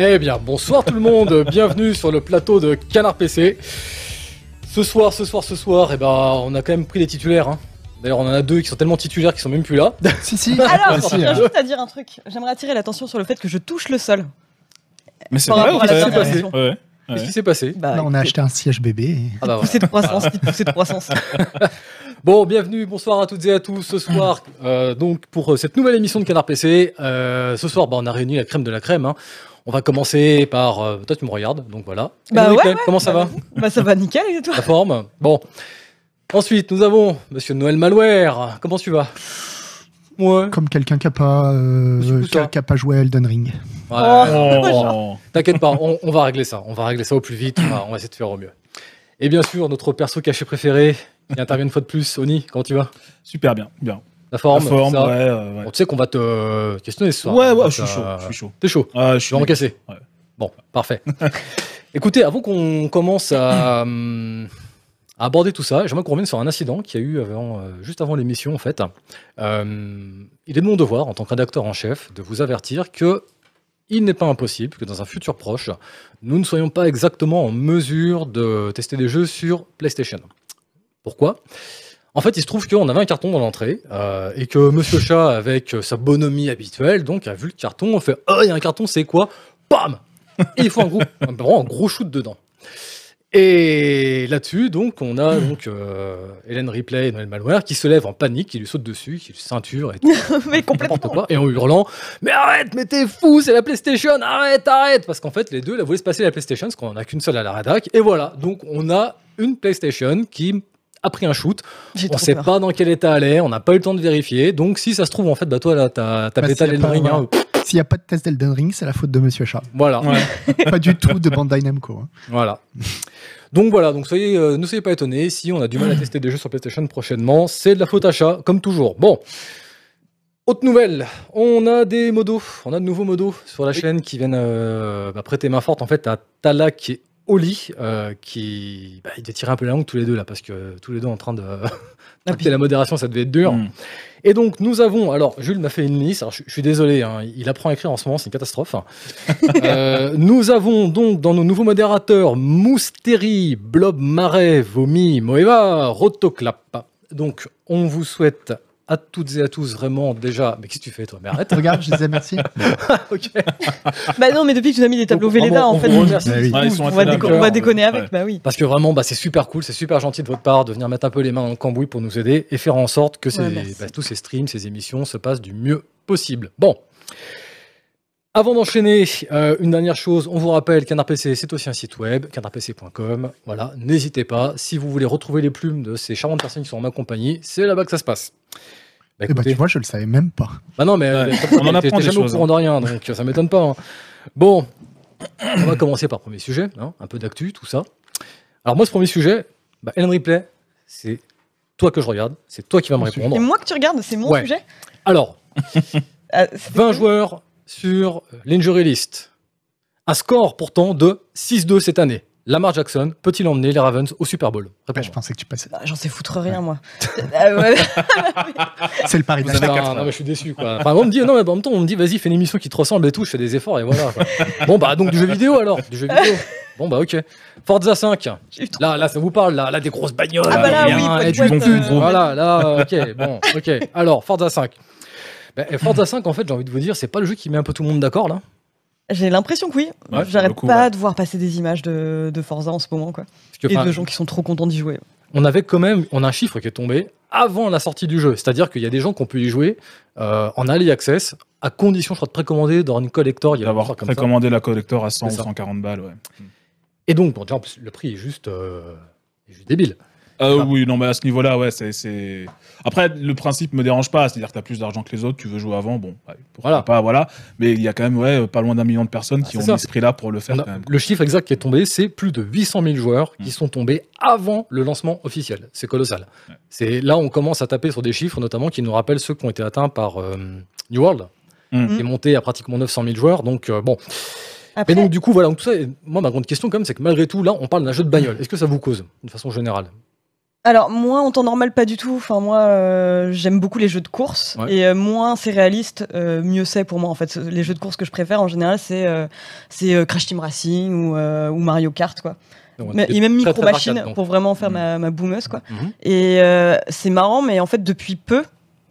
Eh bien, bonsoir tout le monde, bienvenue sur le plateau de Canard PC. Ce soir, ce soir, ce soir, eh ben, on a quand même pris les titulaires. hein. D'ailleurs, on en a deux qui sont tellement titulaires qu'ils sont même plus là. Si, si. Alors, si, je tiens hein. juste à dire un truc. J'aimerais attirer l'attention sur le fait que je touche le sol. Mais c'est vrai, rapport ou à la pas dernière Ouais, version. ouais. Qu'est-ce qui s'est passé? Bah, on a acheté un siège bébé. et- Ah bah voilà. poussée de croissance, poussée de croissance. Bon, bienvenue, bonsoir à toutes et à tous. Ce soir, euh, donc pour euh, cette nouvelle émission de Canard PC, euh, ce soir, bah, on a réuni la crème de la crème. hein. On va commencer par. euh, toi, tu me regardes, donc voilà. Bah ouais, Comment ça bah, va Bah ça va nickel et toi? La forme? Bon. Ensuite, nous avons Monsieur Noël Malware. Comment tu vas? Ouais. Comme quelqu'un qui n'a pas, euh, qui a- toi. qui a pas joué à Elden Ring. Ouais. Oh. T'inquiète pas, on, on va régler ça. On va régler ça au plus vite. On va, on va essayer de faire au mieux. Et bien sûr, notre perso caché préféré, qui intervient une fois de plus. Oni, comment tu vas? Super bien, bien. La forme, La forme, ça ouais, euh, ouais. Bon, tu sais qu'on va te questionner ce soir. Ouais, ouais, je suis chaud, je suis chaud. T'es chaud. Ah, je suis vais encaisser. Ouais. Bon, parfait. Écoutez, avant qu'on commence à, à aborder tout ça, j'aimerais qu'on revienne sur un incident qu'il y a eu avant, euh, juste avant l'émission, en fait. Euh, il est de mon devoir, en tant que rédacteur en chef, de vous avertir que il n'est pas impossible que dans un futur proche, nous ne soyons pas exactement en mesure de tester des jeux sur PlayStation. Pourquoi? En fait, il se trouve qu'on avait un carton dans l'entrée euh, et que Monsieur Chat, avec sa bonhomie habituelle, donc a vu le carton, on fait Oh, il y a un carton, c'est quoi? Bam Et il faut un gros, un, vraiment un gros shoot dedans. Et là-dessus, donc, on a donc euh, Hélène Ripley et Noël Malware qui se lèvent en panique, qui lui sautent dessus, qui lui ceinture et tout, Mais complètement. quoi, et en hurlant Mais arrête, mais t'es fou, c'est la PlayStation, arrête, arrête Parce qu'en fait, les deux, là, voulaient se passer la PlayStation, parce qu'on en a qu'une seule à la rédac, et voilà, donc on a une PlayStation qui a pris un shoot, on trop sait peur. pas dans quel état elle est, on n'a pas eu le temps de vérifier. Donc si ça se trouve, en fait, bah toi là, t'as Bah, a Elden pas- Ring, hein, S'il n'y a pas de test d'Elden Ring, c'est la faute de Monsieur Chat. Voilà, Ouais. pas du tout de Bandai Namco. hein. voilà. Donc voilà, donc soyez, euh, ne soyez pas étonnés si on a du mal à tester des jeux sur PlayStation prochainement, c'est de la faute à chat, comme toujours. Bon. Autre nouvelle, on a des modos, on a de nouveaux modos sur la chaîne qui viennent euh, bah, prêter main forte en fait à Talak et Oli, euh, qui bah, ils devaient tirer un peu la langue tous les deux là, parce que tous les deux en train de tracter la modération, ça devait être dur. Mm. Et donc, nous avons. Alors, Jules m'a fait une liste. Alors, je, je suis désolé, hein, il apprend à écrire en ce moment, c'est une catastrophe. Euh, nous avons donc dans nos nouveaux modérateurs Mousteri, Blob Marais, Vomi, Moeva, Rotoclap. Donc, on vous souhaite à toutes et à tous vraiment déjà. Mais qu'est-ce que tu fais, toi? Mais arrête. Regarde, je disais merci. ok. Bah non, mais depuis que tu nous as mis des tableaux Velleda, en fait, Bah on va, assez déco- d'accord, on va ouais. déconner avec. Ouais. Bah oui. Parce que vraiment, bah, c'est super cool, c'est super gentil de votre part de venir mettre un peu les mains dans le cambouis pour nous aider et faire en sorte que ces- Ouais, merci. bah, tous ces streams, ces émissions se passent du mieux possible. Bon. Avant d'enchaîner, euh, une dernière chose, on vous rappelle, Canard PC, c'est aussi un site web, canardpc.com. Voilà, n'hésitez pas. Si vous voulez retrouver les plumes de ces charmantes personnes qui sont en ma compagnie, c'est là-bas que ça se passe. Bah, Et bah, écoutez, tu vois, je le savais même pas. bah non, mais Ouais. euh, On en apprend des jamais au courant de rien, donc ça m'étonne pas. hein. Bon, on va commencer par le premier sujet, hein, un peu d'actu, tout ça. Alors moi, ce premier sujet, bah, Ellen Ripley, c'est toi que je regarde, c'est toi qui vas me répondre. Et moi que tu regardes, c'est mon Ouais. sujet? Alors, Ah, c'était 20 quoi joueurs sur l'injury list. Un score pourtant de 6-2 cette année. Lamar Jackson peut-il emmener les Ravens au Super Bowl? Bah, je pensais que tu passais. Bah, J'en sais foutre rien, moi. Ouais. C'est le pari Putain, quatre, non, là. mais je suis déçu quoi. Enfin, on me dit non mais en même temps on me dit vas-y fais une émission qui te ressemble et tout, je fais des efforts et voilà. quoi. bon bah donc du jeu vidéo alors, du jeu vidéo. Bon bah ok. Forza 5. J'ai eu trop Là là ça vous parle là, là des grosses bagnoles. Ah bah là, bien, oui, pas de et du bon euh, Voilà là ok bon ok. Alors Forza 5. Ben, Forza 5 en fait j'ai envie de vous dire c'est pas le jeu qui met un peu tout le monde d'accord là. J'ai l'impression que oui. Ouais, J'arrête pas ouais. de voir passer des images de, de Forza en ce moment, quoi. Que, Et de gens qui sont trop contents d'y jouer. on avait quand même on a un chiffre qui est tombé avant la sortie du jeu. C'est-à-dire qu'il y a des gens qui ont pu y jouer euh, en early access à condition je crois de précommander dans une collector. Il y a D'avoir précommandé la collector à 100 C'est ou ça. 140 balles, ouais. Et donc, bon, déjà, en plus, le prix est juste, euh, est juste débile. Euh, Ah. oui, non, mais à ce niveau-là, ouais, c'est, c'est. Après, le principe me dérange pas, c'est-à-dire que t'as plus d'argent que les autres, tu veux jouer avant, bon, ouais, pourquoi Voilà. pas, voilà. Mais il y a quand même, ouais, pas loin d'un million de personnes Ah, qui ont ça. mis ce prix-là pour le faire a- quand même. le chiffre exact qui est tombé, c'est plus de 800 000 joueurs qui Mm. sont tombés avant le lancement officiel. C'est colossal. Ouais. C'est là, on commence à taper sur des chiffres, notamment qui nous rappellent ceux qui ont été atteints par euh, New World, Mm. qui est monté à pratiquement 900 000 joueurs. Donc, euh, bon. Après, Mais donc, du coup, voilà. Donc, tout ça, et moi, ma grande question, quand même, c'est que malgré tout, là, on parle d'un jeu de bagnole. Est-ce que ça vous cause, de façon générale? Alors, moi, en temps normal, pas du tout. Enfin, moi, euh, j'aime beaucoup les jeux de course. Ouais. Et euh, moins c'est réaliste, euh, mieux c'est pour moi. En fait, les jeux de course que je préfère, en général, c'est c'est, Crash Team Racing ou, ou Mario Kart, quoi. Donc, Mais, t'es et même très, Micro très Machine pour vraiment faire Mhm. ma, ma boumeuse, quoi. Mhm. Et c'est marrant, mais en fait, depuis peu,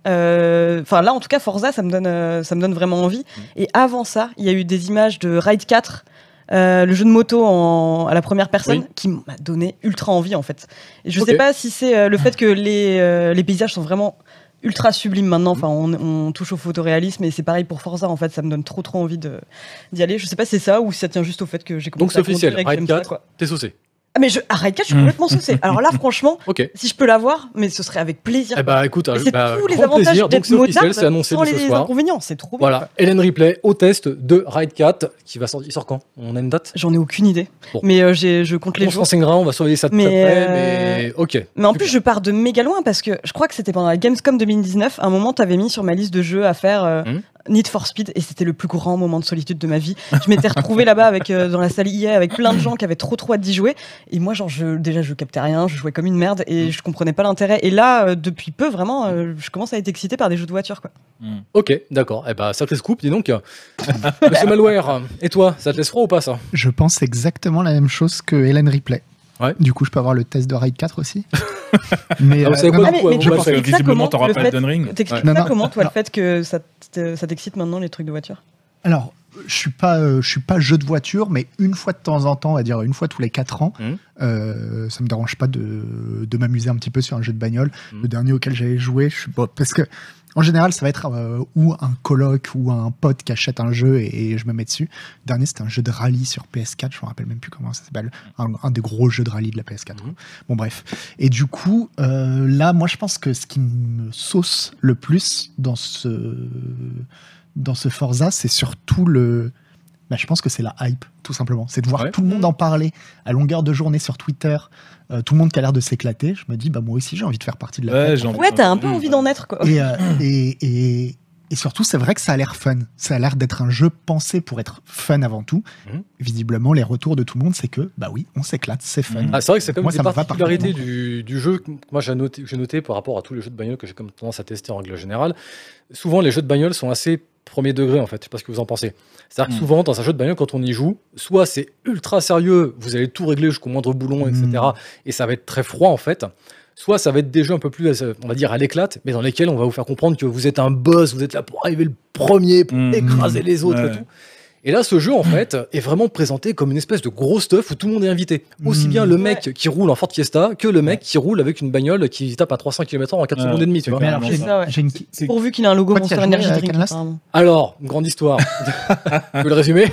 euh, enfin là, en tout cas, Forza, ça me donne, euh, ça me donne vraiment envie. Mhm. Et avant ça, il y a eu des images de Ride 4, euh, le jeu de moto en, à la première personne, Oui. qui m'a donné ultra envie, en fait. Et je Ok. sais pas si c'est euh, le fait que les, euh, les paysages sont vraiment ultra sublimes maintenant. Enfin, on, on touche au photoréalisme et c'est pareil pour Forza. En fait, ça me donne trop trop envie d'y aller. Je sais pas si c'est ça ou si ça tient juste au fait que j'ai Donc commencé c'est à conduire officiel, ça, 4, quoi. t'es saucé. Ah, mais je, 4, je suis Mm. complètement saucée. Alors là, franchement, si je peux l'avoir, mais ce serait avec plaisir. Eh bah écoute, Et c'est bah, tous les avantages d'être motard c'est annoncé sans les soir. inconvénients. C'est trop bien. Voilà, Hélène Ripley au test de Ride 4 qui va sortir. Il sort quand? On a une date? J'en ai aucune idée. Bon. Mais euh, je compte les On jours. renseignera, on va surveiller ça de Mais, très près. euh, Mais ok. Mais en Super. plus, je pars de méga loin parce que je crois que c'était pendant la Gamescom 2019. À un moment, tu avais mis sur ma liste de jeux à faire euh, Mhm. Need for Speed et c'était le plus grand moment de solitude de ma vie. Je m'étais retrouvée là-bas avec euh, dans la salle IA avec plein de gens qui avaient trop trop hâte d'y jouer et moi genre je, déjà je captais rien, je jouais comme une merde et je comprenais pas l'intérêt. Et là euh, depuis peu vraiment euh, je commence à être excitée par des jeux de voiture quoi. Hmm. Ok, d'accord. Eh bah, sacré scoop, dis donc. Monsieur Malware, et toi, ça te laisse froid ou pas ça? Je pense exactement la même chose que Hélène Ripley. Ouais. Du coup, je peux avoir le test de Ride 4 aussi. mais Ah, savez non, quoi, non, Ah, mais, mais tu t'expliques ça visiblement, comment t'auras le pas fait- Elden Ring. T'expliques Non, ça non, comment toi le fait que ça t'excite maintenant les trucs de voiture? Alors, je suis pas, euh, je suis pas jeu de voiture, mais une fois de temps en temps, on va dire une fois tous les 4 ans, Mhm. euh, ça me dérange pas de, de m'amuser un petit peu sur un jeu de bagnole. Mhm. Le dernier auquel j'avais joué, je suis pas, parce que en général, ça va être euh, ou un coloc ou un pote qui achète un jeu et, et je me mets dessus. Le dernier, c'était un jeu de rallye sur PS4, je me rappelle même plus comment ça s'appelle, un, un des gros jeux de rallye de la PS4. Mhm. Bon bref. Et du coup, euh, là, moi, je pense que ce qui me sauce le plus dans ce dans ce Forza, c'est surtout le. Bah, je pense que c'est la hype, tout simplement. C'est de voir Ouais. tout le monde en parler à longueur de journée sur Twitter, euh, tout le monde qui a l'air de s'éclater. Je me dis, bah moi aussi, j'ai envie de faire partie de la Ouais, fête. Ouais, t'as un peu envie d'en être quoi. Et, euh, et, et, et surtout, c'est vrai que ça a l'air fun. Ça a l'air d'être un jeu pensé pour être fun avant tout. Mhm. Visiblement, les retours de tout le monde, c'est que, bah oui, on s'éclate, c'est fun. Ah, c'est vrai que c'est comme Moi, une particularités du, du jeu que moi j'ai noté, j'ai noté par rapport à tous les jeux de bagnole que j'ai comme tendance à tester en règle générale. Souvent, les jeux de bagnole sont assez premier degré en fait. Je sais pas ce que vous en pensez. C'est-à-dire que Mm. souvent, dans un jeu de bagnole, quand on y joue, soit c'est ultra sérieux, vous allez tout régler jusqu'au moindre boulon, etc. Mm. Et ça va être très froid en fait. Soit ça va être des jeux un peu plus, on va dire, à l'éclate, mais dans lesquels on va vous faire comprendre que vous êtes un boss, vous êtes là pour arriver le premier, pour Mm. écraser les autres Ouais. et tout. Et là, ce jeu, en fait, est vraiment présenté comme une espèce de gros stuff où tout le monde est invité. Aussi bien le Ouais. mec qui roule en Ford Fiesta que le mec qui roule avec une bagnole qui tape à 300 km en 4 Ouais, secondes et demie, tu c'est vois. Alors, ça, ouais. une, Pourvu qu'il ait un logo Monster Energy Drink. Alors, grande histoire. tu veux le résumer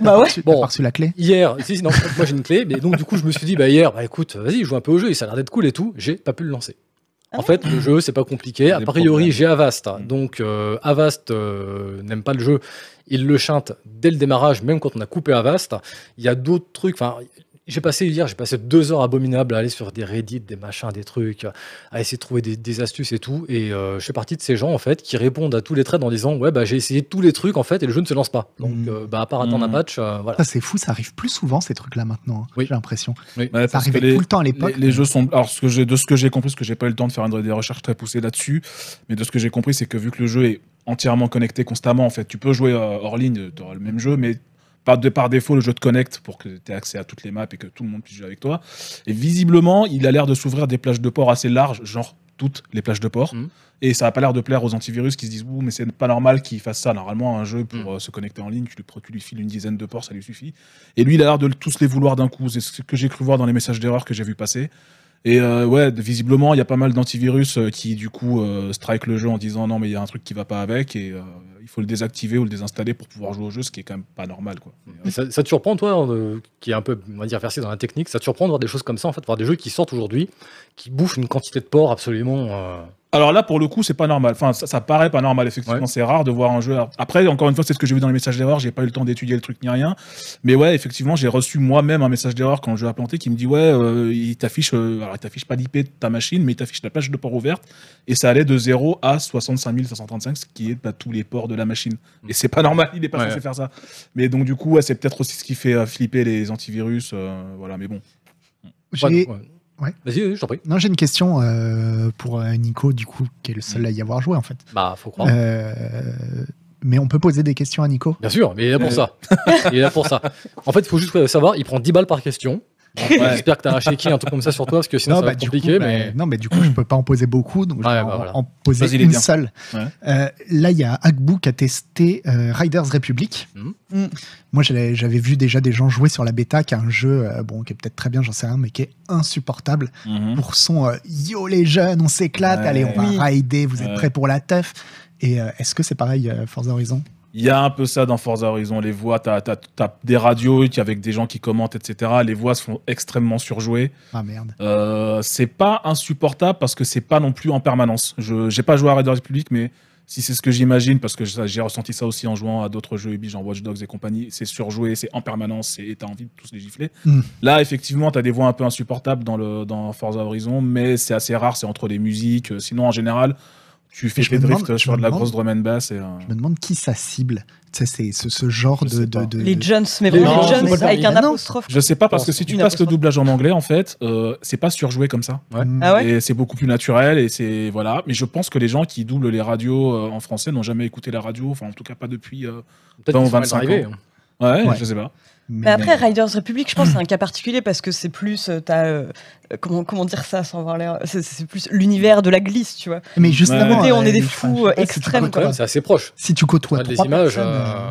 Bah ouais. Bon. reçu la clé Hier, si, si, non, moi j'ai une clé, mais donc du coup je me suis dit, bah hier, bah écoute, vas-y, joue un peu au jeu, et ça a l'air d'être cool et tout, j'ai pas pu le lancer. En Ah. fait, le jeu, c'est pas compliqué. A priori, j'ai Avast. Mm. Donc, euh, Avast euh, n'aime pas le jeu. Il le chante dès le démarrage, même quand on a coupé Avast. Il y a d'autres trucs. Enfin, j'ai passé hier, j'ai passé deux heures abominables à aller sur des Reddit, des machins, des trucs, à essayer de trouver des, des astuces et tout. Et euh, je fais partie de ces gens, en fait, qui répondent à tous les trades en disant, ouais, bah j'ai essayé tous les trucs, en fait, et le jeu ne se lance pas. Donc, Mm. euh, bah, à part attendre un Mm. patch, euh, voilà. Ça, c'est fou, ça arrive plus souvent, ces trucs-là, maintenant. hein, Oui. J'ai l'impression. Ouais, Ça parce que arrivait les- tout le temps à l'époque. Les, les jeux sont. Alors, ce que de ce que j'ai compris, parce que j'ai pas eu le temps de faire des recherches très poussées là-dessus, mais de ce que j'ai compris, c'est que vu que le jeu est entièrement connecté constamment, en fait, tu peux jouer euh, hors ligne, tu auras le même jeu, mais par, de, par défaut, le jeu te connecte pour que tu aies accès à toutes les maps et que tout le monde puisse jouer avec toi. Et visiblement, il a l'air de s'ouvrir des plages de port assez larges, genre toutes les plages de port. Mhm. Et ça a pas l'air de plaire aux antivirus qui se disent, ouh, mais c'est pas normal qu'il fasse ça. Normalement, un jeu pour Mhm. euh, se connecter en ligne, tu lui, tu lui files une dizaine de ports, ça lui suffit. Et lui, il a l'air de tous les vouloir d'un coup. C'est ce que j'ai cru voir dans les messages d'erreur que j'ai vu passer. Et euh, ouais, visiblement, il y a pas mal d'antivirus euh, qui, du coup, euh, strike le jeu en disant non, mais il y a un truc qui va pas avec et il faut le désactiver ou le désinstaller pour pouvoir jouer au jeu, ce qui est quand même pas normal. Quoi. Mais ça, te surprend, toi, euh, qui est un peu, on va dire, versé dans la technique, ça te surprend de voir des choses comme ça, en fait, voir des jeux qui sortent aujourd'hui, qui bouffent une quantité de porc absolument. Alors là, pour le coup, c'est pas normal. Enfin, ça, ça paraît pas normal, effectivement. Ouais. C'est rare de voir un jeu. Après, encore une fois, c'est ce que j'ai vu dans les messages d'erreur. J'ai pas eu le temps d'étudier le truc ni rien. Mais ouais, effectivement, j'ai reçu moi-même un message d'erreur quand le jeu a planté qui me dit Ouais, euh, il t'affiche, euh, alors il t'affiche pas l'IP de ta machine, mais il t'affiche la page de port ouverte. Et ça allait de 0 à 65 535, ce qui est bah, tous les ports de la machine. Et c'est pas normal, il est pas Ouais, censé faire ça. Mais donc, du coup, ouais, c'est peut-être aussi ce qui fait euh, flipper les antivirus. euh, voilà, mais bon. J'ai ouais, ouais. Vas-y, je t'en prie. Non, j'ai une question euh, pour euh, Nico, du coup, qui est le seul à y avoir joué en fait. Bah, faut croire. Euh, mais on peut poser des questions à Nico Bien sûr, mais il est là pour ça. il est là pour ça. En fait, il faut juste savoir, il prend 10 balles par question. J'espère que t'as un chéquier, un truc comme ça sur toi, parce que sinon ça va être du compliqué. coup, mais... bah, non, mais du coup, je peux pas en poser beaucoup, donc je vais bah, en, voilà. en poser une bien. seule. Ouais. Euh, là, il y a Hackbook qui a testé euh, Riders Republic. Mhm. Moi, j'avais vu déjà des gens jouer sur la bêta, qui est un jeu, euh, bon, qui est peut-être très bien, j'en sais rien, mais qui est insupportable Mhm. pour son euh, yo les jeunes, on s'éclate, Ouais. allez, on va rider, vous êtes Ouais. prêts pour la teuf. Et euh, est-ce que c'est pareil, euh, Forza Horizon? Il y a un peu ça dans Forza Horizon. Les voix, t'as as, des radios avec des gens qui commentent, etc. Les voix sont extrêmement surjouées. Ah merde. Euh, c'est pas insupportable parce que c'est pas non plus en permanence. Je j'ai pas joué à Red Dead Republic, mais si c'est ce que j'imagine, parce que j'ai ressenti ça aussi en jouant à d'autres jeux Ubi, genre Watch Dogs et compagnie, c'est surjoué, c'est en permanence et t'as envie de tous les gifler. Mm. Là, effectivement, t'as des voix un peu insupportables dans, le, dans Forza Horizon, mais c'est assez rare, c'est entre les musiques. Euh, Sinon, en général, tu fais tes drifts demande- sur de la demande- grosse drum and bass. Et, euh, Je me demande qui ça cible. Tu sais, c'est ce, ce genre de, Les Jones, mais vraiment les Jones avec un apostrophe. Je sais pas, parce que si tu passes le doublage en anglais, en fait, euh, c'est pas surjoué comme ça. Ouais. Ah ouais Et c'est beaucoup plus naturel et c'est voilà. Mais je pense que les gens qui doublent les radios euh, en français n'ont jamais écouté la radio, enfin en tout cas pas depuis. euh, Peut-être Dans qu'ils sont mal 25 arrivés. ans. Ouais, Ouais. je sais pas. Mais après, Riders Republic, je pense que c'est un cas particulier parce que c'est plus, euh, t'as, euh, euh, comment, comment dire ça sans avoir l'air, c'est, c'est plus l'univers de la glisse, tu vois. Mais justement, Ouais. on est des fous, euh, si extrêmes, côtoies- quoi. C'est assez proche. Si tu côtoies trois images. personnes, euh, euh,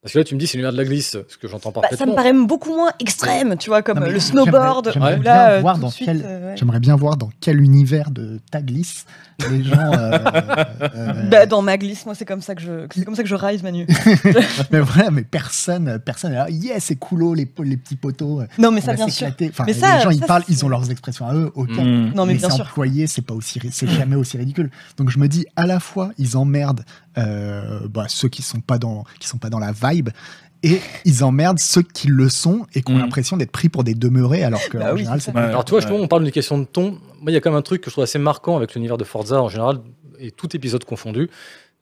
Parce que là, tu me dis, c'est l'univers de la glisse, ce que j'entends Bah, ça parfaitement. me paraît beaucoup moins extrême, tu vois, comme Non, le snowboard. j'aimerais où bien là, euh, voir tout dans de suite, quel- euh, ouais. J'aimerais bien voir dans quel univers de ta glisse les gens. euh, euh, Bah, dans ma glisse, moi, c'est comme ça que je, c'est comme ça que je rise, Manu. mais voilà, mais personne, personne. Alors, yeah, c'est coolo les, po- les petits poteaux. Non, mais ça, bien sûr. Enfin, Mais les ça- gens, ils parlent, ils ont leurs expressions à eux. Ok. Mm. Non, mais bien sûr. employé, c'est pas aussi, c'est jamais aussi ridicule. Donc je me dis, à la fois, ils emmerdent euh, bah, ceux qui sont pas dans, qui sont pas dans la vibe, et ils emmerdent ceux qui le sont et qui ont Mm. l'impression d'être pris pour des demeurés, alors que Bah en oui, général, c'est. Ouais. Alors, tu vois, Ouais. justement, on parle d'une question de ton. Moi, il y a quand même un truc que je trouve assez marquant avec l'univers de Forza en général, et tout épisode confondu.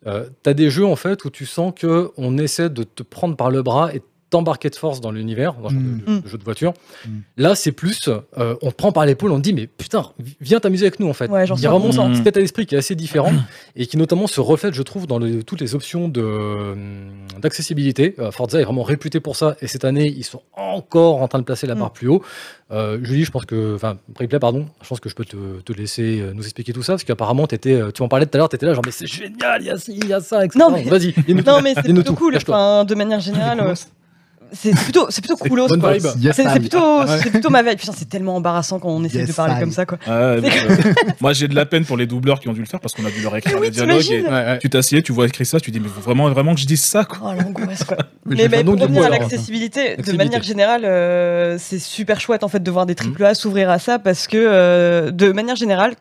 Euh, T'as des jeux, en fait, où tu sens que on essaie de te prendre par le bras et t'embarquer de force dans l'univers, dans le Mm. de, de- de jeu de voiture. Mm. Là, c'est plus, euh, on te prend par l'épaule, on te dit, mais putain, viens t'amuser avec nous, en fait. Ouais, genre Il y a vraiment ça. cet état d'esprit qui est assez différent et qui notamment se reflète, je trouve, dans le- toutes les options de, hum, d'accessibilité. Euh, Forza est vraiment réputé pour ça et cette année, ils sont encore en train de placer la Mm. barre plus haut. Euh, Julie, je pense que, enfin, Replay, pardon, je pense que je peux te, te laisser euh, nous expliquer tout ça parce qu'apparemment, euh, tu en parlais tout à l'heure, tu étais là, genre, mais c'est génial, il y a ci, il y a ça, etc. Non, mais- Vas-y, dis-nous tout. Non, mais c'est Dis-nous plutôt tout, cool. de manière générale, euh, c'est plutôt, c'est plutôt. Yes, C'est plutôt, Ouais. c'est plutôt ma vibe. Putain, c'est tellement embarrassant quand on essaie Yes, de parler I. comme ça, quoi. Euh, moi j'ai de la peine pour les doubleurs qui ont dû le faire parce qu'on a dû leur écrire oui, les dialogues. Et Ouais, ouais. tu t'assieds, tu vois écécrire ça, tu dis mais faut vraiment vraiment que je dise ça quoi. Oh l'angoisse, quoi. Mais Mais, un pour revenir à alors. l'accessibilité, de manière générale, euh, c'est super chouette en fait de voir des triple Mm. A s'ouvrir à ça parce que euh, de manière générale,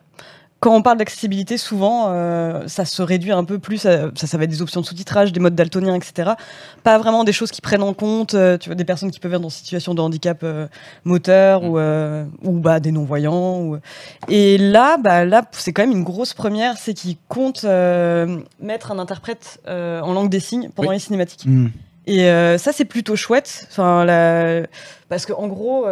quand on parle d'accessibilité, souvent euh, ça se réduit un peu plus. à- ça, ça va être des options de sous-titrage, des modes daltoniens, etc. Pas vraiment des choses qui prennent en compte, euh, tu vois, des personnes qui peuvent être dans une situation de handicap euh, moteur Mm. ou euh, ou bah des non-voyants. ou- Et là, bah là, c'est quand même une grosse première, c'est qu'ils comptent mettre un interprète en langue des signes pendant Oui. les cinématiques. Mm. Et ça, c'est plutôt chouette. Enfin, la... Parce qu'en gros,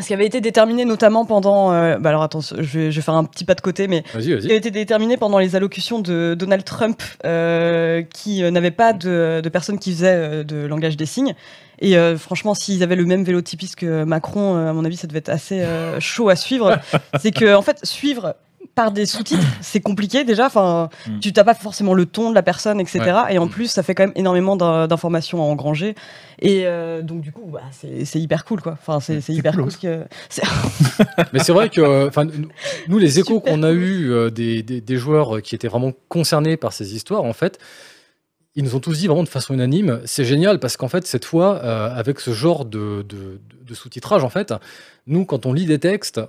ce qui avait été déterminé notamment pendant. euh, Bah alors, attends, je vais, je vais faire un petit pas de côté, mais Vas-y, ce qui vas-y. avait été déterminé pendant les allocutions de Donald Trump, euh, qui euh, n'avait pas de, de personnes qui faisaient euh, de langage des signes. Et euh, franchement, s'ils avaient le même vélotypiste que Macron, à mon avis, ça devait être assez chaud à suivre. c'est que, en fait, suivre par des sous-titres, c'est compliqué déjà. Enfin, Mm. tu n'as pas forcément le ton de la personne, etc. Et en plus, ça fait quand même énormément d'in- d'informations à engranger. Et euh, donc, du coup, bah, c'est hyper cool, quoi. Enfin, c'est hyper cool. cool. que- Mais c'est vrai que, euh, enfin, nous- les échos qu'on a cool. eu euh, des, des- des joueurs qui étaient vraiment concernés par ces histoires, en fait, ils nous ont tous dit vraiment de façon unanime, c'est génial parce qu'en fait, cette fois, euh, avec ce genre de, de- de sous-titrage, en fait, nous, quand on lit des textes,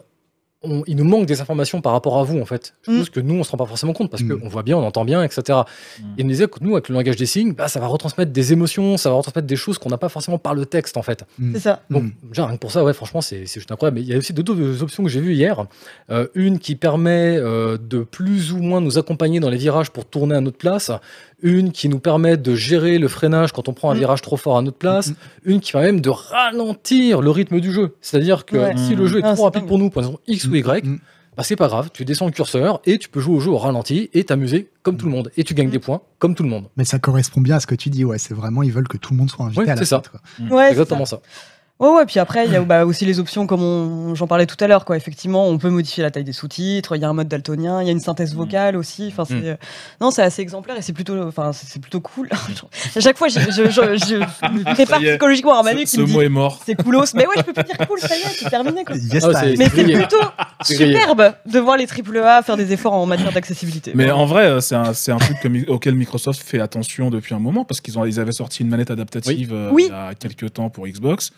on- il nous manque des informations par rapport à vous, en fait. Mm. Chose que nous, on se rend pas forcément compte parce Mm. qu'on voit bien, on entend bien, etc. Mm. Et il nous disait que nous, avec le langage des signes, bah, ça va retransmettre des émotions, ça va retransmettre des choses qu'on n'a pas forcément par le texte, en fait. Mm. C'est ça. Donc, Mm. déjà, rien que pour ça, ouais, franchement, c'est c'est juste incroyable. Mais il y a aussi d'autres options que j'ai vues hier. Euh, une qui permet euh, de plus ou moins nous accompagner dans les virages pour tourner à notre place. Une qui nous permet de gérer le freinage quand on prend un Mm. virage trop fort à notre place, Mm. une qui va même de ralentir le rythme du jeu. C'est-à-dire que Ouais. si le jeu est Ah, trop rapide dingue. pour nous, pour raison X ou Y, Mm. bah c'est pas grave, tu descends le curseur et tu peux jouer au jeu au ralenti et t'amuser comme tout le monde. Et tu gagnes Mm. des points comme tout le monde. Mais ça correspond bien à ce que tu dis, ouais. C'est vraiment, ils veulent que tout le monde soit invité Ouais, à la c'est ça. fête, quoi. Ouais, C'est c'est exactement ça. Ouais, ouais, puis après, il y a bah, aussi les options, comme j'en parlais tout à l'heure, quoi. Effectivement, on peut modifier la taille des sous-titres, il y a un mode daltonien, il y a une synthèse vocale aussi. Enfin, c'est, euh, non, c'est assez exemplaire et c'est plutôt, enfin, c'est c'est plutôt cool. à chaque fois, je, je, je, je me prépare psychologiquement à Manu Ce, qui ce me dit, mot est mort. c'est coolos. Mais ouais, je peux plus dire cool, ça y est, c'est terminé, quoi. Yes, Ah, Mais c'est plutôt superbe de voir les AAA faire des efforts en matière d'accessibilité. Mais en vrai, euh, c'est un, c'est un truc que auquel Microsoft fait attention depuis un moment parce qu'ils ont, ils avaient sorti une manette adaptative euh, Oui. il y a quelques temps pour Xbox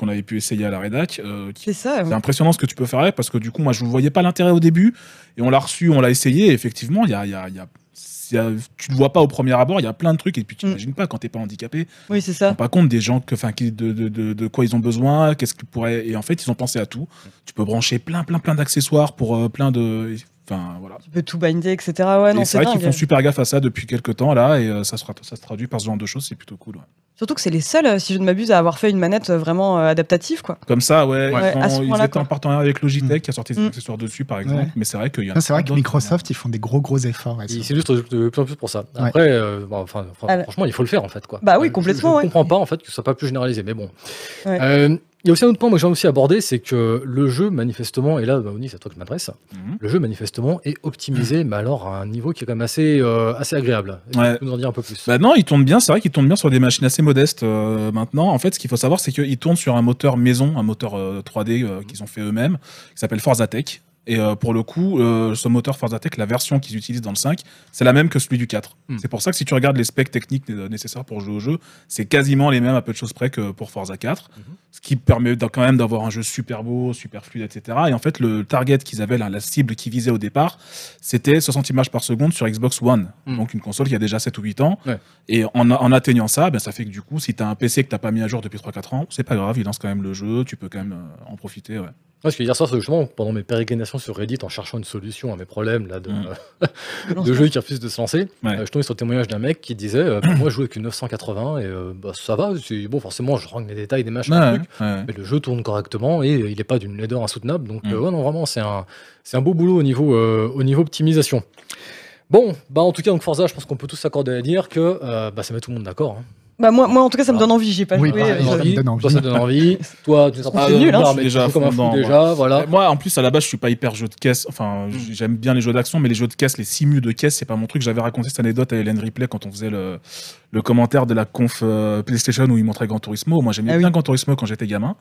qu'on avait pu essayer à la rédac. euh, C'est ça. c'est impressionnant ce que tu peux faire avec parce que du coup, moi, je ne voyais pas l'intérêt au début et on l'a reçu, on l'a essayé. Et effectivement, il y a, il y a- il y a- y a- tu ne vois pas au premier abord, il y a plein de trucs et puis tu Mm. n'imagines pas quand tu n'es pas handicapé. Oui, c'est Tu ça. pas compte des gens que, enfin, qui- de, de, de, de quoi ils ont besoin, qu'est-ce qu'ils pourraient. Et en fait, ils ont pensé à tout. Tu peux brancher plein, plein, plein d'accessoires pour euh, plein de. Enfin, voilà. Tu peux tout binder, etc. Ouais, et c'est c'est vrai qu'ils font super gaffe à ça depuis quelques temps là, et euh, ça, se, ça se traduit par ce genre de choses, c'est plutôt cool. ouais. Surtout que c'est les seuls, euh, si je ne m'abuse, à avoir fait une manette euh, vraiment euh, adaptative, quoi. Comme ça, ouais, Ouais, ils, font- étaient en partenariat avec Logitech qui a sorti des Mm. accessoires dessus, par exemple, Ouais. mais c'est vrai qu'il y a. C'est vrai que Microsoft, ils font des gros, gros efforts. ça. s'illustrent de plus en plus pour ça. Ouais. Après, euh, enfin, fran- Alors- franchement, il faut le faire en fait. Quoi. Bah oui, complètement, Je ne ouais. comprends pas en fait que ce soit pas plus généralisé, mais bon. Il y a aussi un autre point moi, que j'ai aussi abordé, c'est que le jeu, manifestement, et là, bah, Oni, c'est à toi que je m'adresse, Mhm. le jeu, manifestement, est optimisé, mais alors à un niveau qui est quand même assez, euh, assez agréable. Ouais. Tu peux nous en dire un peu plus? Bah non, il tourne bien, c'est vrai qu'il tourne bien sur des machines assez modestes euh, maintenant. En fait, ce qu'il faut savoir, c'est qu'il tourne sur un moteur maison, un moteur euh, 3D euh, qu'ils ont fait eux-mêmes, qui s'appelle Forza Tech. Et euh, pour le coup, euh, ce moteur Forza Tech, la version qu'ils utilisent dans le 5, c'est la même que celui du 4. Hmm. C'est pour ça que si tu regardes les specs techniques euh, nécessaires pour jouer au jeu, c'est quasiment les mêmes à peu de choses près que pour Forza 4. Mhm. Ce qui permet quand même d'avoir un jeu super beau, super fluide, etc. Et en fait, le target qu'ils avaient, là, la cible qu'ils visaient au départ, c'était 60 images par seconde sur Xbox One. Hmm. Donc une console qui a déjà 7 ou 8 ans. Ouais. Et en, en atteignant ça, ben, ça fait que du coup, si tu as un PC que tu pas mis à jour depuis 3-4 ans, c'est pas grave, il lance quand même le jeu, tu peux quand même en profiter. Ouais. Moi, ce que je veux dire ça, c'est justement pendant mes pérégrinations sur Reddit en cherchant une solution à mes problèmes là, de, Mm. de jeux qui refusent de se lancer, Ouais. euh, je tombais sur le témoignage d'un mec qui disait euh, Bah, Moi, je joue avec une 980 et euh, bah, ça va, c'est bon, forcément, je range les détails des machins, Ouais, trucs, ouais. mais le jeu tourne correctement et il n'est pas d'une laideur insoutenable. Donc, Mm. euh, ouais, non, vraiment, c'est un, c'est un beau boulot au niveau, euh, au niveau optimisation. Bon, bah en tout cas, donc Forza, je pense qu'on peut tous s'accorder à dire que euh, bah, ça met tout le monde d'accord. hein. Bah, moi, moi, en tout cas, ça me donne envie. J'ai pas Oui, joué. pareil, euh, ça me donne envie. Toi, ça donne envie. Toi, tu seras pas C'est nul, hein. mais déjà comme un à fou déjà. Voilà. Moi, en plus, à la base, je suis pas hyper jeu de caisse. Enfin, j'aime bien les jeux d'action, mais les jeux de caisse, les simus de caisse, c'est pas mon truc. J'avais raconté cette anecdote à Hélène Ripley quand on faisait le, le commentaire de la conf euh, PlayStation où il montrait Gran Turismo. Moi, j'aimais Ah oui. bien Gran Turismo quand j'étais gamin.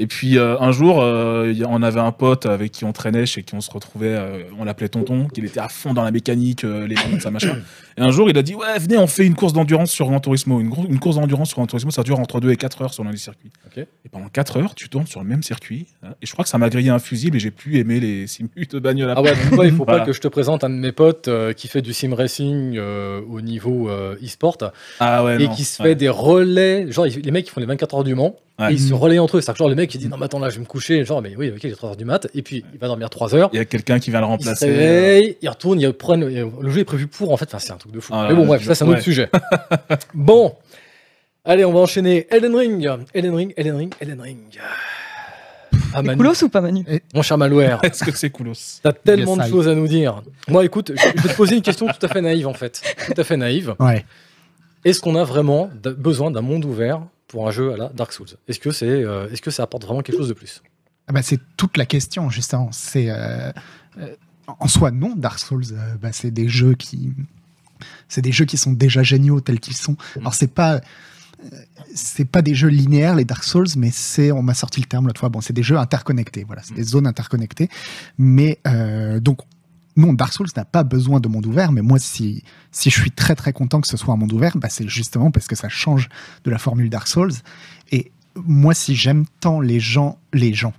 Et puis euh, un jour, euh, on avait un pote avec qui on traînait, chez qui on se retrouvait, euh, on l'appelait Tonton, qu'il était à fond dans la mécanique, les manettes, ça machin. Et un jour, il a dit Ouais, venez, on fait une course d'endurance sur Gran Turismo. Une, course d'endurance sur Gran Turismo, ça dure entre 2 et 4 heures selon les circuits. Ok. Et pendant 4 heures, tu tournes sur le même circuit. hein, et je crois que ça m'a grillé un fusible et j'ai plus aimé les simus de bagnole Ah ouais, toi, il faut Voilà. pas que je te présente un de mes potes qui fait du sim racing au niveau e-sport Ah ouais, et non, qui se ouais. fait des relais. Genre, les mecs qui font les 24 heures du Mans Ouais. et ils se relaient entre eux. C'est-à-dire que genre, le mec il dit Non, mais attends, là, je vais me coucher. Genre, mais oui, ok, il est 3 heures du mat. Et puis, il va dormir 3 heures. Il y a quelqu'un qui vient le Il se remplacer. euh, réveille, il retourne, il prend, le jeu est prévu pour en fait. Enfin, c'est un truc de fou. Ah, mais bon, bref, ça, c'est un autre sujet. bon, allez, on va enchaîner. Elden Ring, Elden Ring, Elden Ring, Elden Ring. Ah, coolos ou pas, Manu mon cher Malware. Est-ce que c'est coolos? T'as tellement de choses à nous dire. Moi, écoute, je je vais te poser une question tout à fait naïve, en fait. Tout à fait naïve. Ouais. Est-ce qu'on a vraiment besoin d'un monde ouvert pour un jeu à la Dark Souls Est-ce que, c'est, euh, est-ce que ça apporte vraiment quelque chose de plus? Ah bah, c'est toute la question, justement. C'est euh, euh, en soi non, Dark Souls. euh, bah, c'est des jeux qui, c'est des jeux qui sont déjà géniaux tels qu'ils sont. Alors c'est pas, c'est pas des jeux linéaires les Dark Souls, mais c'est, on m'a sorti le terme l'autre fois. Bon, c'est des jeux interconnectés. Voilà, c'est des zones interconnectées. Mais euh, donc non, Dark Souls n'a pas besoin de monde ouvert, mais moi, si, si je suis très très content que ce soit un monde ouvert, bah, c'est justement parce que ça change de la formule Dark Souls. Et moi, si j'aime tant les gens, les gens,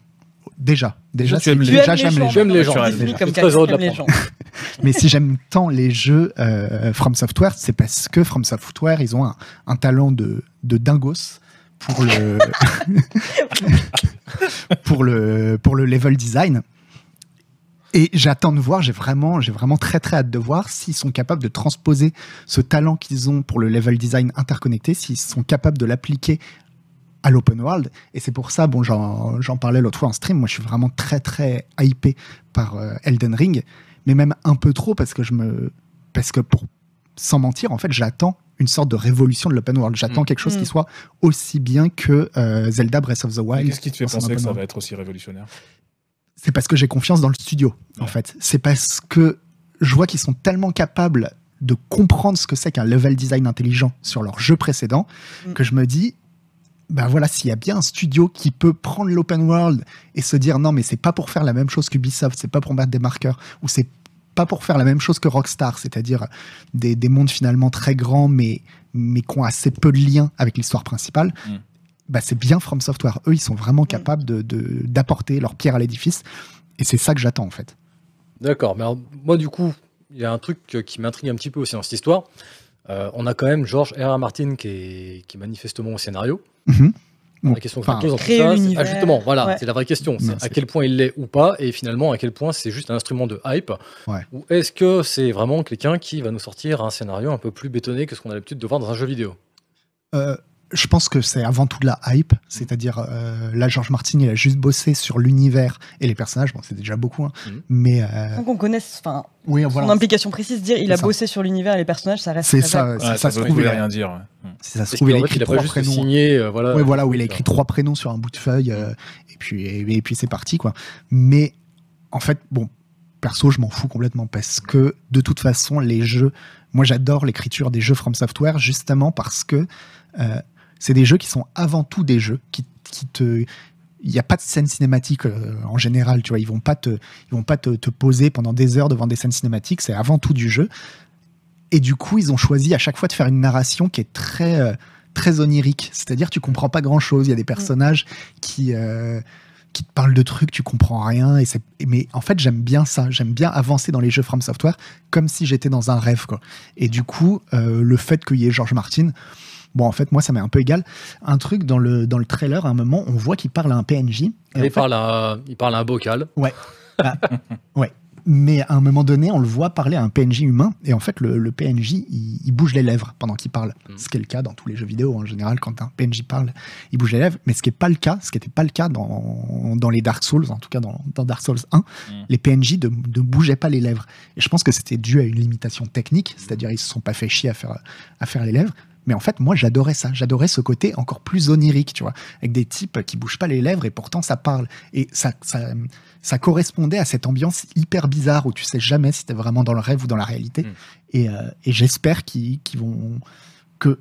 déjà, déjà, Tu aimes les- déjà j'aime les gens. J'aime les gens. Comme déjà. comme Je suis très heureux de Kat, j'aime les l'apprendre. gens. Mais si j'aime tant les jeux euh, From Software, c'est parce que From Software, ils ont un, un talent de, de dingos pour le, pour le pour le level design. Et j'attends de voir, j'ai vraiment, j'ai vraiment très très hâte de voir s'ils sont capables de transposer ce talent qu'ils ont pour le level design interconnecté, s'ils sont capables de l'appliquer à l'open world. Et c'est pour ça, bon, j'en parlais l'autre fois en stream, moi je suis vraiment très très hypé par euh, Elden Ring, mais même un peu trop parce que je me, parce que pour, sans mentir, en fait, j'attends une sorte de révolution de l'open world. J'attends Mm. quelque chose Mm. qui soit aussi bien que euh, Zelda Breath of the Wild. Qu'est-ce qui te fait penser que ça world. va être aussi révolutionnaire? C'est parce que j'ai confiance dans le studio, en fait. C'est parce que je vois qu'ils sont tellement capables de comprendre ce que c'est qu'un level design intelligent sur leur jeu précédent Mm. que je me dis, ben voilà, s'il y a bien un studio qui peut prendre l'open world et se dire non, mais c'est pas pour faire la même chose qu'Ubisoft, c'est pas pour mettre des marqueurs, ou c'est pas pour faire la même chose que Rockstar, c'est-à-dire des, des mondes finalement très grands, mais, mais qui ont assez peu de liens avec l'histoire principale. Mm. Bah, c'est bien From Software. Eux, ils sont vraiment capables de- de- d'apporter leur pierre à l'édifice. Et c'est ça que j'attends, en fait. D'accord, mais alors, moi du coup, il y a un truc euh, qui m'intrigue un petit peu aussi dans cette histoire. Euh, on a quand même George R. R. Martin qui est, qui est manifestement au scénario. Mhm. La question que je enfin, me pose dans tout ça, ah, justement, voilà, Ouais. c'est la vraie question. C'est à quel point il l'est ou pas, et finalement à quel point c'est juste un instrument de hype. Ouais. Ou est-ce que c'est vraiment quelqu'un qui va nous sortir un scénario un peu plus bétonné que ce qu'on a l'habitude de voir dans un jeu vidéo? Euh, je pense que c'est avant tout de la hype, c'est-à-dire euh, là George Martin il a juste bossé sur l'univers et les personnages, bon c'est déjà beaucoup, hein, Mhm. mais euh, Sans qu'on connaisse, enfin, oui son voilà, implication précise, dire il a ça. bossé sur l'univers et les personnages, ça reste. c'est ça, Ouais, ça, Ça se ne trouve il voulait a, rien dire. ouais. Mm. si ça se trouve il a écrit il a trois prénoms. signé euh, voilà, Ouais, voilà, où il a écrit trois prénoms sur un bout de feuille, euh, et puis, et, et puis c'est parti, quoi. Mais, en fait, bon, perso, je m'en fous complètement, parce que, de toute façon, les jeux, moi j'adore l'écriture des jeux From Software, justement parce que euh, c'est des jeux qui sont avant tout des jeux, qui, qui te... Il n'y a pas de scène cinématique euh, en général, tu vois, ils vont pas te, ils vont pas te, te poser pendant des heures devant des scènes cinématiques, c'est avant tout du jeu. Et du coup, ils ont choisi à chaque fois de faire une narration qui est très, euh, très onirique. C'est-à-dire, tu comprends pas grand-chose. Il y a des personnages qui, euh, qui te parlent de trucs, tu comprends rien. Et c'est, mais en fait, j'aime bien ça. J'aime bien avancer dans les jeux From Software comme si j'étais dans un rêve. Quoi. Et du coup, le fait qu'il y ait George Martin, bon, en fait, moi, ça m'est un peu égal. Un truc dans le, dans le trailer, à un moment, on voit qu'il parle à un PNJ. Et il, fait, parle à, il parle à un bocal. mais à un moment donné, on le voit parler à un PNJ humain, et en fait, le, le PNJ, il, il bouge les lèvres pendant qu'il parle. Mhm. Ce qui est le cas dans tous les jeux vidéo, en général, quand un PNJ parle, il bouge les lèvres, mais ce qui n'est pas le cas, ce qui n'était pas le cas dans, dans les Dark Souls, en tout cas dans, dans Dark Souls 1, les PNJ ne, ne bougeaient pas les lèvres. Et je pense que c'était dû à une limitation technique, c'est-à-dire ils se sont pas fait chier à faire, à faire les lèvres. Mais en fait, moi, j'adorais ça. J'adorais ce côté encore plus onirique, tu vois, avec des types qui bougent pas les lèvres et pourtant ça parle. Et ça, ça, ça correspondait à cette ambiance hyper bizarre où tu sais jamais si t'es vraiment dans le rêve ou dans la réalité. Mm. Et, euh, et j'espère qu'ils vont que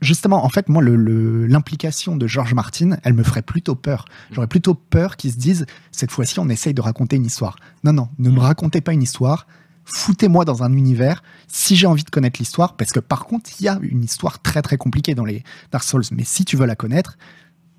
justement, en fait, moi, le- le- l'implication de George Martin, elle me ferait plutôt peur. J'aurais plutôt peur qu'ils se disent cette fois-ci, on essaye de raconter une histoire. Non, non, ne me racontez pas une histoire. Foutez-moi dans un univers si j'ai envie de connaître l'histoire, parce que par contre, il y a une histoire très très compliquée dans les Dark Souls, mais si tu veux la connaître,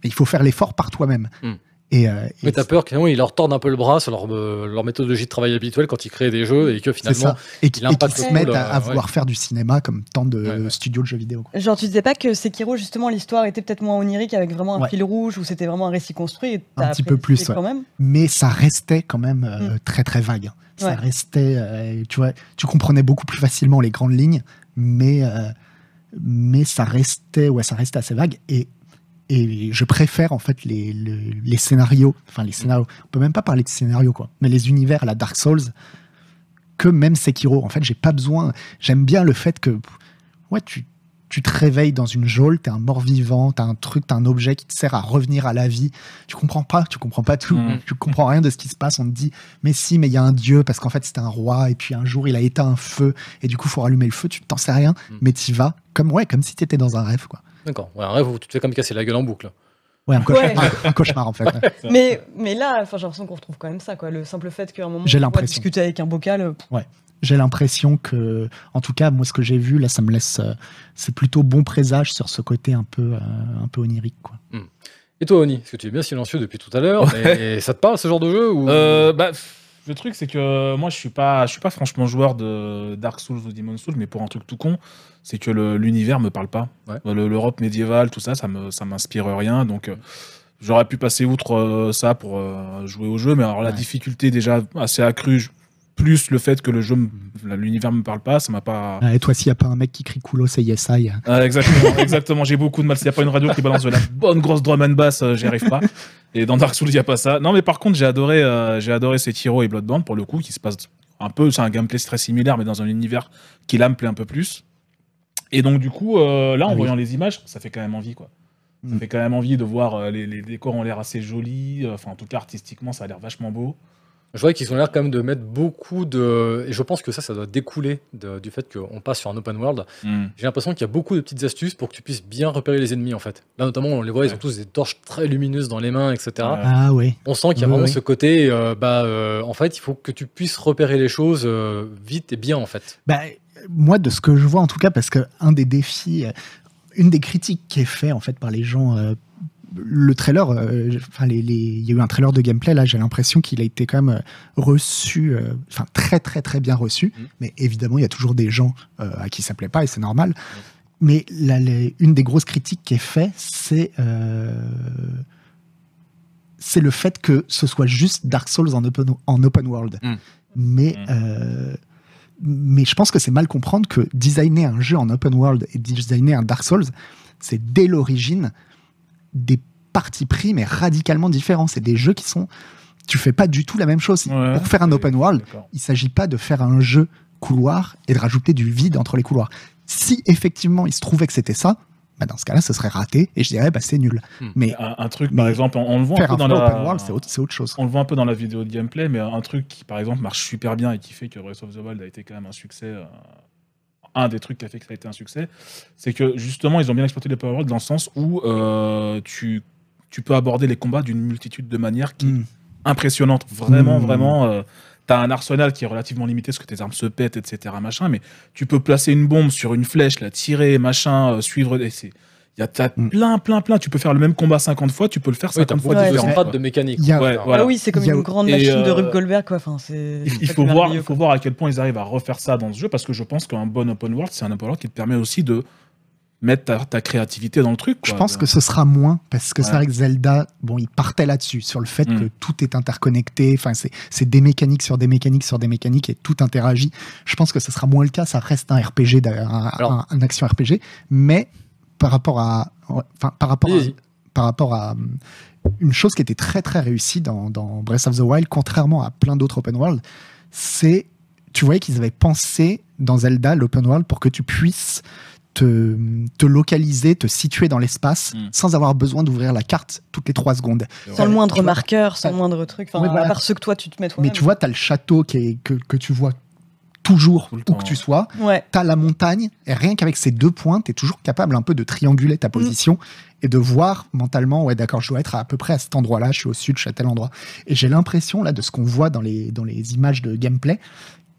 il faut faire l'effort par toi-même. Mm. Et, euh, et Mais t'as peur qu'ils ils leur tordent un peu le bras sur leur, euh, leur méthodologie de travail habituelle quand ils créent des jeux et que finalement. ça. Et qui- il et se mettent à, à ouais. vouloir faire du cinéma comme tant de Ouais, ouais. studios de jeux vidéo. quoi. Genre, tu disais pas que Sekiro, justement, l'histoire était peut-être moins onirique avec vraiment un Ouais. fil rouge où c'était vraiment un récit construit. et Un petit peu plus, ouais. quand même. mais ça restait quand même euh, très très vague. Ça Ouais. restait, euh, tu vois, tu comprenais beaucoup plus facilement les grandes lignes, mais euh, mais ça restait, ouais, ça restait assez vague et et je préfère en fait les, les, les scénarios, enfin les scénarios. On peut même pas parler de scénarios quoi, mais les univers à la Dark Souls que même Sekiro. En fait, j'ai pas besoin. J'aime bien le fait que ouais, tu tu te réveilles dans une geôle, t'es un mort-vivant, t'as un truc, t'as un objet qui te sert à revenir à la vie. Tu comprends pas, tu comprends pas tout, Mhm. tu comprends rien de ce qui se passe. On te dit, mais si, mais il y a un dieu parce qu'en fait c'était un roi et puis un jour il a éteint un feu et du coup faut rallumer le feu. Tu t'en sais rien, Mhm. mais tu vas comme ouais, comme si t'étais dans un rêve quoi. D'accord. Ouais, un rêve où tu te fais comme casser la gueule en boucle. Ouais, un cauchemar, Ouais. un, un cauchemar en fait. ouais. Mais, mais là, enfin, j'ai l'impression qu'on retrouve quand même ça. Quoi. Le simple fait qu'à un moment, J'ai on discuter avec un bocal. euh, J'ai l'impression que, en tout cas, moi ce que j'ai vu là, ça me laisse, euh, c'est plutôt bon présage sur ce côté un peu, euh, un peu onirique quoi. Et toi, Oni Parce que tu es bien silencieux depuis tout à l'heure? mais ça te parle ce genre de jeu ou... Euh, bah, le truc, c'est que moi, je suis pas, je suis pas franchement joueur de Dark Souls ou Demon Souls, mais pour un truc tout con, c'est que l'univers me parle pas. Ouais. Euh, le- L'Europe médiévale, tout ça, ça me, ça m'inspire rien. Donc, euh, J'aurais pu passer outre euh, ça pour euh, jouer au jeu, mais alors la difficulté déjà assez accrue, plus le fait que le jeu, l'univers me parle pas, ça m'a pas. Et toi, s'il n'y a pas un mec qui crie Kulo, c'est yes I. Ah, exactement, exactement. J'ai beaucoup de mal. S'il n'y a pas une radio qui balance de la bonne grosse drum and bass, euh, j'y arrive pas. Et dans Dark Souls, il n'y a pas ça. Non, mais par contre, j'ai adoré, euh, j'ai adoré Sekiro et Bloodborne pour le coup, qui se passe un peu, c'est un gameplay très similaire, mais dans un univers qui là me plaît un peu plus. Et donc, du coup, euh, là, en Ah oui. voyant les images, ça fait quand même envie, quoi. Ça Mm. fait quand même envie de voir euh, les, les décors ont l'air assez jolis. Enfin, en tout cas, artistiquement, ça a l'air vachement beau. Je vois qu'ils ont l'air quand même de mettre beaucoup de. Et je pense que ça, ça doit découler de- du fait qu'on passe sur un open world. Mm. J'ai l'impression qu'il y a beaucoup de petites astuces pour que tu puisses bien repérer les ennemis en fait. Là, notamment, on les voit, ils ont tous des torches très lumineuses dans les mains, etc. Ah ouais. On sent qu'il y a Oui, vraiment oui. ce côté, euh, bah, euh, en fait, il faut que tu puisses repérer les choses euh, vite et bien en fait. Bah, moi, de ce que je vois en tout cas, parce que un des défis, une des critiques qui est fait en fait par les gens, euh, le trailer, euh, enfin les, les- il y a eu un trailer de gameplay là, j'ai l'impression qu'il a été quand même euh, reçu, euh, enfin très très très bien reçu. Mhm. Mais évidemment, il y a toujours des gens euh, à qui ça plaît pas et c'est normal. Mais la- les- une des grosses critiques qui est faite, c'est c'est le fait que ce soit juste Dark Souls en open, en open world. Mm. Mais Mm. mais je pense que c'est mal comprendre que designer un jeu en open world et designer un Dark Souls, c'est dès l'origine des partis pris, mais radicalement différents. C'est des jeux qui sont. Tu fais pas du tout la même chose. Ouais. Pour faire un open world, il s'agit pas de faire un jeu couloir et de rajouter du vide entre les couloirs. Si effectivement il se trouvait que c'était ça, bah dans ce cas-là, ce serait raté et je dirais bah c'est nul. Hmm. Mais Un, un truc, Mais par exemple, on, on le voit un peu un dans la. open world, c'est autre, c'est autre chose. On le voit un peu dans la vidéo de gameplay, mais un truc qui, par exemple, marche super bien et qui fait que Breath of the Wild a été quand même un succès, euh, un des trucs qui a fait que ça a été un succès, c'est que justement, ils ont bien exploité les Power World dans le sens où euh, tu, tu peux aborder les combats d'une multitude de manières qui est Mm. impressionnante. Vraiment, Mm. vraiment. euh, T'as un arsenal qui est relativement limité parce que tes armes se pètent, etc. Machin, mais tu peux placer une bombe sur une flèche, la tirer, machin, euh, suivre. et c'est- Il y a t'as Mm. plein, plein, plein. Tu peux faire le même combat 50 fois, tu peux le faire Oui, t'as 50 fois beaucoup de différemment, strates quoi. de mécanique. Il y a- Ouais, quoi. voilà. Ah oui, c'est comme a- une grande machine de euh, Rube Goldberg, quoi. Enfin, c'est. Il, faut voir, il faut voir à quel point ils arrivent à refaire ça dans ce jeu parce que je pense qu'un bon open world, c'est un open world qui te permet aussi de mettre ta, ta créativité dans le truc. Je pense que ce sera moins parce que c'est Ouais. vrai que Zelda, bon, il partait là-dessus, sur le fait Mm. que tout est interconnecté. Enfin, c'est c'est des mécaniques sur des mécaniques sur des mécaniques et tout interagit. Je pense que ce sera moins le cas. Ça reste un RPG, d'ailleurs, un, Alors- un- un action RPG, mais par rapport à, enfin, par rapport à, par rapport à hum, une chose qui était très très réussie dans, dans Breath of the Wild, contrairement à plein d'autres open world, c'est tu voyais qu'ils avaient pensé dans Zelda l'open world pour que tu puisses te, te localiser, te situer dans l'espace Mm. sans avoir besoin d'ouvrir la carte toutes les trois secondes. Sans le moindre vois- marqueur, sans le moindre truc. Enfin, Ouais, voilà. à part ceux que toi, tu te mets Mais toi-même. tu vois, tu as le château qui est, que, que tu vois toujours Tout où temps, que tu sois. Ouais. Tu as la montagne, et rien qu'avec ces deux points, tu es toujours capable un peu de trianguler Mm. ta position et de voir mentalement, ouais, d'accord, je dois être à, peu près à cet endroit-là, je suis au sud, je suis à tel endroit. Et j'ai l'impression, là, de ce qu'on voit dans les, dans les images de gameplay,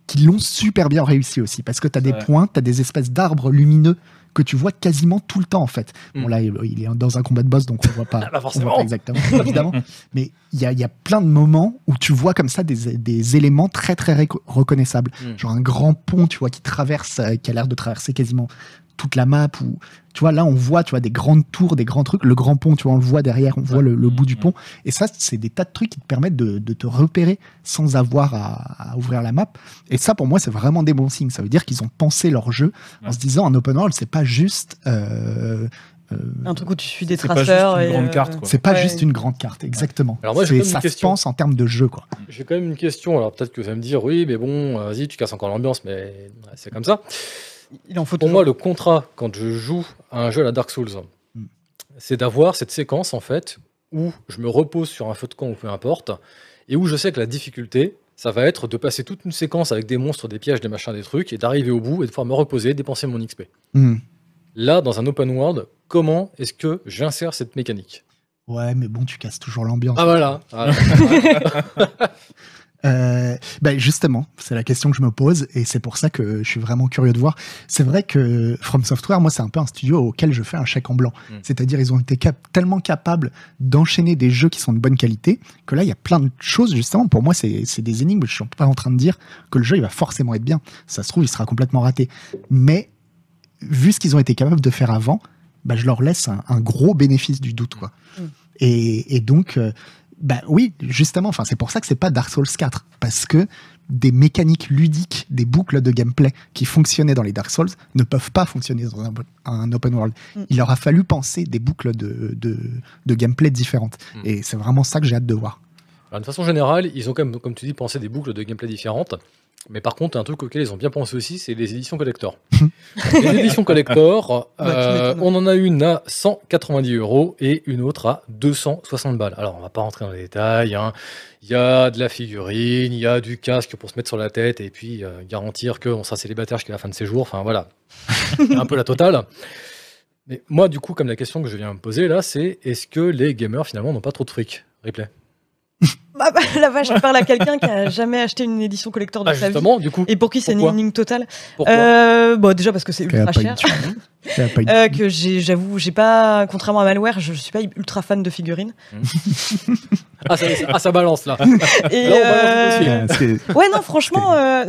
qu'ils l'ont super bien réussi aussi, parce que tu as des points, tu as des espèces d'arbres lumineux que tu vois quasiment tout le temps, en fait. Bon, Mm. là, il est dans un combat de boss, donc on voit pas, Pas on voit forcément. pas exactement, évidemment. Mais il y a, y a plein de moments où tu vois comme ça des, des éléments très, très reconnaissables. Mm. Genre un grand pont, tu vois, qui traverse, euh, qui a l'air de traverser quasiment toute la map. Ou, tu vois, là, on voit, tu vois, des grandes tours, des grands trucs. Le grand pont, tu vois, on le voit derrière, on voit le, le bout du pont. Et ça, c'est des tas de trucs qui te permettent de, de te repérer sans avoir à, à ouvrir la map. Et ça, pour moi, c'est vraiment des bons signes. Ça veut dire qu'ils ont pensé leur jeu en se disant, un open world, c'est pas juste. euh, euh, Un truc où tu suis des C'est pas juste traceurs. une grande euh, carte, quoi. c'est pas Ouais. juste une grande carte, exactement. Alors moi, j'ai C'est- quand même une ça se question. pense en termes de jeu, quoi. J'ai quand même une question. Alors peut-être que vous allez me dire, oui, mais bon, euh, vas-y, tu casses encore l'ambiance, mais c'est comme ça. Il en faut Pour toujours. moi, le contrat, quand je joue à un jeu à la Dark Souls, Mm. c'est d'avoir cette séquence, en fait, où je me repose sur un feu de camp ou peu importe, et où je sais que la difficulté, ça va être de passer toute une séquence avec des monstres, des pièges, des machins, des trucs, et d'arriver au bout et de pouvoir me reposer, dépenser mon XP. Hmm. Là, dans un open world, comment est-ce que j'insère cette mécanique? Ouais, mais bon, tu casses toujours l'ambiance. Ah voilà, Voilà. Euh, ben justement, c'est la question que je me pose et c'est pour ça que je suis vraiment curieux de voir. C'est vrai que From Software, moi, c'est un peu un studio auquel je fais un chèque en blanc. Mm. C'est-à-dire, ils ont été cap- tellement capables d'enchaîner des jeux qui sont de bonne qualité que là, il y a plein de choses, justement. Pour moi, c'est des énigmes. Je suis pas en train de dire que le jeu, il va forcément être bien. Ça se trouve, il sera complètement raté. Mais vu ce qu'ils ont été capables de faire avant, bah, je leur laisse un, un gros bénéfice du doute. Quoi. Mm. Et, et donc, euh, bah oui, justement, enfin, c'est pour ça que c'est pas Dark Souls 4, parce que des mécaniques ludiques, des boucles de gameplay qui fonctionnaient dans les Dark Souls ne peuvent pas fonctionner dans un, un open world. Mm. Il leur a fallu penser des boucles de, de, de gameplay différentes. Mm. Et c'est vraiment ça que j'ai hâte de voir. Alors, de façon générale, ils ont quand même, comme tu dis, pensé des boucles de gameplay différentes. Mais par contre, un truc auquel ils ont bien pensé aussi, c'est les éditions collector. les éditions collector, euh, on en a une à 190 euros et une autre à 260 balles. Alors, on va pas rentrer dans les détails. hein. Il y a de la figurine, il y a du casque pour se mettre sur la tête et puis euh, garantir qu'on sera célibataire jusqu'à la fin de ses jours. Enfin, voilà. un peu la totale. Mais moi, du coup, comme la question que je viens me poser là, c'est est-ce que les gamers finalement n'ont pas trop de fric? Replay. Bah, bah, la vache, je parle à quelqu'un qui a jamais acheté une édition collector de Ah, sa vie. du coup, Et pour qui c'est une énigme totale euh, bon, Déjà parce que c'est ultra cher. Euh, que j'avoue, j'ai pas, contrairement à Malware, je suis pas ultra fan de figurines. ah, ça, ah, ça balance là. Et Alors, on balance aussi. euh, ouais, non, franchement, euh,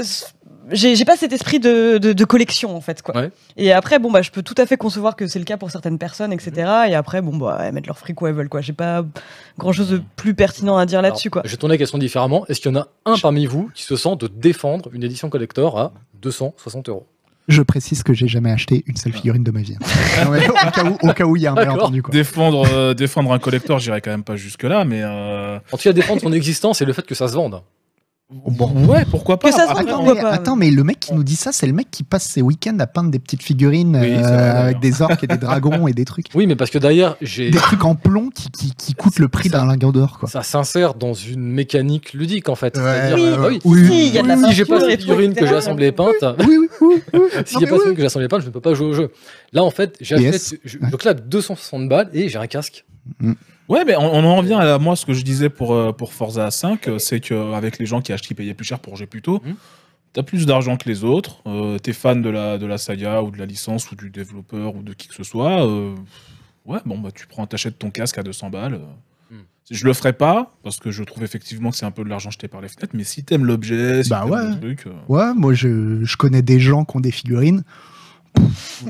j'ai, pas cet esprit de, de, de collection en fait, quoi. Ouais. Et après, bon, bah, je peux tout à fait concevoir que c'est le cas pour certaines personnes, etc. Et après, bon, bah, elles mettent leur fric où elles veulent, quoi. J'ai pas grand chose de plus pertinent à dire là-dessus, quoi. Je vais tourner la question différemment. Est-ce qu'il y en a un parmi vous qui se sent de défendre une édition collector à 260 euros? Je précise que j'ai jamais acheté une seule figurine de ma vie. Non, mais au, cas où, au cas où il y a un malentendu. Quoi. Défendre, euh, défendre un collector, j'irai quand même pas jusque-là, mais. euh, En tout cas, défendre son existence et le fait que ça se vende. Bon. Ouais, pourquoi pas. Que ça se Après, vende, Attends pourquoi mais, pas, attends, mais le mec qui nous dit ça, c'est le mec qui passe ses week-ends à peindre des petites figurines Oui, euh, vrai, d'ailleurs. avec des orques et des dragons et des trucs. Oui, mais parce que derrière, j'ai. Des trucs en plomb qui, qui, qui coûtent le prix d'un lingot d'or. Quoi. Ça s'insère dans une mécanique ludique en fait. Ouais, C'est-à-dire, Oui, euh, bah oui, oui, Si, il y a de la si j'ai pas cette figurine que j'ai assemblée et peinte, Oui, oui, oui. si j'ai pas cette que j'ai assemblée et peinte, je ne peux pas jouer au jeu. Là, en fait, j'achète, je, je claque 260 balles et j'ai un casque. Ouais, mais on, on en revient à moi, ce que je disais pour, euh, pour Forza 5, euh, c'est qu'avec les gens qui achetaient, qui payaient plus cher pour jouer plus tôt, Mhm. t'as plus d'argent que les autres, euh, t'es fan de la, de la saga ou de la licence ou du développeur ou de qui que ce soit, euh, ouais, bon, bah tu prends, t'achètes ton casque à 200 balles. euh. Mhm. Je le ferai pas, parce que je trouve effectivement que c'est un peu de l'argent jeté par les fenêtres, mais si t'aimes l'objet, si Bah t'aimes ouais. le truc... euh, Ouais, moi je, je connais des gens qui ont des figurines.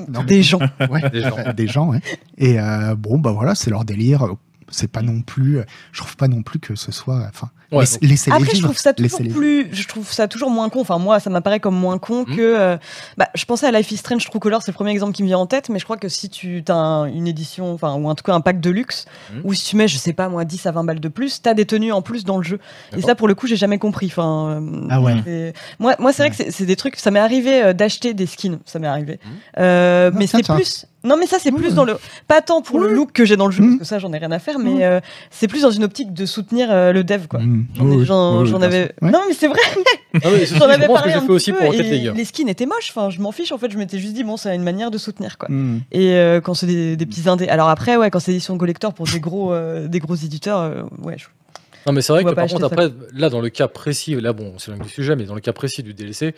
Non, Des gens. Ouais, Des gens. euh, des gens, ouais. Et euh, bon, bah voilà, c'est leur délire. C'est pas non plus. Je trouve pas non plus que ce soit. Enfin, Ouais, laissez les Après, je trouve ça toujours plus, je trouve ça toujours moins con. Enfin, moi, ça m'apparaît comme moins con Mhm. que. euh, bah, je pensais à Life is Strange True Color, c'est le premier exemple qui me vient en tête, mais je crois que si tu as un- une édition, enfin, ou en tout cas un pack de luxe, Mhm. ou si tu mets, je sais pas moi, 10 à 20 balles de plus, t'as des tenues en plus dans le jeu. Et ça, pour le coup, j'ai jamais compris. Enfin, euh, Ah ouais. c'est- Moi, moi c'est vrai que c'est- des trucs, ça m'est arrivé euh, d'acheter des skins, ça m'est arrivé. Euh, Ah, mais c'est plus. Non, mais ça, c'est plus dans le. Pas tant pour le Ouais. look que j'ai dans le jeu, parce que ça, j'en ai rien à faire, mais euh, c'est plus dans une optique de soutenir euh, le dev, quoi. Mmh. J'en ai- avais. Non, mais c'est vrai, Ah oui, c'est j'en avais parlé un petit peu, et. Les skins étaient moches, enfin, je m'en fiche, en fait, je m'étais juste dit, bon, c'est une manière de soutenir, quoi. Mmh. Et euh, quand c'est des, des petits indés. Alors après, ouais, quand c'est édition collector pour des gros, euh, des gros éditeurs, euh, ouais, je- Non, mais c'est vrai On que pas par contre, après, là, dans le cas précis, là, bon, c'est loin du sujet, mais dans le cas précis du DLC,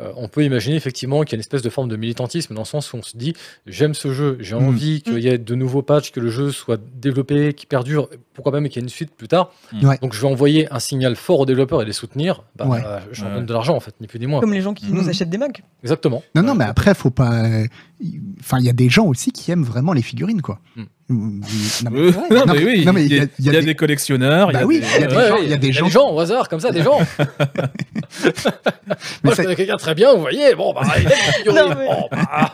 euh, on peut imaginer effectivement qu'il y a une espèce de forme de militantisme dans le sens où on se dit j'aime ce jeu, j'ai Mm. envie qu'il y ait de nouveaux patchs, que le jeu soit développé, qui perdure, pourquoi même qu'il y ait une suite plus tard. Ouais. Donc je vais envoyer un signal fort aux développeurs et les soutenir. Bah, Ouais. euh, je leur Ouais. donne de l'argent, en fait, ni plus ni moins. comme les gens qui Mhm. nous achètent des mugs. Exactement. Non, non, mais après, faut pas. Enfin, il y a des gens aussi qui aiment vraiment les figurines, quoi. Non, mais, Euh, non, Non, mais oui, non, mais il y, a- il y a des collectionneurs. il y Bah a oui, des- il y a des Ouais, gens- ouais, il y a des gens- au hasard, comme ça, des gens. Mais Moi, je c'est- connais quelqu'un très bien, vous voyez, bon, bah, il aime les figurines. Non, mais- Bon, bah,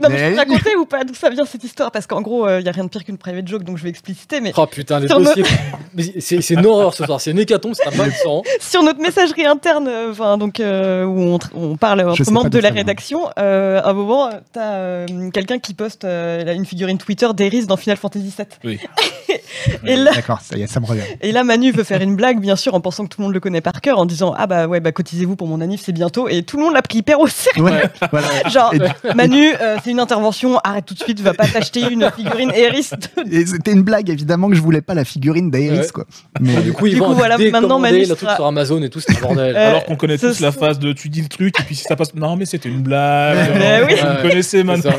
Non, mais, Mais- je peux raconter ou pas d'où ça vient cette histoire Parce qu'en gros, il y a rien de pire qu'une private joke, donc je vais expliciter. Mais Oh putain, les dossiers. Mais C'est c'est une horreur ce soir, c'est une hécatombe, c'est un mal de sang. sur notre messagerie interne, euh, enfin donc euh, où on, on parle entre membres pas de la ça rédaction, euh, à un moment, euh, t'as euh, quelqu'un qui poste euh, une figurine Twitter d'Eris dans Final Fantasy VII. Oui. Et là, D'accord, ça y est, ça me revient. Et là, Manu veut faire une blague, bien sûr, en pensant que tout le monde le connaît par cœur, en disant Ah bah ouais, bah cotisez-vous pour mon anif, c'est bientôt. Et tout le monde l'a pris hyper au sérieux. Ouais, voilà. Genre, Manu, euh, c'est une intervention, arrête tout de suite, va pas t'acheter une figurine Eris. de- Et c'était une blague, évidemment, que je voulais pas la figurine d'Aeris, Ouais. quoi. Mais Du coup, ils Du vont coup, voilà, maintenant, Manu le truc sera- sur Amazon et tout, c'est un bordel. Euh, Alors qu'on connaît tous la sera- phase de tu dis le truc et puis si ça passe. Non, mais c'était une blague. Euh, oui. Vous me connaissez C'est maintenant.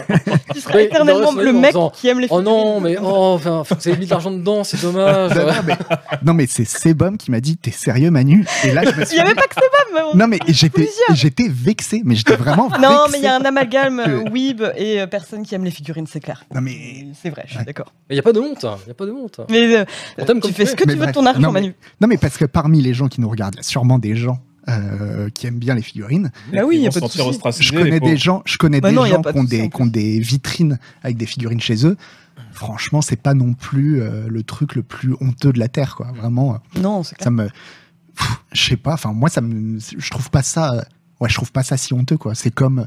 Tu seras éternellement il le mec qui aime les Oh non, mais oh, enfin, vous avez mis de l'argent dedans, c'est c'est dommage. Non, mais, non, mais c'est Sebum qui m'a dit T'es sérieux, Manu? Et là, je me Il suis n'y avait dit- pas que c'est mais on- Non, mais j'étais vexé, mais j'étais vraiment Non, mais il y a un amalgame euh, weeb et euh, personne qui aime les figurines, c'est clair. Non, mais. C'est vrai, je suis Ouais. d'accord. Il n'y a pas de honte. Il n'y a pas de honte. Mais euh, tu fais ce que Mais tu veux de ton argent, non, mais- Manu. Non, mais parce que parmi les gens qui nous regardent, il y a sûrement des gens euh, qui aiment bien les figurines. Bah oui, Ils y a pas de Je connais des gens, je connais Bah des non, gens qui ont, des, en qui ont des vitrines avec des figurines chez eux. Franchement, c'est pas non plus euh, le truc le plus honteux de la terre, quoi. Vraiment, euh, Non, c'est ça me, je sais pas. Enfin, moi, ça me, je trouve pas ça. euh, Ouais, je trouve pas ça si honteux, quoi. C'est comme,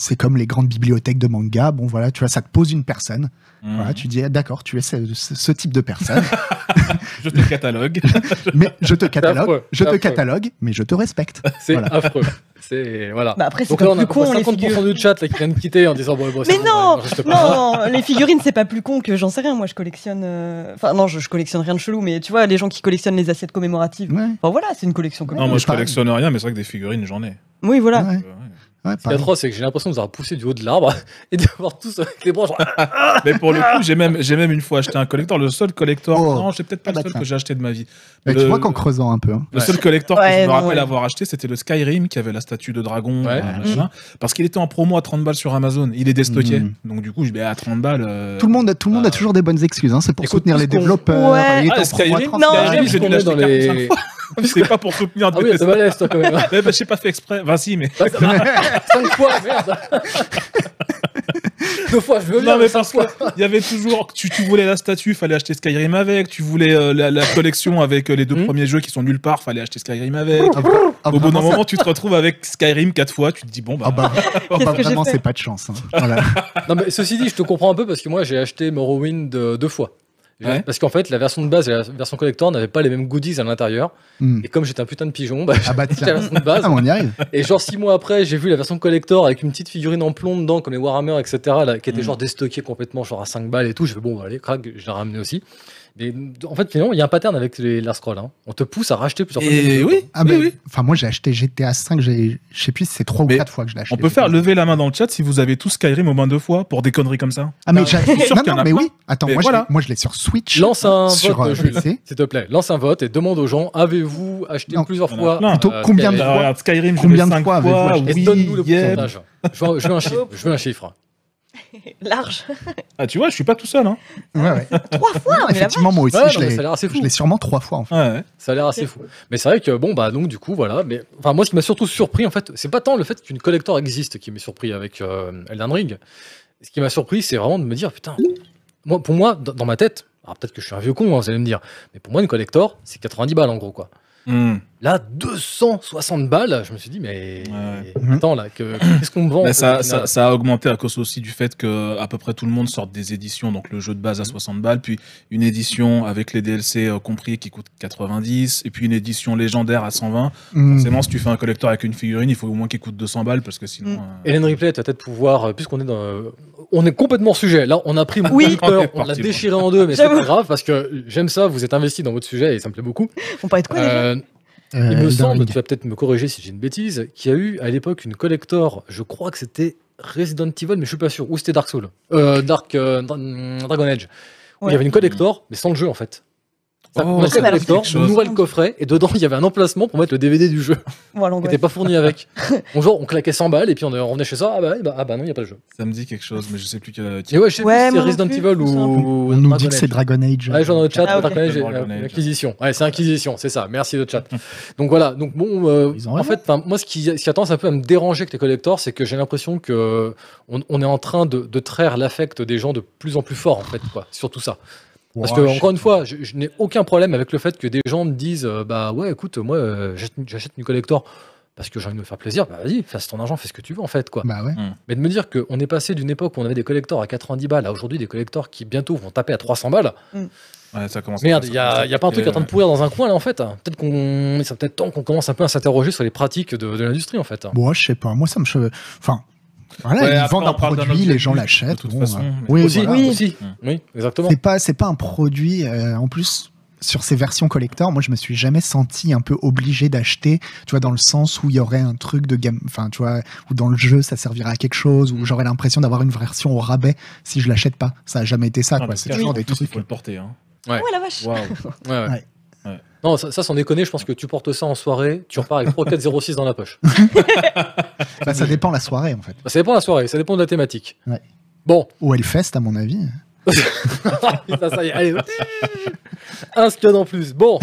c'est comme les grandes bibliothèques de manga. Bon, voilà, tu vois, ça te pose une personne. Mhm. Voilà, tu dis, ah, d'accord, tu es ce, ce- ce type de personne, Je te catalogue. mais je te catalogue, affreux, je te affreux. catalogue, mais je te respecte. C'est Voilà. affreux. C'est voilà. Bah après, c'est Donc là, on a plus con, les 50% figurines. du chat là, qui vient de quitter en disant bon, bon, c'est Mais bon, non, pas. non, les figurines, c'est pas plus con que j'en sais rien. Moi, je collectionne. euh, Enfin, non, je, je collectionne rien de chelou, mais tu vois, les gens qui collectionnent les assiettes commémoratives. Ouais, Enfin, voilà, c'est une collection comme Non, moi je collectionne rien, mais c'est vrai que des figurines, j'en ai. Oui, voilà. ouais, Euh, ouais. ouais, Ce qui est pareil. atroce, c'est que j'ai l'impression de nous avoir poussé du haut de l'arbre et d'avoir tous avec les genre, Mais pour le coup, j'ai même, j'ai même une fois acheté un collector, le seul collector. Oh. Non, c'est peut-être pas Ah bah le seul tiens. que j'ai acheté de ma vie. Mais Le- tu vois qu'en creusant un peu, hein, Le Ouais. seul collector Ouais, que je me rappelle ouais. avoir acheté, c'était le Skyrim qui avait la statue de dragon, Ouais. euh, machin, parce qu'il était en promo à 30 balles sur Amazon. Il est déstocké. Mhm. Donc du coup, je vais à 30 balles. euh, tout le monde, tout le monde a Ah. toujours des bonnes excuses. hein, C'est pour Écoute, soutenir les développeurs. Ouais. il est Ah, en Skyrim, promo à 30 Non. balles. J'ai dû l'acheter les. 45 fois. C'est pas pour soutenir Ah oui, des c'est balèze toi quand même. hein. Ouais, bah, j'ai pas fait exprès. Enfin, si, mais. 5 fois, merde. Deux fois, je veux bien, Non, mais cinq parce fois. qu'il y avait toujours. Tu, tu voulais la statue, fallait acheter Skyrim avec. Tu voulais euh, la, la collection avec euh, les deux Mhm. premiers jeux qui sont nulle part, fallait acheter Skyrim avec. Ah, Au bout d'un moment, tu te retrouves avec Skyrim quatre fois, tu te dis, bon, bah. Ah bah, ah bah, vraiment, c'est pas de chance. hein. Voilà. Non, mais ceci dit, je te comprends un peu parce que moi, j'ai acheté Morrowind euh, deux fois. Ouais. Parce qu'en fait, la version de base et la version collector n'avaient pas les mêmes goodies à l'intérieur. Hmm. Et comme j'étais un putain de pigeon, bah, Ah bah la version de base. ah, on y arrive. Et genre six mois après, j'ai vu la version collector avec une petite figurine en plomb dedans, comme les Warhammer, etc., là, qui était Mm. genre déstockée complètement, genre à 5 balles et tout. J'ai fait bon, bah, allez, crac, je l'ai ramené aussi. Mais en fait, finalement, il y a un pattern avec les Last Scroll. Hein. On te pousse à racheter plusieurs fois. Et oui, Ah, oui, mais, oui. Enfin, moi, j'ai acheté GTA 5, j'ai- je sais plus si c'est trois ou Mais quatre fois que je l'ai acheté. On peut faire lever la main dans le chat si vous avez tous Skyrim au moins deux fois pour des conneries comme ça. Ah, mais Non, j'ai- suis sûr non, non, mais oui. Attends, Mais moi, je voilà. l'ai- moi, je l'ai sur Switch. Lance un sur vote, euh, s'il te plaît. Lance un vote et demande aux gens avez-vous acheté Non. plusieurs fois plein. Plutôt, euh, combien de Skyrim? Fois Skyrim, je Combien de fois avez-vous fois. acheté Et Oui, donne-nous le pourcentage. Je veux un chiffre. Large. Ah, tu vois, je suis pas tout seul. Hein. Ouais, ouais. Trois fois, effectivement, moi aussi, Ouais, je mais l'ai je sûrement trois fois, en fait. Ouais, ouais. Ça a l'air assez fou. Mais c'est vrai que bon bah donc du coup voilà. Mais enfin moi ce qui m'a surtout surpris en fait, c'est pas tant le fait qu'une collector existe qui m'a surpris avec euh, Elden Ring. Ce qui m'a surpris c'est vraiment de me dire putain. Moi pour moi dans, dans ma tête, alors peut-être que je suis un vieux con, hein, vous allez me dire, mais pour moi une collector c'est 90 balles en gros quoi. Hmm. Là 260 balles, je me suis dit mais Ouais. attends là que qu'est-ce qu'on me vend ça, a augmenté à cause aussi du fait que à peu près tout le monde sort des éditions, donc le jeu de base à 60 balles, puis une édition avec les DLC euh, compris qui coûte 90, et puis une édition légendaire à 120. Hmm. Forcément, si tu fais un collector avec une figurine, il faut au moins qu'il coûte 200 balles parce que sinon. Mm. euh, Hélène Ripley, tu vas peut-être pouvoir, euh, puisqu'on est dans. euh, on est complètement hors sujet. Là, on a pris mon Oui. peur, On l'a déchiré en deux, mais c'est pas grave parce que j'aime ça, vous êtes investi dans votre sujet et ça me plaît beaucoup. On parlait de quoi déjà? Euh, Euh, il me Elden semble, tu vas peut-être me corriger si j'ai une bêtise, qu'il y a eu à l'époque une collector, je crois que c'était Resident Evil, mais je suis pas sûr, ou c'était Dark Souls, euh, Dark euh, Dra- Dragon Age, où Ouais. il y avait une collector, mais sans le jeu en fait. Ça, Oh, on a ça on chose. ouvrait le coffret et dedans il y avait un emplacement pour mettre le DVD du jeu alors, qui n'était pas fourni avec. On, genre, on claquait 100 balles et puis on, revenait chez ça, ah bah, bah, ah bah non, il n'y a pas le jeu. Ça me dit quelque chose, mais je sais plus quel. Et ouais, je sais Ouais, plus si c'est Resident Evil ou. On nous dit que c'est. Dragon Age. Ouais, genre dans le chat, Ah. Dragon Age, Dragon euh, Age. Ouais, c'est Inquisition, c'est ça. Merci le chat. Donc voilà. Donc bon, euh, en fait, moi, ce qui, ce qui a tendance un peu à me déranger avec les collectors, c'est que j'ai l'impression que on, on est en train de, de traire l'affect des gens de plus en plus fort, en fait, quoi. Surtout ça. Parce que encore une fois, je, je n'ai aucun problème avec le fait que des gens me disent, euh, bah ouais, écoute, moi, euh, j'achète une collector parce que j'ai envie de me faire plaisir. Bah vas-y, fasse ton argent, fais ce que tu veux, en fait, quoi. Bah ouais. Mais de me dire qu'on est passé d'une époque où on avait des collectors à 90 balles à aujourd'hui des collectors qui bientôt vont taper à 300 balles. Ouais, ça commence. Merde, il y a, pas un truc à en train de pourrir dans un coin là en fait. Peut-être qu'on, c'est peut-être temps qu'on commence un peu à s'interroger sur les pratiques de, de l'industrie en fait. Bon, je sais pas. Moi, ça me. Enfin. Voilà, Ouais, ils après, vendent on un produit, les gens l'achètent. bon, euh, mais- oui, aussi, voilà. Oui. aussi, Mm. oui, exactement. C'est pas, c'est pas un produit. euh, en plus, sur ces versions collector, moi, je me suis jamais senti un peu obligé d'acheter. Tu vois, dans le sens où il y aurait un truc de gamme. Enfin, tu vois, où dans le jeu, ça servirait à quelque chose, où j'aurais l'impression d'avoir une version au rabais si je l'achète pas. Ça a jamais été ça, Ah, quoi. C'est toujours des plus, Il trucs. faut le porter. Hein. Ouais. Oh la vache. Ouais, ouais. Ouais. Non, ça, ça sans déconner, je pense que tu portes ça en soirée, tu repars avec 3-4-0-6 dans la poche. Bah, ça dépend la soirée, en fait. Bah, ça dépend de la soirée, ça dépend de la thématique. Ouais. Bon, Ou Hellfest, à mon avis. ça, ça y est, allez. Un scud en plus. Bon,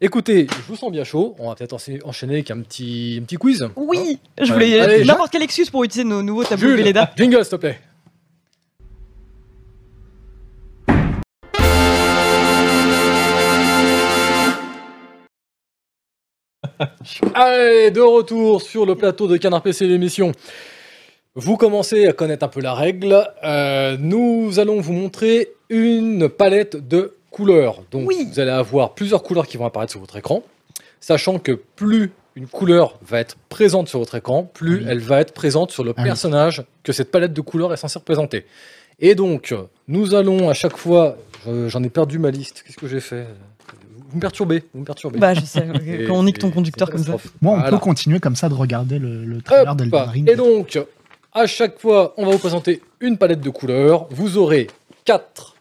écoutez, je vous sens bien chaud. On va peut-être encha- enchaîner avec un petit, un petit quiz. Oui, je voulais n'importe quelle excuse pour utiliser nos nouveaux tableaux Jules, Velleda. jingle, s'il te plaît. Allez, de retour sur le plateau de Canard PC l'émission. Vous commencez à connaître un peu la règle. Euh, nous allons vous montrer une palette de couleurs. Donc, Oui. vous allez avoir plusieurs couleurs qui vont apparaître sur votre écran, sachant que plus une couleur va être présente sur votre écran, plus Oui. elle va être présente sur le Ah oui. personnage que cette palette de couleurs est censée représenter. Et donc, nous allons à chaque fois. je- J'en ai perdu ma liste. Qu'est-ce que j'ai fait? Vous me perturbez. Vous me perturbez. Bah, je sais, quand on nique ton conducteur comme ça. Moi, on Voilà. peut continuer comme ça de regarder le, le trailer d'Elden Ring. Et donc, à chaque fois, on va vous présenter une palette de couleurs. Vous aurez quatre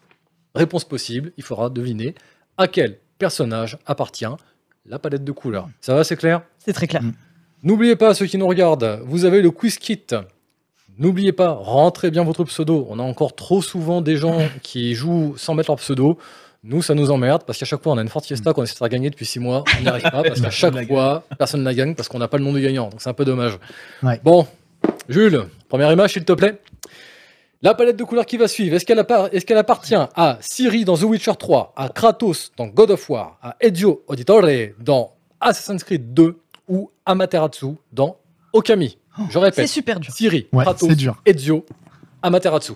réponses possibles. Il faudra deviner à quel personnage appartient la palette de couleurs. Ça va, c'est clair? C'est très clair. N'oubliez pas, ceux qui nous regardent, vous avez le quiz kit. N'oubliez pas, rentrez bien votre pseudo. On a encore trop souvent des gens qui jouent sans mettre leur pseudo. Nous, ça nous emmerde parce qu'à chaque fois, on a une forte fiesta qu'on essaie de faire gagner depuis six mois. On n'y arrive pas parce qu'à chaque fois, personne ne la gagne parce qu'on n'a pas le nom du gagnant. Donc c'est un peu dommage. Ouais. Bon, Jules, première image, s'il te plaît. La palette de couleurs qui va suivre, est-ce qu'elle appartient à Ciri dans The Witcher 3, à Kratos dans God of War, à Ezio Auditore dans Assassin's Creed 2 ou Amaterasu dans Okami? Je C'est répète, super dur. Ouais, Kratos, c'est dur. Ezio, Amaterasu.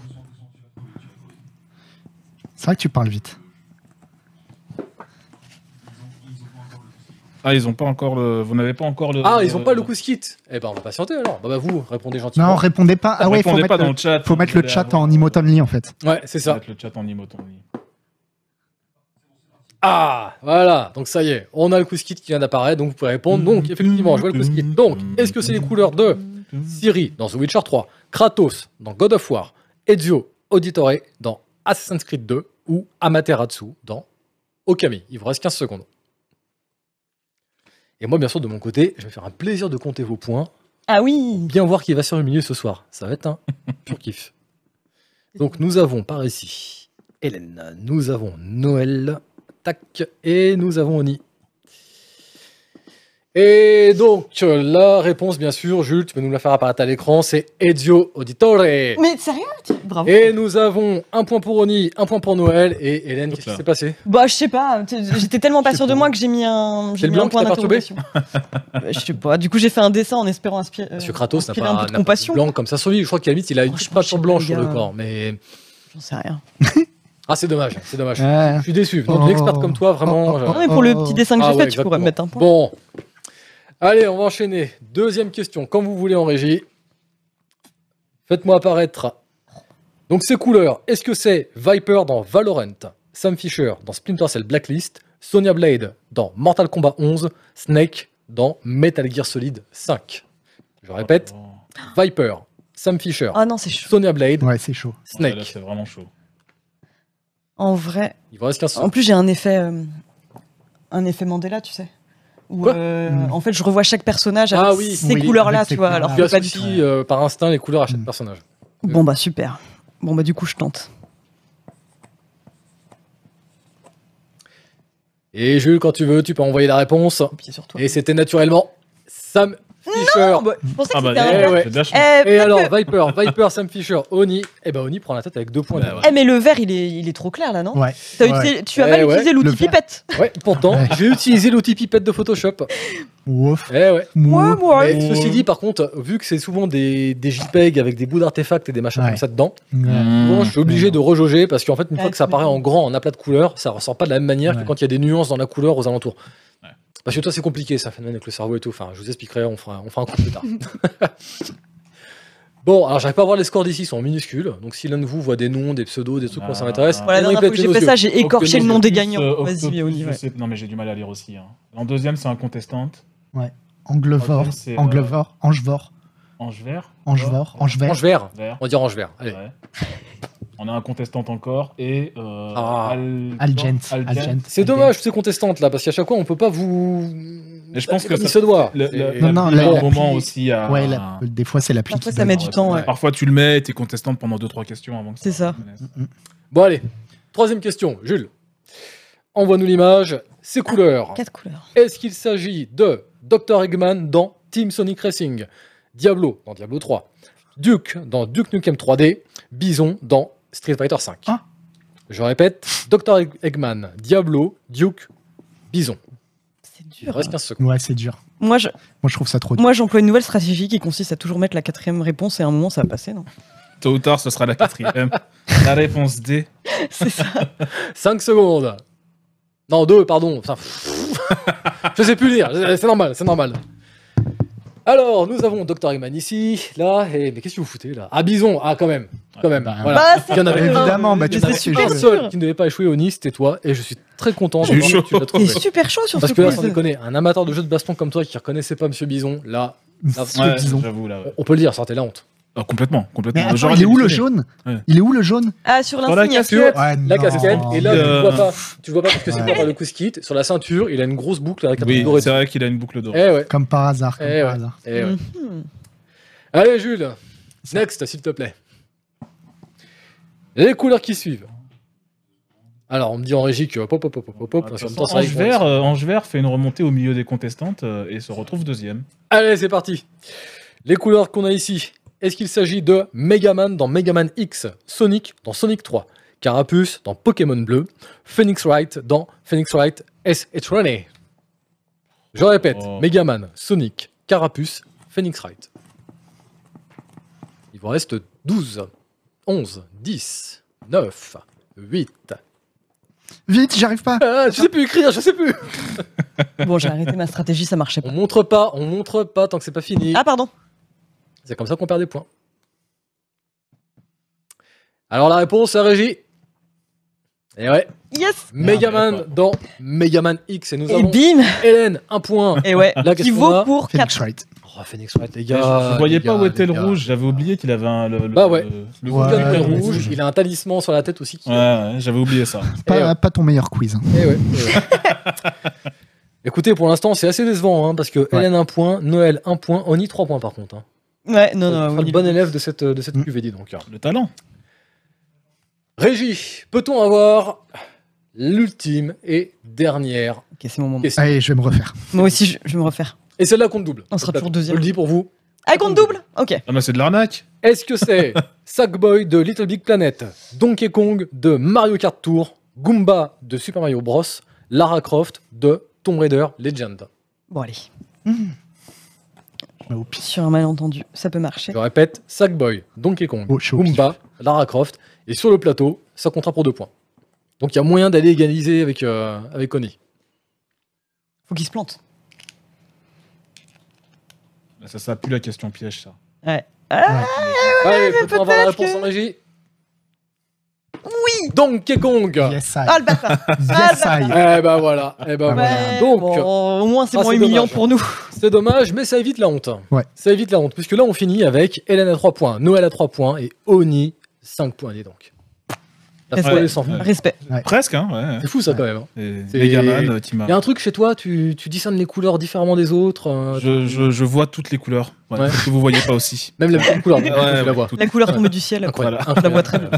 C'est vrai que tu parles vite. Ah, ils ont pas encore le. Vous n'avez pas encore le. Ah, ils ont pas le quiz kit Eh ben, on va patienter alors. Bah, bah vous, répondez gentiment. Non, répondez pas. Ah ouais, il faut Répondez mettre, pas dans le, chat. faut mettre le chat en emote only, en fait. Ouais, c'est Faut ça. mettre le chat en emote only. Ah, voilà. Donc ça y est, on a le quiz kit qui vient d'apparaître, donc vous pouvez répondre. Donc effectivement, je vois le quiz kit. Donc, est-ce que c'est les couleurs de Ciri dans The Witcher 3, Kratos dans God of War, Ezio Auditore dans Assassin's Creed 2 ou Amaterasu dans Okami? Il vous reste 15 secondes. Et moi, bien sûr, de mon côté, je vais faire un plaisir de compter vos points. Ah oui Bien voir qui va sur le milieu ce soir. Ça va être un pur kiff. Donc, nous avons par ici Hélène, nous avons Noël, tac, et nous avons Oni. Et donc, la réponse, bien sûr, Jules, tu peux nous la faire apparaître à l'écran, c'est Ezio Auditore. Mais sérieux tu- Bravo. Et nous avons un point pour Oni, un point pour Noël. Et Hélène, qu'est-ce qui s'est passé? Bah, je sais pas. J'étais tellement pas sûre de moi que j'ai mis un, C'est j'ai le mis un point d'interrogation. Bah, Je sais pas. Du coup, j'ai fait un dessin en espérant inspirer. Que Kratos n'a pas, un peu de compassion. blanc comme ça sur lui. Je crois qu'à la limite, il a une sais blanche sur le corps. Mais. J'en sais rien. Ah, c'est dommage, c'est dommage. Ouais. Je suis déçu. Donc, Oh. une experte comme toi, vraiment. Oh, oh, Non, mais pour le petit dessin que Ah j'ai fait, tu pourrais me mettre un point. Bon. Allez, on va enchaîner. Deuxième question. Quand vous voulez en régie, faites-moi apparaître. Donc, ces couleurs, est-ce que c'est Viper dans Valorant, Sam Fisher dans Splinter Cell Blacklist, Sonya Blade dans Mortal Kombat 11, Snake dans Metal Gear Solid 5 Je répète, Viper, Sam Fisher, Ah non, c'est chaud. Sonya Blade, Ouais, c'est chaud. Là, Snake. c'est vraiment chaud. En vrai. Il vous reste 15 En plus, j'ai un effet, euh, un effet Mandela, tu sais. Où, euh, Hmm. En fait, je revois chaque personnage avec Ah oui. ces Oui, couleurs-là, avec tu vois. Alors Tu pas du tout. associes euh, par instinct les couleurs à chaque Mm. personnage. Bon bah super. Bon bah du coup, je tente. Et Jules, quand tu veux, tu peux envoyer la réponse. Et c'était naturellement Sam Fisher. Bah, je pensais que Ah bah, c'était un eh ouais. Eh, Et alors, que- Viper, Viper, Sam Fisher, Oni. Et ben Oni prend la tête avec deux points. Bah. Eh, mais le vert, il est, il est trop clair là, non Ouais. T'as Ouais. utilisé- Tu as Eh mal ouais. utilisé l'outil pipette. Ouais, pourtant, Ouais. j'ai utilisé l'outil pipette de Photoshop. Ouf. Eh ouais. Moi, moi. Mais ceci dit, par contre, vu que c'est souvent des, des JPEG avec des bouts d'artefacts et des machins Ouais. comme ça dedans, bon, je suis obligé de rejauger parce qu'en fait, une fois que ça apparaît en grand, en aplat de couleur, ça ressort pas de la même manière que quand il y a des nuances dans la couleur aux alentours. Ouais. Parce que toi, c'est compliqué, ça phénomène avec le cerveau et tout. Enfin, je vous expliquerai, on fera, on fera un coup plus tard. bon, alors j'arrive pas à voir les scores d'ici, ils sont en minuscules. Donc si l'un de vous voit des noms, des pseudos, des trucs, moi ça Ah. m'intéresse. Voilà, la on y dernière fois que pète j'ai fait yeux. ça, j'ai écorché le nom des gagnants. euh, Vas-y, Octopus, on y je va. sais- Non, mais j'ai du mal à lire aussi. hein. En deuxième, c'est incontestante. Anglevore, Ok, c'est, euh, Anglevore, Angevore, Ange vert. Angevore, Angevert. Ange vert. Vert. On va dire ange vert. Allez. Ouais. On a un contestante encore et. Euh, Ah. Al- Algent. Algent. Algent. C'est dommage, ces contestantes là, parce qu'à chaque fois, on peut pas vous. Mais je pense que ça- se doit. Le, Non, non, le la- bon la moment pluie- aussi à. Ouais, la- des fois, c'est l'appli Parfois, ça met du temps, ouais. Parfois, tu le mets et t'es contestante pendant 2-3 questions avant que C'est ça. connaisse. Bon, allez. Troisième question, Jules. Envoie-nous l'image. Ces couleurs. Quatre couleurs. Est-ce qu'il s'agit de Dr. Eggman dans Team Sonic Racing, Diablo dans Diablo 3, Duke dans Duke Nukem 3D, Bison dans Street Fighter 5 Ah. Je répète, Dr. Egg- Eggman, Diablo, Duke, Bison. C'est Il dur. reste 15 secondes. Ouais, c'est dur. Moi, je, Moi, je trouve ça trop dur. moi, j'emploie une nouvelle stratégie qui consiste à toujours mettre la quatrième réponse et à un moment, ça va passer, non? Tôt ou tard, ce sera la quatrième. la réponse D. C'est ça. 5 secondes. Non, 2, pardon. Pff. Je sais plus lire, c'est normal, c'est normal. Alors, nous avons Dr. Eggman ici, là, et... mais qu'est-ce que vous foutez là? Ah, Bison, ah, quand même, quand même. Bah, voilà. Bah, c'est Il y en avait. Évidemment, bah, Il tu super sûr. seul qui ne devait pas échouer au Nice, c'était toi, et je suis très content J'ai eu voir chaud. que tu l'as T'es trouvé. super chaud sur Parce ce que là, sans déconner, un amateur de jeux de baston comme toi qui reconnaissait pas Monsieur Bison, là, là, Ouais, j'avoue, là. ouais. on peut le dire, sortez la honte. Ah, complètement, Mais complètement. attends, Genre, il est où le jaune Ouais. Il est où le jaune Ah, sur la l'insigne, casquette. Ouais, La casquette, et là, tu Euh, vois pas, tu vois pas parce que c'est Ouais. pas le kit. Sur la ceinture, il a une grosse boucle avec un Oui, c'est vrai qu'il a une boucle d'or. Eh ouais, Comme par hasard. Comme Eh par ouais. hasard. eh ouais. Mhm. Allez, Jules, next, s'il te plaît. Les couleurs qui suivent. Alors, on me dit en régie que hop, hop, hop, hop, hop, Vert, euh, Ange Vert fait une remontée au milieu des contestantes euh, et se retrouve deuxième. Allez, c'est parti. Les couleurs qu'on a ici. Est-ce qu'il s'agit de Megaman dans Megaman X, Sonic dans Sonic 3, Carapuce dans Pokémon Bleu, Phoenix Wright dans Phoenix Wright S Eternity Je répète, Oh. Megaman, Sonic, Carapuce, Phoenix Wright. Il vous reste 12, 11, 10, 9, 8. Vite, j'arrive pas. Ah, je sais plus écrire, je sais plus. Bon, j'ai arrêté ma stratégie, ça marchait On pas. montre pas, on montre pas tant que c'est pas fini. Ah, pardon. C'est comme ça qu'on perd des points. Alors la réponse, la régie. Et ouais, Yes Megaman dans Megaman X. Et nous Et avons bim Hélène, un point. Et ouais, Là, qui a vaut pour Phoenix 4. Wright. Oh, Phoenix Wright, les gars. je, je voyais les pas gars, où était le rouge, j'avais oublié qu'il avait un. Le, le- Bah ouais. le- le Ouais, rouge, il a un talisman sur la tête aussi. Qui... Ouais, ouais, j'avais oublié ça. Pas, Eh ouais. pas ton meilleur quiz. hein. Eh ouais, eh ouais. Écoutez, pour l'instant, c'est assez décevant, hein, parce que Hélène, un point, Noël, un point, Oni, trois points par contre. Hein. Ouais, non, non, oui. le bon élève de cette, de cette Mm. cuvée, dis donc. Le talent. Régie, peut-on avoir l'ultime et dernière Ok, c'est mon moment. question Allez, je vais me refaire. Moi aussi, je, je vais me refaire. Et celle-là compte double. On sera Je toujours deuxième. le dis pour vous. Ah, compte double Ok. Ah, bah c'est de l'arnaque. Est-ce que c'est Sackboy de Little Big Planet, Donkey Kong de Mario Kart Tour, Goomba de Super Mario Bros, Lara Croft de Tomb Raider Legend? Bon, allez. Mais. Sur un malentendu, ça peut marcher. Je répète, Sackboy, Donkey Kong, Oh. Goomba, Lara Croft, et sur le plateau, ça comptera pour deux points. Donc il y a moyen d'aller égaliser avec, euh, avec Oni. Faut qu'il se plante. Ça, ça pue la question piège, ça. Ouais. Ah, Allez, peut-on avoir la peut-être réponse que- en régie Oui Donkey Kong Yes, I. Ah, le bâtard Yes, I. Eh ben voilà, eh ben Ah, voilà. Ouais, Donc, bon, au moins, c'est Ah, moins humiliant dommage. pour nous. C'est dommage, mais ça évite la honte. Ouais. Ça évite la honte, puisque là, on finit avec Hélène à 3 points, Noël à 3 points et Oni 5 points, dis donc. La Respect. sans. Ouais. Respect. Presque, hein, ouais. C'est fou ça quand même. hein. Il y a un truc chez toi, tu, tu discernes les couleurs différemment des autres. euh, Je, je, je vois toutes les couleurs. Ouais, Ouais. Que vous voyez pas aussi. Même la même couleur, la vois. La couleur tombée du ciel. Incroyable. Voilà. Je la vois très bien.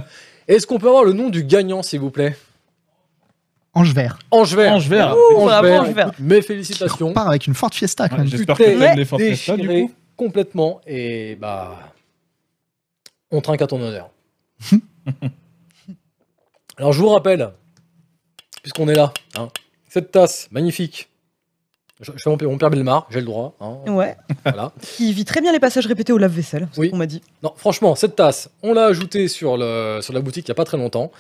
Est-ce qu'on peut avoir le nom du gagnant, s'il vous plaît? Ange vert. Ange Vert. Ange Vert. Voilà, Ouh, bravo, Ange Vert. Écoute, Mes On félicitations. part avec une forte fiesta quand Ouais, même. J'espère que t'aimes les forces Fiesta, du coup. complètement et bah on trinque à ton honneur. Alors je vous rappelle, puisqu'on est là, hein, cette tasse magnifique. Je, je fais mon, mon père Belmar, j'ai le droit. hein, Ouais. voilà. Qui vit très bien les passages répétés au lave-vaisselle, c'est Oui. ce qu'on m'a dit. Non, franchement, cette tasse, on l'a ajoutée sur, le, sur la boutique il n'y a pas très longtemps.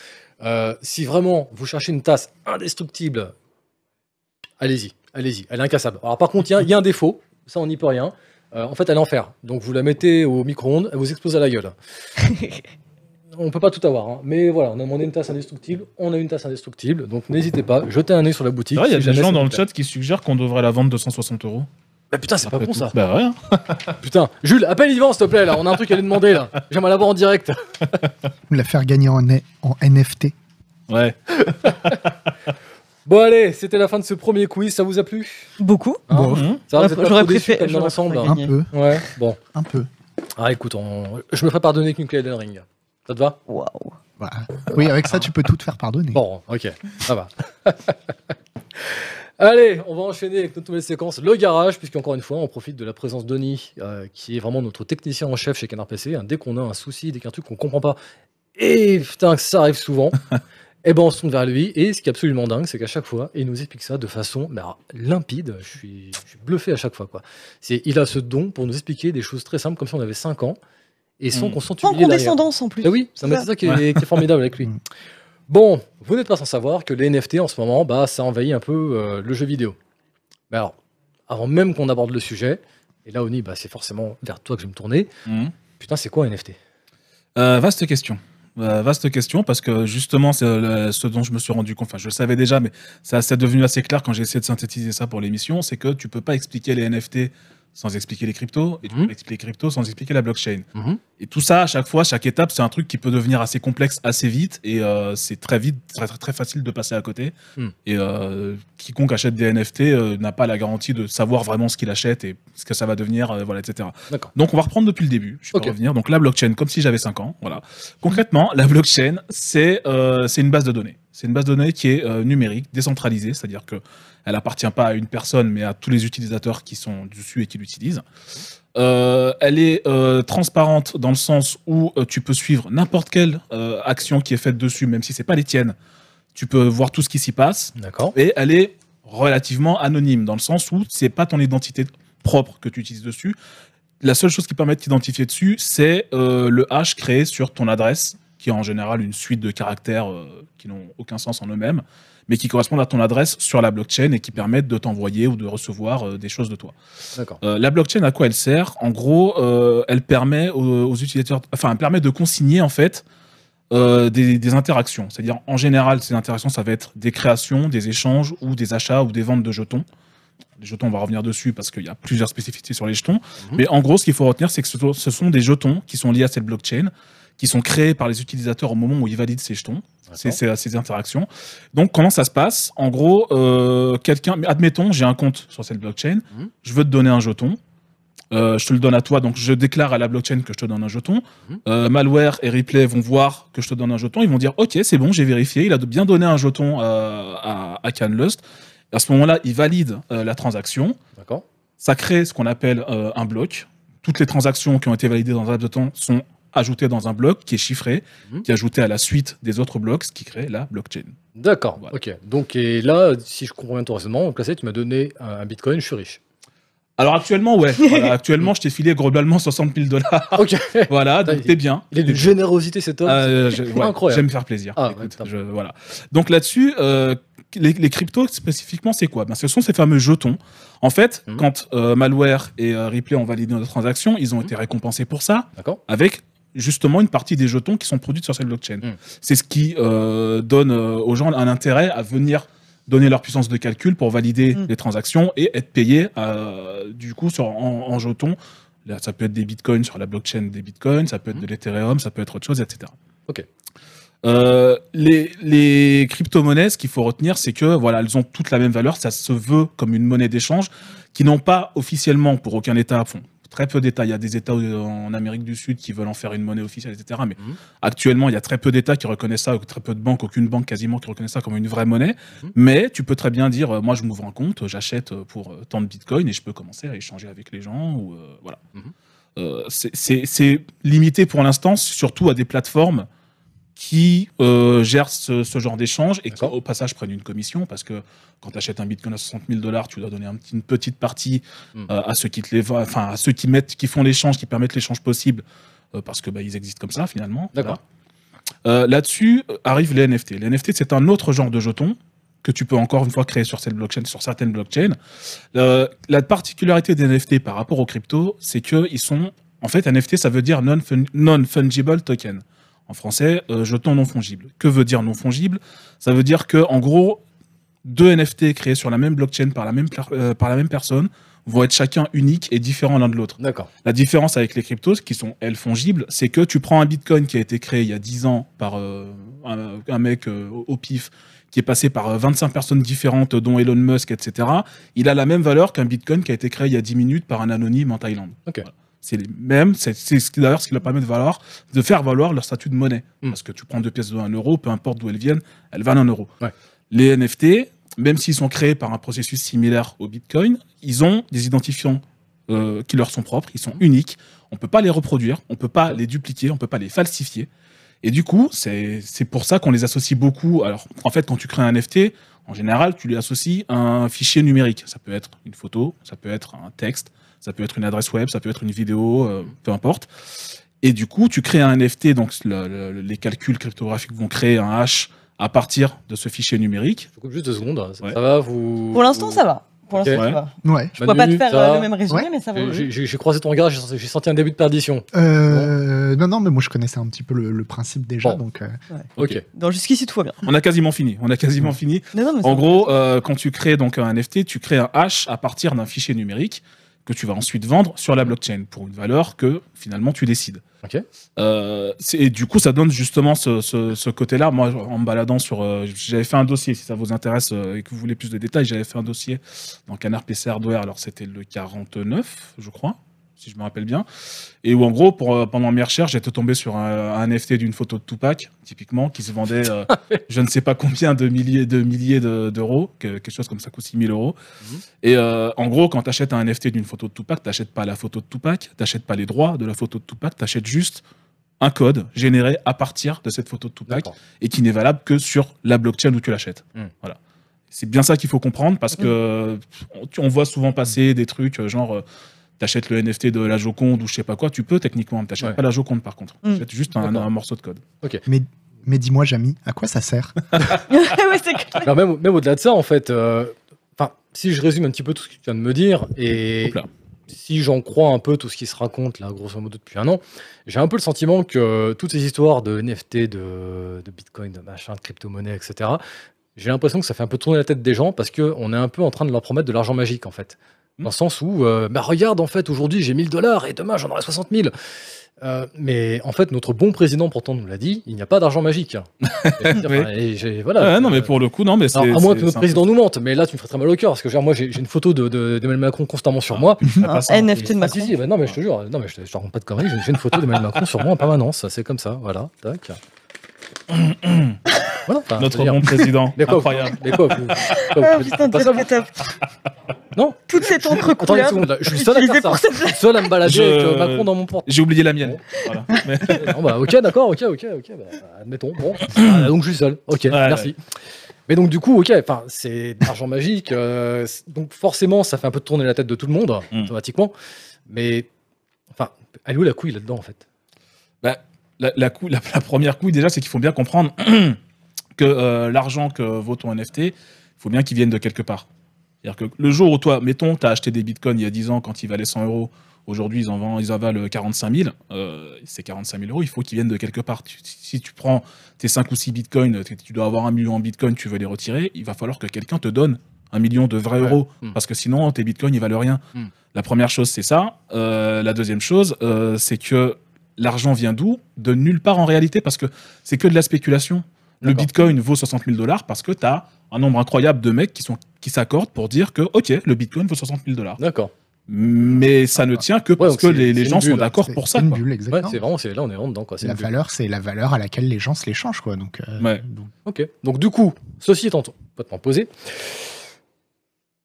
Euh, si vraiment vous cherchez une tasse indestructible, allez-y, allez-y, elle est incassable. Alors par contre, il y a- il y, a un défaut, ça on n'y peut rien. Euh, en fait, elle est en fer. Donc vous la mettez au micro-ondes, elle vous explose à la gueule. on peut pas tout avoir, hein. mais voilà, on a demandé une tasse indestructible, on a une tasse indestructible, donc n'hésitez pas, jetez un œil sur la boutique. il y a des gens dans le chat qui suggèrent qu'on devrait la vendre 260 euros. Bah putain, c'est pas tout. ça. Bah ouais. hein. Putain, Jules, appelle Yvan s'il te plaît là. On a un truc à lui demander là. J'aimerais l'avoir en direct. La faire gagner en, NFT. Ouais. Bon allez, c'était la fin de ce premier quiz. Ça vous a plu? Beaucoup. Hein? Bon, Mmh. Ça pas J'aurais préféré- dans l'ensemble hein un gagner. peu, Ouais, bon. un peu. Ah écoute, on- je me ferai pardonner qu'une clé Elden Ring. Ça te va? Waouh. Bah, oui, avec ça, tu peux tout te faire pardonner. Bon, ok, ça va. Allez, on va enchaîner avec notre nouvelle séquence, le garage, puisqu'encore une fois, on profite de la présence d'Oni, euh, qui est vraiment notre technicien en chef chez Canard PC. hein. dès qu'on a un souci, dès qu'il y a un truc qu'on comprend pas, et putain, que ça arrive souvent, et ben on se tourne vers lui. Et ce qui est absolument dingue, c'est qu'à chaque fois, il nous explique ça de façon alors, limpide. Je suis, je suis bluffé à chaque fois. Quoi. C'est, il a ce don pour nous expliquer des choses très simples, comme si on avait 5 ans, et sans Mm. qu'on humilié derrière. condescendance en plus. Ah oui, ça, c'est ça qui est, qui est formidable avec lui. Bon, vous n'êtes pas sans savoir que les NFT en ce moment, bah, ça envahit un peu euh, le jeu vidéo. Mais alors, avant même qu'on aborde le sujet, et là, Oni, bah, c'est forcément vers toi que je vais me tourner. Mmh. Putain, c'est quoi un NFT Euh, vaste question. Euh, vaste question parce que justement c'est euh, ce dont je me suis rendu compte, enfin je le savais déjà mais ça c'est devenu assez clair quand j'ai essayé de synthétiser ça pour l'émission, c'est que tu peux pas expliquer les NFT sans expliquer les cryptos et tu Mhm. peux pas expliquer les cryptos sans expliquer la blockchain. Mhm. Et tout ça à chaque fois, chaque étape, c'est un truc qui peut devenir assez complexe assez vite et euh, c'est très vite, très, très très facile de passer à côté. Mhm. Et euh, quiconque achète des NFT euh, n'a pas la garantie de savoir vraiment ce qu'il achète et ce que ça va devenir, voilà, etc. Donc on va reprendre depuis le début. Je vais Ok. revenir. Donc la blockchain, comme si j'avais 5 ans. Voilà. Concrètement, la blockchain, c'est c'est une base de données. C'est une base de données qui est euh, numérique, décentralisée, c'est-à-dire que elle appartient pas à une personne, mais à tous les utilisateurs qui sont dessus et qui l'utilisent. Euh, elle est euh, transparente dans le sens où tu peux suivre n'importe quelle action qui est faite dessus, même si c'est pas les tiennes. Tu peux voir tout ce qui s'y passe D'accord. et elle est relativement anonyme dans le sens où c'est pas ton identité propre que tu utilises dessus. La seule chose qui permet de t'identifier dessus, c'est le hash créé sur ton adresse, qui est en général une suite de caractères qui n'ont aucun sens en eux-mêmes, mais qui correspondent à ton adresse sur la blockchain et qui permettent de t'envoyer ou de recevoir euh, des choses de toi. D'accord. Euh, la blockchain, à quoi elle sert? En gros, euh, elle permet aux, aux utilisateurs, enfin, elle permet de consigner en fait euh, des, des interactions. C'est-à-dire, en général, ces interactions, ça va être des créations, des échanges ou des achats ou des ventes de jetons. Les jetons, on va revenir dessus parce qu'il y a plusieurs spécificités sur les jetons. Mhm. Mais en gros, ce qu'il faut retenir, c'est que ce sont des jetons qui sont liés à cette blockchain, qui sont créés par les utilisateurs au moment où ils valident ces jetons ces, ces- ces interactions. Donc, comment ça se passe? En gros, euh, quelqu'un, admettons, j'ai un compte sur cette blockchain, Mhm. je veux te donner un jeton. Euh, je te le donne à toi, donc je déclare à la blockchain que je te donne un jeton. Mhm. Euh, Malware et Replay vont voir que je te donne un jeton. Ils vont dire Ok, c'est bon, j'ai vérifié. Il a bien donné un jeton à, à Canlust. À ce moment-là, il valide euh, la transaction. D'accord. Ça crée ce qu'on appelle un bloc. Toutes les transactions qui ont été validées dans un laps de temps sont ajoutées dans un bloc qui est chiffré, Mhm. qui est ajouté à la suite des autres blocs, ce qui crée la blockchain. D'accord. Voilà. Ok. Donc, et là, si je comprends bien ton raisonnement, donc là, tu m'as donné un bitcoin, je suis riche. Alors actuellement, ouais. Voilà, actuellement, je t'ai filé globalement 60 000 dollars. Ok. voilà, donc t'es bien. Il est d'une générosité cet homme. Euh, je- ouais, Incroyable. J'aime faire plaisir. Ah, Écoute, ouais, je- voilà. Donc là-dessus, euh, les, les cryptos spécifiquement, c'est quoi? Ben, Ce sont ces fameux jetons. En fait, Mhm. quand euh, Malware et euh, Replay ont validé notre transaction, ils ont Mhm. été récompensés pour ça D'accord. avec justement une partie des jetons qui sont produits sur cette blockchain. Mhm. C'est ce qui euh, donne euh, aux gens un intérêt à venir donner leur puissance de calcul pour valider Mhm. les transactions et être payés euh, du coup sur, en, en jetons. Là, ça peut être des bitcoins sur la blockchain des bitcoins, ça peut être de l'Ethereum, ça peut être autre chose, etc. Ok. Euh, les, les crypto-monnaies, ce qu'il faut retenir, c'est que voilà, elles ont toutes la même valeur. Ça se veut comme une monnaie d'échange qui n'ont pas officiellement pour aucun État font très peu d'États. Il y a des États en Amérique du Sud qui veulent en faire une monnaie officielle, etc. Mais Mhm. actuellement, il y a très peu d'États qui reconnaissent ça, ou très peu de banques, aucune banque quasiment qui reconnaît ça comme une vraie monnaie. Mhm. Mais tu peux très bien dire, euh, moi, je m'ouvre un compte, j'achète euh, pour euh, tant de Bitcoin et je peux commencer à échanger avec les gens. Ou, euh, voilà. Mhm. Euh, c'est limité pour l'instant, surtout à des plateformes qui euh, gèrent ce, ce genre d'échange et qui, au passage, prennent une commission parce que quand tu achètes un bitcoin à 60 000 dollars, tu dois donner un une petite partie Mm. euh, à ceux qui te les enfin à ceux qui mettent, qui font l'échange, qui permettent l'échange possible euh, parce que bah, ils existent comme ça finalement. D'accord. Là-dessus arrivent les NFT. Les NFT, c'est un autre genre de jeton que tu peux encore une fois créer sur cette blockchain, sur certaines blockchains. La particularité des NFT par rapport aux cryptos, c'est que ils sont, en fait, NFT, ça veut dire non-fun- non-fungible token. En français, euh, jeton non fongible. Que veut dire non fongible? Ça veut dire que, en gros, deux NFT créés sur la même blockchain par la même, euh, par la même personne vont être chacun uniques et différents l'un de l'autre. D'accord. La différence avec les cryptos, qui sont elles fongibles, c'est que tu prends un bitcoin qui a été créé il y a 10 ans par euh, un, un mec euh, au- pif, qui est passé par euh, 25 personnes différentes, dont Elon Musk, etc. Il a la même valeur qu'un bitcoin qui a été créé il y a 10 minutes par un anonyme en Thaïlande. Ok. Voilà. C'est les mêmes, c'est d'ailleurs ce qui leur permet de, valoir, de faire valoir leur statut de monnaie. Hmm. Parce que tu prends deux pièces de 1 euro, peu importe d'où elles viennent, elles valent 1 euro. Ouais. Les NFT, même s'ils sont créés par un processus similaire au bitcoin, ils ont des identifiants euh, qui leur sont propres, ils sont uniques, on peut pas les reproduire, on peut pas les dupliquer, on peut pas les falsifier. Et du coup, c'est c'est pour ça qu'on les associe beaucoup. Alors, en fait, quand tu crées un NFT, en général, tu lui associes un fichier numérique. Ça peut être une photo, ça peut être un texte, ça peut être une adresse web, ça peut être une vidéo, euh, peu importe. Et du coup, tu crées un NFT, donc le- le- les calculs cryptographiques vont créer un hash à partir de ce fichier numérique. Je coupe juste deux secondes. Ça, Ouais. ça va vous Pour l'instant, ça va. Pour l'instant, ça va. Ouais. Je pourrais pas te faire ça euh, le même résumé, Ouais. mais ça va. J'ai- croisé ton regard, j'ai senti, un début de perdition. Euh, non, non, mais moi je connaissais un petit peu le, le principe déjà, Bon. donc euh, Ok. Donc, jusqu'ici, tout va bien. On a quasiment fini. On a quasiment fini. Non, non, En gros, euh, quand tu crées donc un NFT, tu crées un hash à partir d'un fichier numérique que tu vas ensuite vendre sur la blockchain pour une valeur que finalement tu décides. Euh, et du coup, ça donne justement ce, ce- ce côté-là. Moi, en me baladant sur, euh, j'avais fait un dossier. Si ça vous intéresse euh, et que vous voulez plus de détails, j'avais fait un dossier dans Canard PC Hardware. Alors c'était le 49, je crois, si je me rappelle bien. Et où en gros, pour, euh, pendant mes recherches, j'étais tombé sur un, un NFT d'une photo de Tupac, typiquement, qui se vendait, euh, je ne sais pas combien de milliers de milliers de- d'euros, que- quelque chose comme ça coûte 6000 euros. Mhm. Et euh, en gros, quand tu achètes un NFT d'une photo de Tupac, tu n'achètes pas la photo de Tupac, tu n'achètes pas les droits de la photo de Tupac, tu achètes juste un code généré à partir de cette photo de Tupac et qui n'est valable que sur la blockchain où tu l'achètes. Mhm. Voilà. C'est bien ça qu'il faut comprendre parce que on, on voit souvent passer des trucs genre. T'achètes le NFT de la Joconde ou je sais pas quoi, tu peux techniquement, mais t'achètes Ouais. pas la Joconde par contre. Mm. T'achètes juste un, morceau de code. mais, mais dis-moi, Jamy, à quoi ça sert ouais, c'est clair. Alors même, même au-delà de ça, en fait, euh, si je résume un petit peu tout ce que tu viens de me dire, et si j'en crois un peu tout ce qui se raconte là, grosso modo depuis un an, j'ai un peu le sentiment que toutes ces histoires de NFT, de, de Bitcoin, de machin, de crypto-monnaie, etc., j'ai l'impression que ça fait un peu tourner la tête des gens parce qu'on est un peu en train de leur promettre de l'argent magique, en fait. Dans le sens où, euh, bah regarde, en fait, aujourd'hui j'ai 1000 dollars et demain j'en aurai 60 000. Euh, mais en fait, notre bon président pourtant nous l'a dit, il n'y a pas d'argent magique. Et, enfin, et j'ai- voilà, Ouais, non, mais Euh, pour le coup, non, mais c'est. alors, à moins c'est- que notre c'est un président nous mente, mais là tu me ferais très mal au cœur parce que genre, moi j'ai j'ai une photo de- de- d'Emmanuel Macron constamment sur moi. peu- pas Un ça. NFT de Ah, Macron. si, si, bah non mais je te jure, non mais je te, je te raconte pas de conneries, j'ai j'ai une photo d'Emmanuel Macron sur moi en permanence, c'est comme ça, voilà, tac. Voilà, enfin, Notre bon président. Mais quoi, Incroyable. Vous Ah, dites putain, pas ça, vous t'as- Non Toute cette encre couleur. je suis seul à faire pour ça. cette Je suis seul à me balader Je- avec euh, Macron dans mon porte. J'ai oublié la mienne. Voilà. Mais- non, bah, ok, d'accord, ok, ok, ok, bah, admettons. Bon, Ah, donc je suis seul. Ok, merci. Mais donc du coup, ok, enfin c'est de l'argent magique, euh, donc forcément ça fait un peu tourner la tête de tout le monde Mm. automatiquement. Mais enfin, elle est où la couille là-dedans en fait? La, la, cou- la- la première couille, déjà, c'est qu'il faut bien comprendre que euh, l'argent que vaut ton NFT, il faut bien qu'il vienne de quelque part. C'est-à-dire que le jour où toi, mettons, tu as acheté des bitcoins il y a 10 ans quand ils valaient 100 euros, aujourd'hui ils en vendent, ils en valent 45 000, euh, ces 45 000 euros, il faut qu'ils viennent de quelque part. Tu- si tu prends tes 5 ou 6 bitcoins, tu dois avoir un million en bitcoin, tu veux les retirer, il va falloir que quelqu'un te donne un million de vrais Ouais. euros, Mm. parce que sinon tes bitcoins ils valent rien. Mm. La première chose c'est ça. Euh, la deuxième chose, euh, c'est que l'argent vient d'où? De nulle part en réalité, parce que c'est que de la spéculation. Le bitcoin vaut 60 000 dollars parce que tu as un nombre incroyable de mecs qui sont qui s'accordent pour dire que, OK, le bitcoin vaut 60 000 dollars. D'accord. Mais ça ne tient que parce que c'est- les, c'est les gens sont d'accord C'est- pour c'est ça. une quoi. bulle, Ouais, exactement. c'est vraiment, c'est là on est vraiment dedans quoi. c'est la valeur, c'est la valeur à laquelle les gens se l'échangent, quoi. Donc, euh, Ouais. donc- Ok. Donc du coup, ceci étant complètement posé,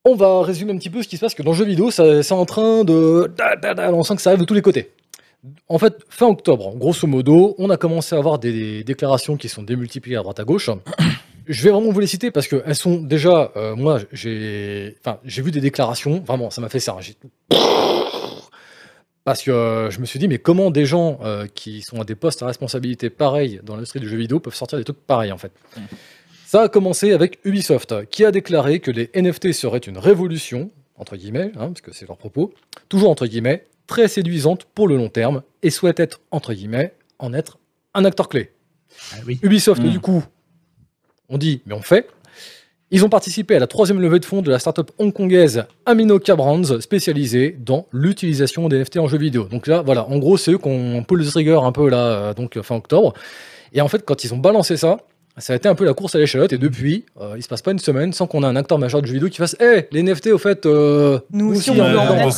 on va résumer un petit peu ce qui se passe que dans le jeu vidéo, ça- c'est en train de, on sent que ça arrive de tous les côtés. En fait, fin octobre, grosso modo, on a commencé à avoir des, des déclarations qui sont démultipliées à droite à gauche. Je vais vraiment vous les citer parce qu'elles sont déjà, euh, moi, j'ai, enfin, vu des déclarations, vraiment, ça m'a fait ça. Parce que euh, je me suis dit, mais comment des gens euh, qui sont à des postes à responsabilité pareils dans l'industrie du jeu vidéo peuvent sortir des trucs pareils en fait Ça a commencé avec Ubisoft, qui a déclaré que les NFT seraient une révolution, entre guillemets, hein, parce que c'est leur propos, toujours entre guillemets, très séduisante pour le long terme, et souhaite être, entre guillemets, en être un acteur clé. Ah oui. Ubisoft, Mm. du coup, on dit, mais on fait. Ils ont participé à la troisième levée de fonds de la startup hongkongaise Aminoca Brands, spécialisée dans l'utilisation des NFT en jeux vidéo. Donc là, voilà, en gros, c'est eux qui ont pull the trigger un peu là, euh, donc euh, fin octobre. Et en fait, quand ils ont balancé ça, ça a été un peu la course à l'échalote. Et depuis, euh, il se passe pas une semaine sans qu'on ait un acteur majeur de jeux vidéo qui fasse Hé, les NFT, au fait, euh, Nous aussi, on veut en.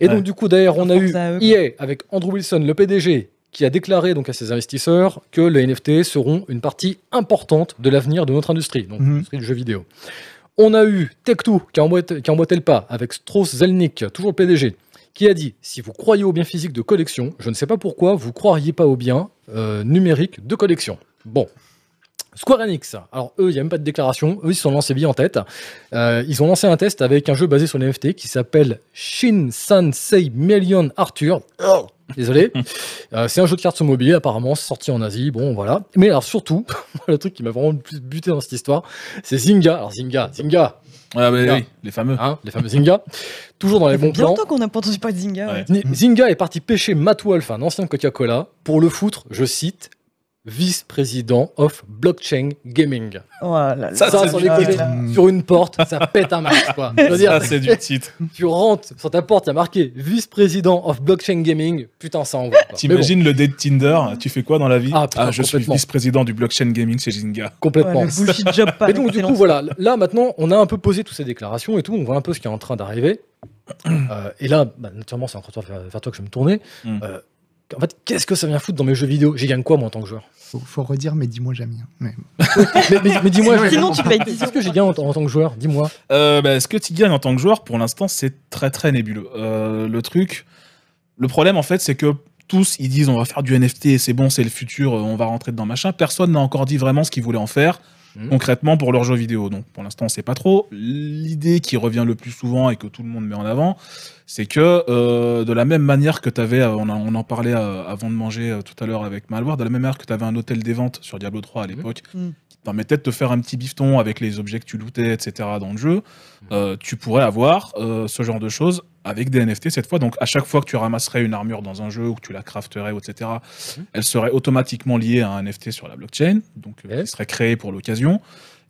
Et Ouais. donc, du coup, d'ailleurs, on a eu EA avec Andrew Wilson, le PDG, qui a déclaré donc à ses investisseurs que les NFT seront une partie importante de l'avenir de notre industrie, donc Mhm. l'industrie du jeu vidéo. On a eu Tech2 qui a emboîté, qui a emboîté le pas avec Strauss Zelnick, toujours le PDG, qui a dit si vous croyez au bien physique de collection, je ne sais pas pourquoi vous croiriez pas au bien euh, numérique de collection. Bon. Square Enix, alors eux, il n'y a même pas de déclaration, eux, ils se sont lancés bien en tête. Euh, ils ont lancé un test avec un jeu basé sur les NFT qui s'appelle Shin Sansei Million Arthur. Désolé. Euh, c'est un jeu de cartes sur mobile, apparemment, c'est sorti en Asie. Bon, voilà. Mais alors, surtout, le truc qui m'a vraiment le plus buté dans cette histoire, c'est Zynga. Alors, Zynga, Zynga, Ah, bah, oui, les fameux. hein, les fameux Zynga. Toujours dans les Ça fait bons bien plans. longtemps qu'on n'a pas entendu parler de Zynga. ouais. Zynga est parti pêcher Matt Wolf, un ancien Coca-Cola, pour le foutre, je cite, vice-président of blockchain gaming. Oh là là. Ça, Ça, c'est sans du déconner, titre. sur une porte, ça pète un max, quoi. Je veux dire, Ça, c'est du titre. tu rentres sur ta porte, il y a marqué vice-président of blockchain gaming. Putain, ça envoie. Mais bon, T'imagines le date Tinder Tu fais quoi dans la vie? Ah, putain, je suis vice-président du blockchain gaming chez Zynga. complètement. Ouais, job Et donc, du coup, voilà, là maintenant, on a un peu posé toutes ces déclarations et tout, on voit un peu ce qui est en train d'arriver. Euh, et là, bah, naturellement, c'est entre toi, vers, vers toi que je vais me tourner. Mm. Euh, en fait, qu'est-ce que ça vient foutre dans mes jeux vidéo? J'y gagne quoi, moi, en tant que joueur? Faut, faut redire, mais dis-moi jamais. hein. Mais- Mais, mais- mais dis-moi, Sinon, tu payes 10 qu'est-ce que j'y gagne en, en tant que joueur? Dis-moi. Euh, bah, ce que tu gagnes en tant que joueur, pour l'instant, c'est très très nébuleux. Euh, le truc, le problème en fait, c'est que tous ils disent on va faire du NFT, c'est bon, c'est le futur, on va rentrer dedans machin. Personne n'a encore dit vraiment ce qu'ils voulaient en faire Mhm. concrètement pour leurs jeux vidéo. Donc pour l'instant, on sait pas trop. L'idée qui revient le plus souvent et que tout le monde met en avant, c'est que euh, de la même manière que tu avais, on, en- on en parlait euh, avant de manger euh, tout à l'heure avec Malware, de la même manière que tu avais un hôtel des ventes sur Diablo 3 à l'époque, Mhm. qui te permettait de te faire un petit bifton avec les objets que tu lootais, etc. dans le jeu, euh, tu pourrais avoir euh, ce genre de choses avec des NFT cette fois. Donc à chaque fois que tu ramasserais une armure dans un jeu ou que tu la crafterais, etc., Mhm. elle serait automatiquement liée à un NFT sur la blockchain, donc euh, Yes. qui serait créé pour l'occasion.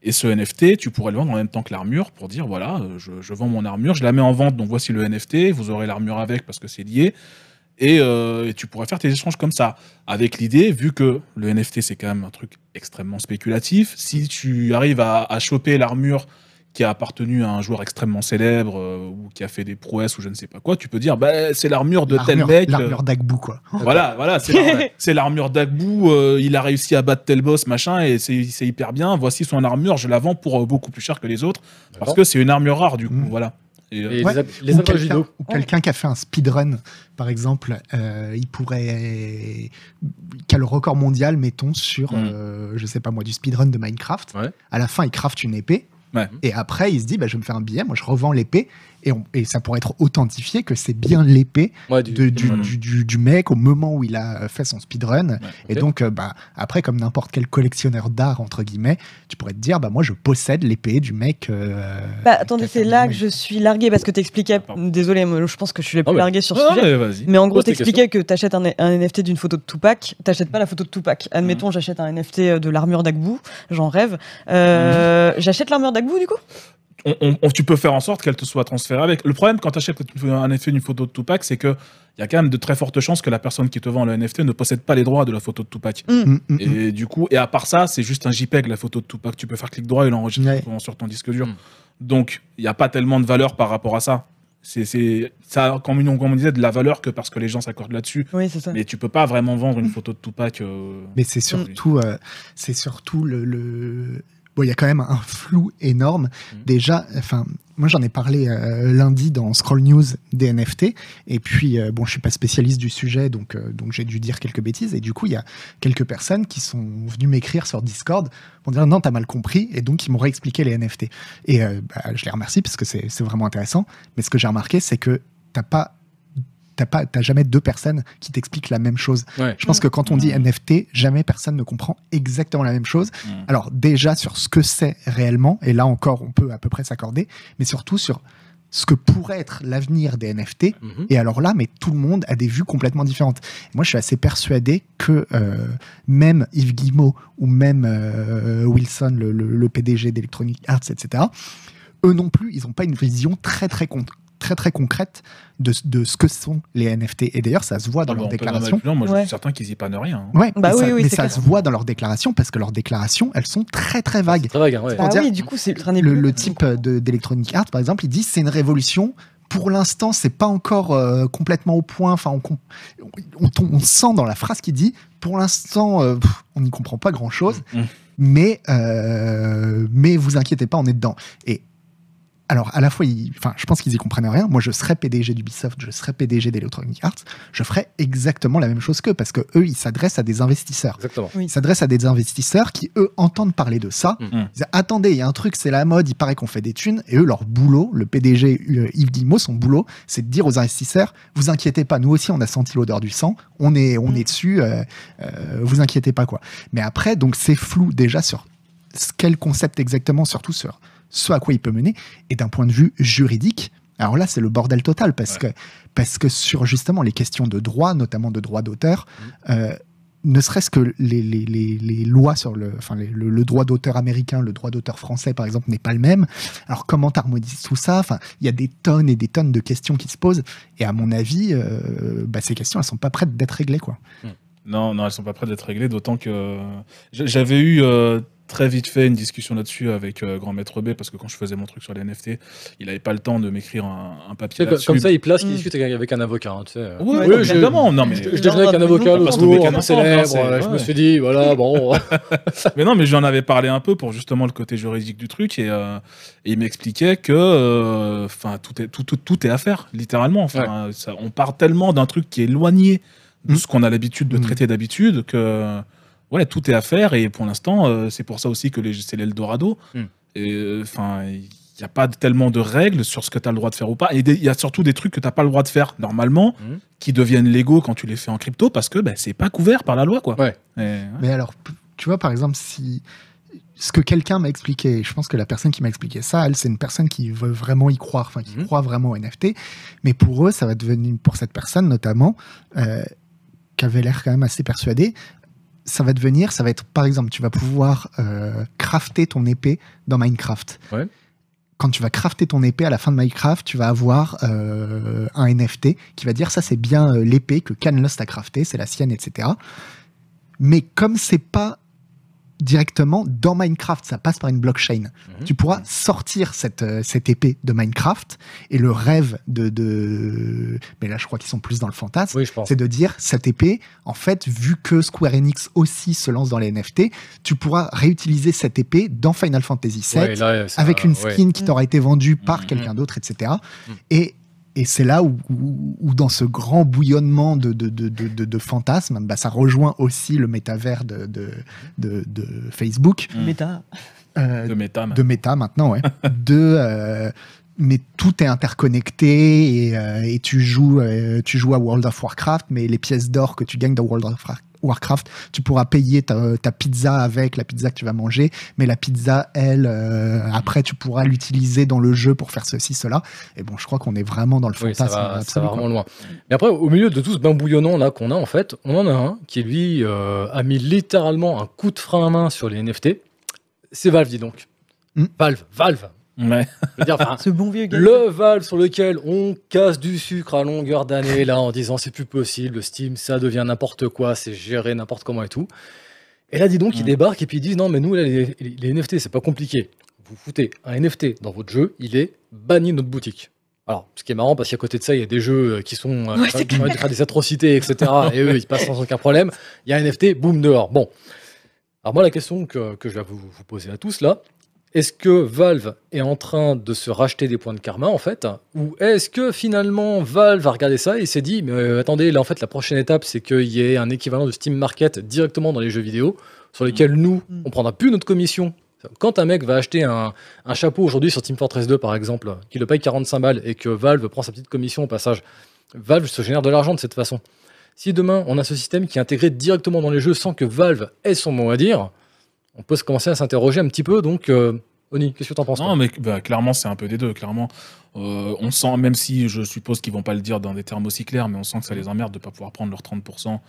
Et ce NFT, tu pourrais le vendre en même temps que l'armure pour dire voilà, euh, je, je vends mon armure, je la mets en vente, donc voici le NFT, vous aurez l'armure avec parce que c'est lié. Et, euh, et tu pourrais faire tes échanges comme ça. Avec l'idée, vu que le NFT c'est quand même un truc extrêmement spéculatif, si tu arrives à, à choper l'armure qui a appartenu à un joueur extrêmement célèbre euh, ou qui a fait des prouesses ou je ne sais pas quoi, tu peux dire bah, c'est l'armure de tel L'armure- mec. euh, L'armure d'Agbou, quoi. voilà, voilà, c'est l'ar- c'est l'armure d'Agbou, euh, il a réussi à battre tel boss, machin, et c'est hyper bien. Voici son armure, je la vends pour euh, beaucoup plus cher que les autres, parce que c'est une armure rare, du coup, Mm. voilà. Et, euh, Et Ouais. les, les quelqu'un vidéo. ou quelqu'un qui a fait un speedrun, par exemple, euh, il pourrait. qui a le record mondial, mettons, sur, Mm. euh, je sais pas moi, du speedrun de Minecraft. Ouais. À la fin, il craft une épée. Et après, il se dit, bah, je vais me faire un billet, moi je revends l'épée. Et, on- et ça pourrait être authentifié que c'est bien l'épée Ouais, du- de- du, du, du- du mec au moment où il a fait son speedrun. ouais. Et donc, euh, bah, après, comme n'importe quel collectionneur d'art, entre guillemets, tu pourrais te dire, bah, moi je possède l'épée du mec. euh, Bah, attendez, c'est le là que je suis larguée parce que t'expliquais. Pardon. Désolé, moi, je pense que je suis la plus Ah ouais. larguée sur ce Non, sujet. mais en gros, t'expliquais que t'achètes un, un NFT d'une photo de Tupac, t'achètes pas la photo de Tupac. Admettons, j'achète un NFT de l'armure d'Agbou, j'en rêve. Euh, J'achète l'armure d'Agbou du coup? On- tu peux faire en sorte qu'elle te soit transférée avec. Le problème quand tu achètes un effet d'une photo de Tupac, c'est que il y a quand même de très fortes chances que la personne qui te vend le NFT ne possède pas les droits de la photo de Tupac. Mm, mm, mm. Et du coup, et à part ça, c'est juste un JPEG la photo de Tupac. Tu peux faire clic droit et l'enregistrer Ouais. sur ton disque dur. Donc, il n'y a pas tellement de valeur par rapport à ça. C'est, ça a, comme on, comme on disait, de la valeur que parce que les gens s'accordent là-dessus. Oui, c'est ça. Mais tu peux pas vraiment vendre une photo de Tupac. euh, Mais c'est surtout, euh, c'est surtout le. le- Bon, il y a quand même un flou énorme. Mhm. Déjà, enfin, moi j'en ai parlé euh, lundi dans Scroll News des NFT. Et puis, euh, bon, je suis pas spécialiste du sujet, donc, euh, donc j'ai dû dire quelques bêtises. Et du coup, il y a quelques personnes qui sont venues m'écrire sur Discord pour dire non, t'as mal compris. Et donc, ils m'ont réexpliqué les NFT. Et bah, je les remercie parce que c'est c'est vraiment intéressant. Mais ce que j'ai remarqué, c'est que t'as pas. T'as pas, t'as jamais deux personnes qui t'expliquent la même chose. Ouais. Je pense que quand on dit Mhm. NFT, jamais personne ne comprend exactement la même chose. Mhm. Alors déjà sur ce que c'est réellement, et là encore on peut à peu près s'accorder, mais surtout sur ce que pourrait être l'avenir des NFT. Mhm. Et alors là, mais tout le monde a des vues complètement différentes. Moi, je suis assez persuadé que euh, même Yves Guillemot ou même euh, Wilson, le, le- le PDG d'Electronic Arts, etc., eux non plus, ils n'ont pas une vision très très con- très très concrète de, de ce que sont les NFT. Et d'ailleurs, ça se voit dans Ah bah, leurs on peut même déclarations. aller plus loin, Moi, je suis certain qu'ils y pannent rien. hein. Ouais, Bah mais oui, ça, oui, mais ça se voit dans leurs déclarations parce que leurs déclarations, elles sont très très vagues. Très vague, hein, ouais. Ah dire- oui, du coup, c'est Le, type de- d'Electronic Arts, par exemple, il dit c'est une révolution. Pour l'instant, c'est pas encore euh, complètement au point. Enfin, on, on, on- on sent dans la phrase qu'il dit. Pour l'instant, euh, on n'y comprend pas grand chose. Mm. Mais, euh, mais vous inquiétez pas, on est dedans. Et alors, à la fois, ils- enfin, je pense qu'ils y comprennent rien. Moi, je serais PDG d'Ubisoft, je serais PDG d'Electronic Arts. Je ferais exactement la même chose qu'eux parce que eux, ils s'adressent à des investisseurs. Exactement. Ils s'adressent à des investisseurs qui, eux, entendent parler de ça. Mm. Ils disent, Attendez, il y a un truc, c'est la mode, il paraît qu'on fait des thunes. Et eux, leur boulot, le PDG euh, Yves Guillemot, son boulot, c'est de dire aux investisseurs Vous inquiétez pas, nous aussi, on a senti l'odeur du sang, on est, on Mm. est dessus, euh, euh, vous inquiétez pas, quoi. Mais après, donc, c'est flou déjà sur le concept exactement, surtout sur ce à quoi il peut mener. Et d'un point de vue juridique, alors là, c'est le bordel total parce, que, parce que sur justement les questions de droit, notamment de droit d'auteur, euh, ne serait-ce que les, les- les- les lois sur le, enfin, le, le droit d'auteur américain, le droit d'auteur français, par exemple, n'est pas le même. Alors, comment t'harmonises tout ça? Enfin, il y a des tonnes et des tonnes de questions qui se posent. Et à mon avis, euh, bah, ces questions, elles sont pas prêtes d'être réglées, quoi. Non, non, elles sont pas prêtes d'être réglées, d'autant que j'avais eu euh, très vite fait une discussion là-dessus avec euh, Grand Maître B, parce que quand je faisais mon truc sur les NFT, il avait pas le temps de m'écrire un, papier là-dessus. comme ça, il place qu'il Mm. discute avec avec un avocat. hein, tu sais. Oui, Ouais, évidemment. Non, mais, Je, je déjeunais avec un avocat le jour, un a célèbre. c'est- Je me ouais. suis dit, voilà, bon. mais non, mais j'en avais parlé un peu pour justement le côté juridique du truc et, euh, et il m'expliquait que euh, enfin tout est tout, tout, tout est à faire littéralement. Enfin, ça- on part tellement d'un truc qui est éloigné de Mm. ce qu'on a l'habitude de Mm. traiter d'habitude que ouais tout est à faire et pour l'instant euh, c'est pour ça aussi que c'est l'Eldorado. Mm. Et euh, enfin il n'y a pas tellement de règles sur ce que tu as le droit de faire ou pas. Et il y a surtout des trucs que tu n'as pas le droit de faire normalement, Mhm. qui deviennent légaux quand tu les fais en crypto, parce que ben, c'est pas couvert par la loi. Quoi. Ouais. Et, ouais. Mais alors, tu vois, par exemple, si ce que quelqu'un m'a expliqué, je pense que la personne qui m'a expliqué ça, elle, c'est une personne qui veut vraiment y croire, enfin, qui Mhm. croit vraiment au NFT. Mais pour eux, ça va devenir, pour cette personne notamment, euh, qui avait l'air quand même assez persuadée, ça va devenir, ça va être, par exemple, tu vas pouvoir euh, crafter ton épée dans Minecraft. Ouais. Quand tu vas crafter ton épée à la fin de Minecraft, tu vas avoir euh, un NFT qui va dire ça c'est bien euh, l'épée que Canlust a crafté, c'est la sienne, etc. Mais comme c'est pas directement dans Minecraft, ça passe par une blockchain. Mhm. Tu pourras sortir cette, euh, cette épée de Minecraft et le rêve de, de... Mais là, je crois qu'ils sont plus dans le fantasme. Oui, je pense. C'est de dire, cette épée, en fait, vu que Square Enix aussi se lance dans les NFT, tu pourras réutiliser cette épée dans Final Fantasy VII Ouais, là, ça- avec une ouais. skin qui t'aura été vendue par Mhm. quelqu'un d'autre, etc. Et, et c'est là où, où, où dans ce grand bouillonnement de, de, de, de, de- de fantasmes, bah, ça rejoint aussi le métavers de, de, de, de Facebook, Mm. Méta. euh, De méta. même. de méta maintenant, ouais. de, euh, mais tout est interconnecté et, euh, et tu, joues, euh, tu joues à World of Warcraft, mais les pièces d'or que tu gagnes dans World of War- Warcraft, tu pourras payer ta, ta pizza avec la pizza que tu vas manger, mais la pizza, elle, euh, après, tu pourras l'utiliser dans le jeu pour faire ceci, cela. Et bon, je crois qu'on est vraiment dans le Oui, ça fantasme. va, ça va quoi. vraiment loin. Mais après, au milieu de tout ce bain bouillonnant là qu'on a, en fait, on en a un qui lui euh, a mis littéralement un coup de frein à main sur les NFT. C'est Valve, dis donc. Hmm. Valve, Valve. Ouais. Je veux dire, enfin, Ce bon vieux gars. le Valve sur lequel on casse du sucre à longueur d'année là en disant c'est plus possible, Steam ça devient n'importe quoi, c'est géré n'importe comment et tout. Et là dis donc ils débarquent et puis ils disent non mais nous là, les, NFT c'est pas compliqué. Vous foutez un NFT dans votre jeu, il est banni de notre boutique. Alors ce qui est marrant parce qu'à côté de ça il y a des jeux euh, qui sont euh, Ouais, qui c'est ont envie de faire des atrocités etc. et eux ils passent sans aucun problème. Il y a un NFT, boum dehors. Bon. Alors moi la question que, que je vais vous, vous poser à tous là, est-ce que Valve est en train de se racheter des points de karma en fait Ou est-ce que finalement Valve a regardé ça et s'est dit mais euh, attendez là en fait la prochaine étape c'est qu'il y ait un équivalent de Steam Market directement dans les jeux vidéo sur lesquels nous Mm. on prendra plus notre commission quand un mec va acheter un, un chapeau aujourd'hui sur Team Fortress 2 par exemple, qui le paye 45 balles et que Valve prend sa petite commission au passage, Valve se génère de l'argent de cette façon. Si demain on a ce système qui est intégré directement dans les jeux sans que Valve ait son mot à dire, on peut se commencer à s'interroger un petit peu. Donc, euh, Oni, qu'est-ce que t'en penses Non, mais bah, clairement, c'est un peu des deux. Clairement, Euh, on sent, même si je suppose qu'ils vont pas le dire dans des termes aussi clairs, mais on sent que ça les emmerde de pas pouvoir prendre leurs 30%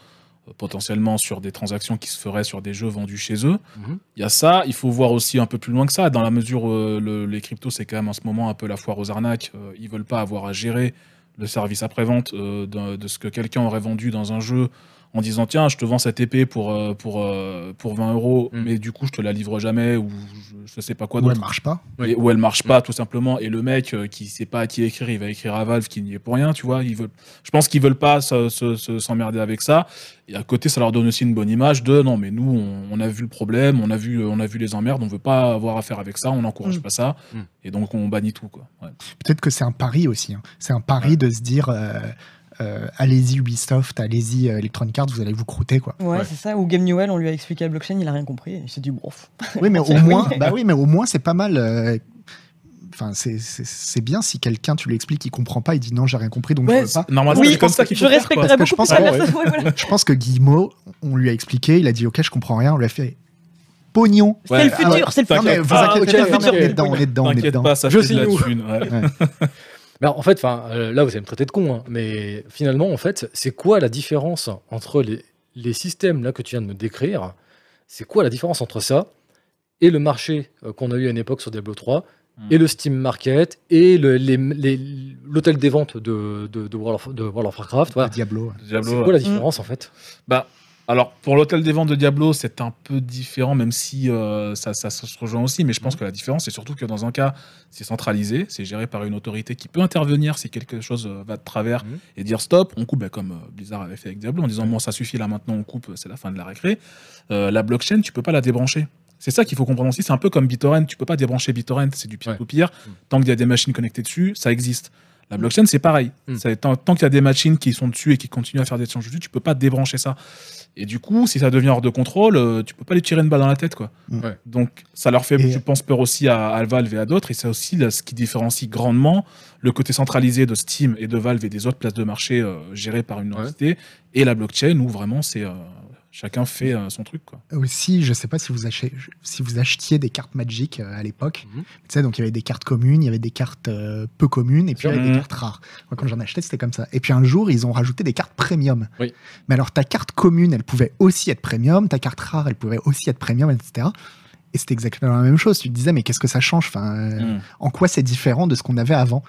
euh, potentiellement sur des transactions qui se feraient sur des jeux vendus chez eux. Mhm. Il y a ça. Il faut voir aussi un peu plus loin que ça, dans la mesure où euh, le- les cryptos, c'est quand même en ce moment un peu la foire aux arnaques. Euh, ils veulent pas avoir à gérer le service après-vente euh, de, de ce que quelqu'un aurait vendu dans un jeu en disant tiens je te vends cette épée pour, euh, pour, euh, pour 20 euros Mm. mais du coup je te la livre jamais ou je, je sais pas quoi Ou elle marche pas. Et où elle marche pas tout simplement et le mec euh, qui sait pas à qui écrire il va écrire à Valve qui n'y est pour rien tu vois ils veulent je pense qu'ils veulent pas se- se- se- s'emmerder avec ça et à côté ça leur donne aussi une bonne image de non mais nous on, on a vu le problème on a vu on a vu les emmerdes on veut pas avoir affaire avec ça on n'encourage Mm. pas ça Mm. et donc on bannit tout quoi Ouais. Peut-être que c'est un pari aussi. hein. C'est un pari de se dire euh, euh, allez-y Ubisoft, allez-y euh, Electronic Arts, vous allez vous croûter quoi. Ouais, Ouais. c'est ça. Ou Game Newell, on lui a expliqué la blockchain, il a rien compris. Il s'est dit, bon. Oui, mais au moins, bah oui, mais au moins c'est pas mal. euh, Enfin, c'est- bien si quelqu'un tu lui expliques, il comprend pas, il dit non, j'ai rien compris, donc Ouais, je veux pas. normalement oui, c'est comme ça qu'il je faut faire, quoi. beaucoup je pense personne. ouais, voilà. Je pense que Guillemot, on lui a expliqué, il a dit ok, je comprends rien, on lui a fait pognon. C'est le Ah futur, c'est le futur. vous Ah, inquiétez ok, pas, on est dedans, on est dedans, on est T'inquiète dedans. pas, ça Je fait de Mais en fait, enfin, euh, là, vous allez me traiter de con, hein, mais finalement, en fait, c'est quoi la différence entre les, les systèmes là que tu viens de me décrire? C'est quoi la différence entre ça et le marché euh, qu'on a eu à une époque sur Diablo 3 Mm. et le Steam Market et le- les- les- l'hôtel des ventes de, de, de World of, de World of Warcraft voilà. Diablo. Diablo, C'est ouais. quoi la différence en fait? Bah, alors, pour l'hôtel des ventes de Diablo, c'est un peu différent, même si euh, ça, ça se rejoint aussi. Mais je pense que la différence, c'est surtout que dans un cas, c'est centralisé, c'est géré par une autorité qui peut intervenir si quelque chose euh, va de travers Mhm. et dire stop, on coupe, bah, comme euh, Blizzard avait fait avec Diablo, en disant bon, ça suffit là maintenant, on coupe, c'est la fin de la récré. Euh, la blockchain, tu peux pas la débrancher. C'est ça qu'il faut comprendre aussi. C'est un peu comme BitTorrent. Tu peux pas débrancher BitTorrent, c'est du Ouais. peer-to-peer. Mhm. Tant qu'il y a des machines connectées dessus, ça existe. La blockchain, c'est pareil. Tant qu'il y a des machines qui sont dessus et qui continuent à faire des échanges dessus, tu peux pas débrancher ça. Et du coup, si ça devient hors de contrôle, euh, tu peux pas lui tirer une balle dans la tête, quoi. Mm. Ouais. Donc, ça leur fait, Et- je pense, peur aussi à, à Valve et à d'autres. Et c'est aussi là, ce qui différencie grandement le côté centralisé de Steam et de Valve et des autres places de marché euh, gérées par une Ouais. entité et la blockchain où vraiment c'est euh, chacun fait euh, son truc, quoi. Aussi, je sais pas si vous, achetez, si vous achetiez des cartes Magic euh, à l'époque. Mhm. Tu sais, donc il y avait des cartes communes, il y avait des cartes euh, peu communes, et puis il y avait Mhm. des cartes rares. Moi, quand j'en achetais, c'était comme ça. Et puis un jour, ils ont rajouté des cartes premium. Oui. Mais alors, ta carte commune, elle pouvait aussi être premium, ta carte rare, elle pouvait aussi être premium, etc. Et c'était exactement la même chose. Tu te disais, mais qu'est-ce que ça change? Enfin, euh, Mm. En quoi c'est différent de ce qu'on avait avant?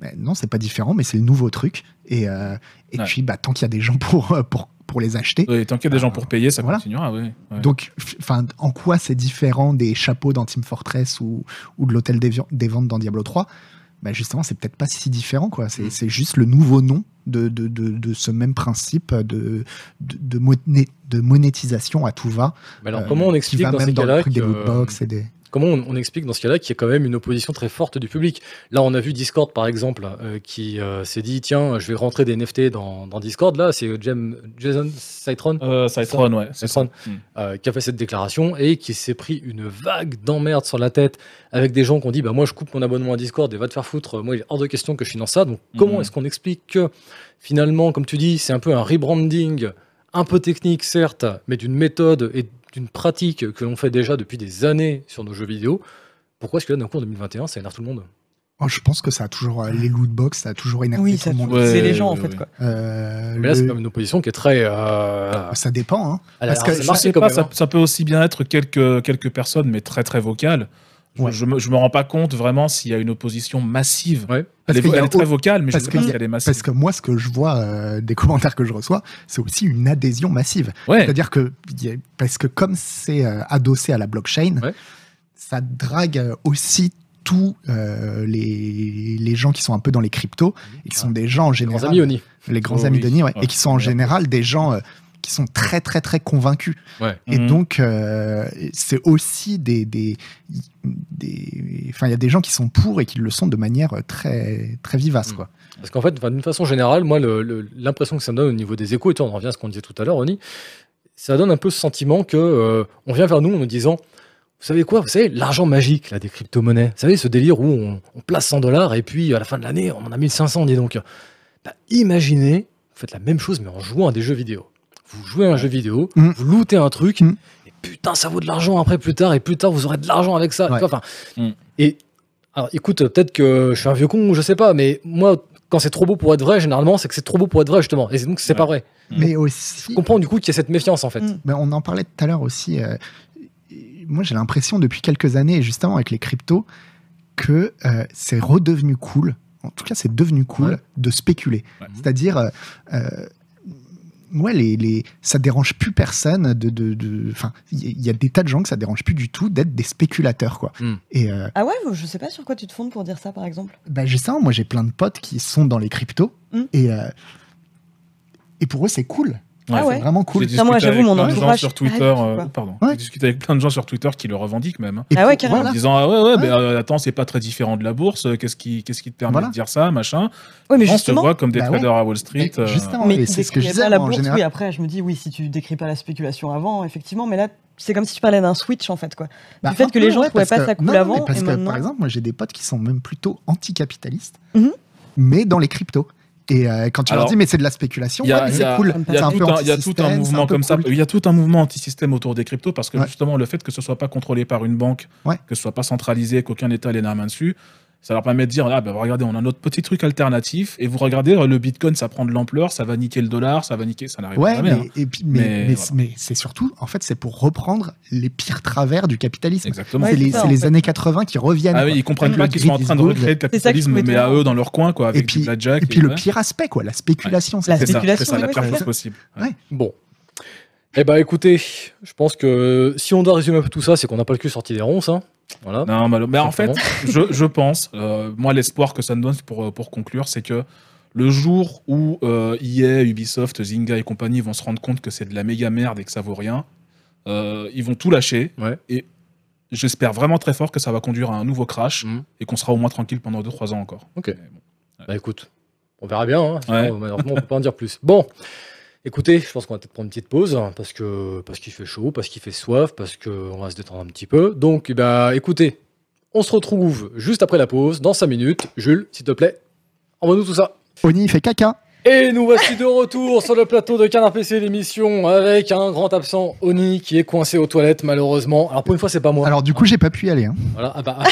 Ben Non, c'est pas différent, mais c'est le nouveau truc. Et, euh, et Ouais. puis, bah, tant qu'il y a des gens pour, euh, pour, pour les acheter, Et tant qu'il y a des gens pour payer, ça Voilà. continuera, oui. Ouais. donc, enfin, en quoi c'est différent des chapeaux dans Team Fortress ou, ou de l'hôtel des, ventes dans Diablo 3 bah Justement, c'est peut-être pas si différent. quoi. C'est Mm. c'est juste le nouveau nom de, de, de, de ce même principe de, de, de, moné- de monétisation à tout va. Mais alors, euh, comment on qui explique va dans ces même dans le truc des lootbox et des. Comment on, on explique dans ce cas-là qu'il y a quand même une opposition très forte du public Là, on a vu Discord, par exemple, euh, qui euh, s'est dit tiens, je vais rentrer des NFT dans, dans Discord. Là, c'est Jem- Jason Citron Euh, Cytron, ouais. Citron. Mm. euh, qui a fait cette déclaration et qui s'est pris une vague d'emmerde sur la tête avec des gens qui ont dit bah, Moi, je coupe mon abonnement à Discord et va te faire foutre. Moi, il est hors de question que je suis dans ça. Donc, comment Mhm. est-ce qu'on explique que finalement, comme tu dis, c'est un peu un rebranding, un peu technique, certes, mais d'une méthode et d'une pratique que l'on fait déjà depuis des années sur nos jeux vidéo pourquoi est-ce que là, d'un coup, en 2021, ça énerve tout le monde? Oh, je pense que ça a toujours. euh, les lootbox, ça a toujours énervé Oui, tout ça le monde. Ouais, c'est les gens en fait. Quoi. Euh, Mais là, c'est le- quand même une opposition qui est très. euh, Ça dépend. Hein. parce que je sais pas, ça, hein. ça peut aussi bien être quelques, quelques personnes, mais très très vocales. Je, Ouais. je me, je me rends pas compte vraiment s'il y a une opposition massive. Ouais. Elle, est, elle très vocale, mais je parce sais qu'il pas si a- elle est massive. Parce que moi, ce que je vois euh, des commentaires que je reçois, c'est aussi une adhésion massive. Ouais. C'est-à-dire que, parce que comme c'est euh, adossé à la blockchain, ça drague euh, aussi tous euh, les, les gens qui sont un peu dans les cryptos, et qui sont des gens en Les grands général, amis Oni. les grands amis ouais, Ouais. et qui sont en général des gens euh, qui sont très très très convaincus. Ouais. Et Mhm. donc, euh, c'est aussi des... des, des- Enfin, il y a des gens qui sont pour et qui le sont de manière très, très vivace. Mhm. Quoi. Parce qu'en fait, d'une façon générale, moi, l'impression que ça me donne au niveau des échos, et toi, on en revient à ce qu'on disait tout à l'heure, Oni, ça donne un peu ce sentiment que euh, on vient vers nous en nous disant. Vous savez quoi Vous savez, l'argent magique là, des crypto-monnaies. Vous savez, ce délire où on, on place 100 dollars et puis à la fin de l'année, on en a 1500, dis donc. Bah, imaginez, vous faites la même chose mais en jouant à des jeux vidéo. Vous jouez à un jeu vidéo, Mm. vous lootez un truc, Mm. et putain, ça vaut de l'argent après plus tard, et plus tard vous aurez de l'argent avec ça. Ouais. Enfin, Mm. Et alors, écoute, peut-être que je suis un vieux con, je sais pas, mais moi, quand c'est trop beau pour être vrai, généralement, c'est que c'est trop beau pour être vrai, justement. Et donc, c'est Ouais. pas vrai. Mais aussi, Je comprends du coup qu'il y a cette méfiance, en fait. Ben, on en parlait tout à l'heure aussi. euh, moi, j'ai l'impression depuis quelques années, justement avec les cryptos, que euh, c'est redevenu cool. En tout cas, c'est devenu cool Ouais. de spéculer. Ouais. C'est-à-dire, euh, euh, ouais, les, les, ça dérange plus personne de. de, de- Enfin, il y, a des tas de gens que ça dérange plus du tout d'être des spéculateurs, quoi. Mm. Et euh, Ah ouais, je sais pas sur quoi tu te fondes pour dire ça, par exemple. bah, justement, moi, j'ai plein de potes qui sont dans les cryptos Mm. et euh, et pour eux, c'est cool. Ah ouais. C'est vraiment cool. J'ai Ça, moi, discuté j'avoue, avec mon plein de gens entourage, sur Twitter. tout, euh, pardon. Ouais. J'ai discuté avec plein de gens sur Twitter qui le revendiquent même. hein. Et Ah ouais, carrément. En disant ah ouais ouais, Ouais. mais euh, attends c'est pas très différent de la bourse. euh, Qu'est-ce qui qu'est-ce qui te permet Voilà. de dire ça machin Ouais, mais On se justement. voit comme des Bah traders à Wall Street. Mais euh, justement, Mais c'est ce que je disais la bourse, général. oui, après, je me dis, oui, si tu décris pas la spéculation avant, effectivement, mais là, c'est comme si tu parlais d'un switch, en fait, quoi. Bah, du fait que les gens ouais, trouvaient parce pas ça cool non, non, avant, parce que, par exemple, moi j'ai des potes qui sont même plutôt anticapitalistes, Mhm. mais dans les cryptos. Et euh, quand tu Alors, leur dis mais c'est de la spéculation, ouais, c'est cool. il y a C'est un tout peu un- il y a tout un mouvement un comme ça. Il y a tout un mouvement anti-système autour des cryptos parce que Ouais. justement le fait que ce soit pas contrôlé par une banque, Ouais. que ce soit pas centralisé, qu'aucun État ait la main dessus, ça leur permet de dire ah ben regardez on a notre petit truc alternatif et vous regardez le Bitcoin ça prend de l'ampleur, ça va niquer le dollar, ça va niquer, ça n'arrive Ouais, jamais. mais, hein. et puis, mais, Mais mais, voilà. mais c'est surtout, en fait, c'est pour reprendre les pires travers du capitalisme. Exactement. Ouais, c'est les, ça, les fait. années 80 qui reviennent. Ah oui, ils comprennent bien qu'ils sont en train de recréer le capitalisme, mais à eux dans leur coin, quoi, avec Et puis, du blackjack. et puis le ouais. pire aspect, quoi, la spéculation. c'est La ça. C'est ça, spéculation, c'est ça, la pire chose possible. Ouais. Bon. Eh ben, écoutez, je pense que si on doit résumer un peu tout ça, c'est qu'on n'a pas le cul sorti des ronces. Hein. Voilà. Non, mais, mais en fait, je, je pense, euh, moi, l'espoir que ça me donne pour, pour conclure, c'est que le jour où euh, EA, Ubisoft, Zynga et compagnie vont se rendre compte que c'est de la méga merde et que ça vaut rien, euh, ils vont tout lâcher. Ouais. Et j'espère vraiment très fort que ça va conduire à un nouveau crash Mhm. et qu'on sera au moins tranquille pendant 2-3 ans encore. Ok. Bah écoute, on verra bien. Hein. Ouais. Malheureusement, on peut pas en dire plus. Bon, écoutez, je pense qu'on va peut-être prendre une petite pause hein, parce que parce qu'il fait chaud, parce qu'il fait soif, parce qu'on va se détendre un petit peu. Donc, bah écoutez, on se retrouve juste après la pause, dans 5 minutes. Jules, s'il te plaît, envoie-nous tout ça. Oni fait caca. Et nous voici de retour sur le plateau de Canard PC l'émission avec un grand absent Oni qui est coincé aux toilettes malheureusement. Alors pour une fois c'est pas moi. Alors du coup, j'ai pas pu y aller. hein. voilà, ah bah, ah.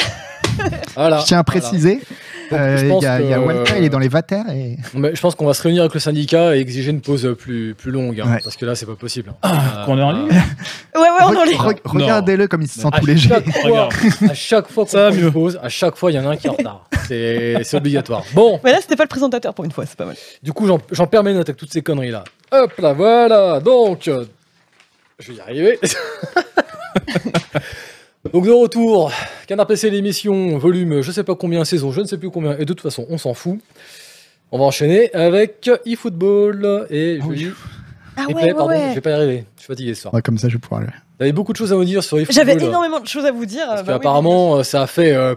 voilà. Je tiens à voilà. préciser. Donc, euh, je Il pense y a, il y a que- Walter, il est dans les vatères et Mais je pense qu'on va se réunir avec le syndicat et exiger une pause plus, plus longue, hein, Ouais. parce que là, c'est pas possible. hein. qu'on est en Euh, ligne Ouais, ouais, on en Re- lit. re- regardez-le comme il se sent à tout léger. chaque fois, Regarde. à chaque fois qu'on une mieux. pause, à chaque fois, il y en a un qui est en retard. C'est c'est obligatoire. Bon, Mais là, c'était pas le présentateur pour une fois, c'est pas mal. du coup, j'en- j'en perds mes notes avec toutes ces conneries-là. Hop là, voilà. Donc, euh, je vais y arriver. Donc de retour, Canard PC l'émission, volume je sais pas combien, saison je ne sais plus combien, et de toute façon on s'en fout. On va enchaîner avec eFootball et. Ah Replay, ouais, ouais, pardon, je vais pas y arriver, je suis fatigué ce soir. Ouais, comme ça, je vais pouvoir le. Vous avez beaucoup de choses à me dire sur eFootball. J'avais énormément de choses à vous dire. Parce bah oui, euh, ça a fait... euh,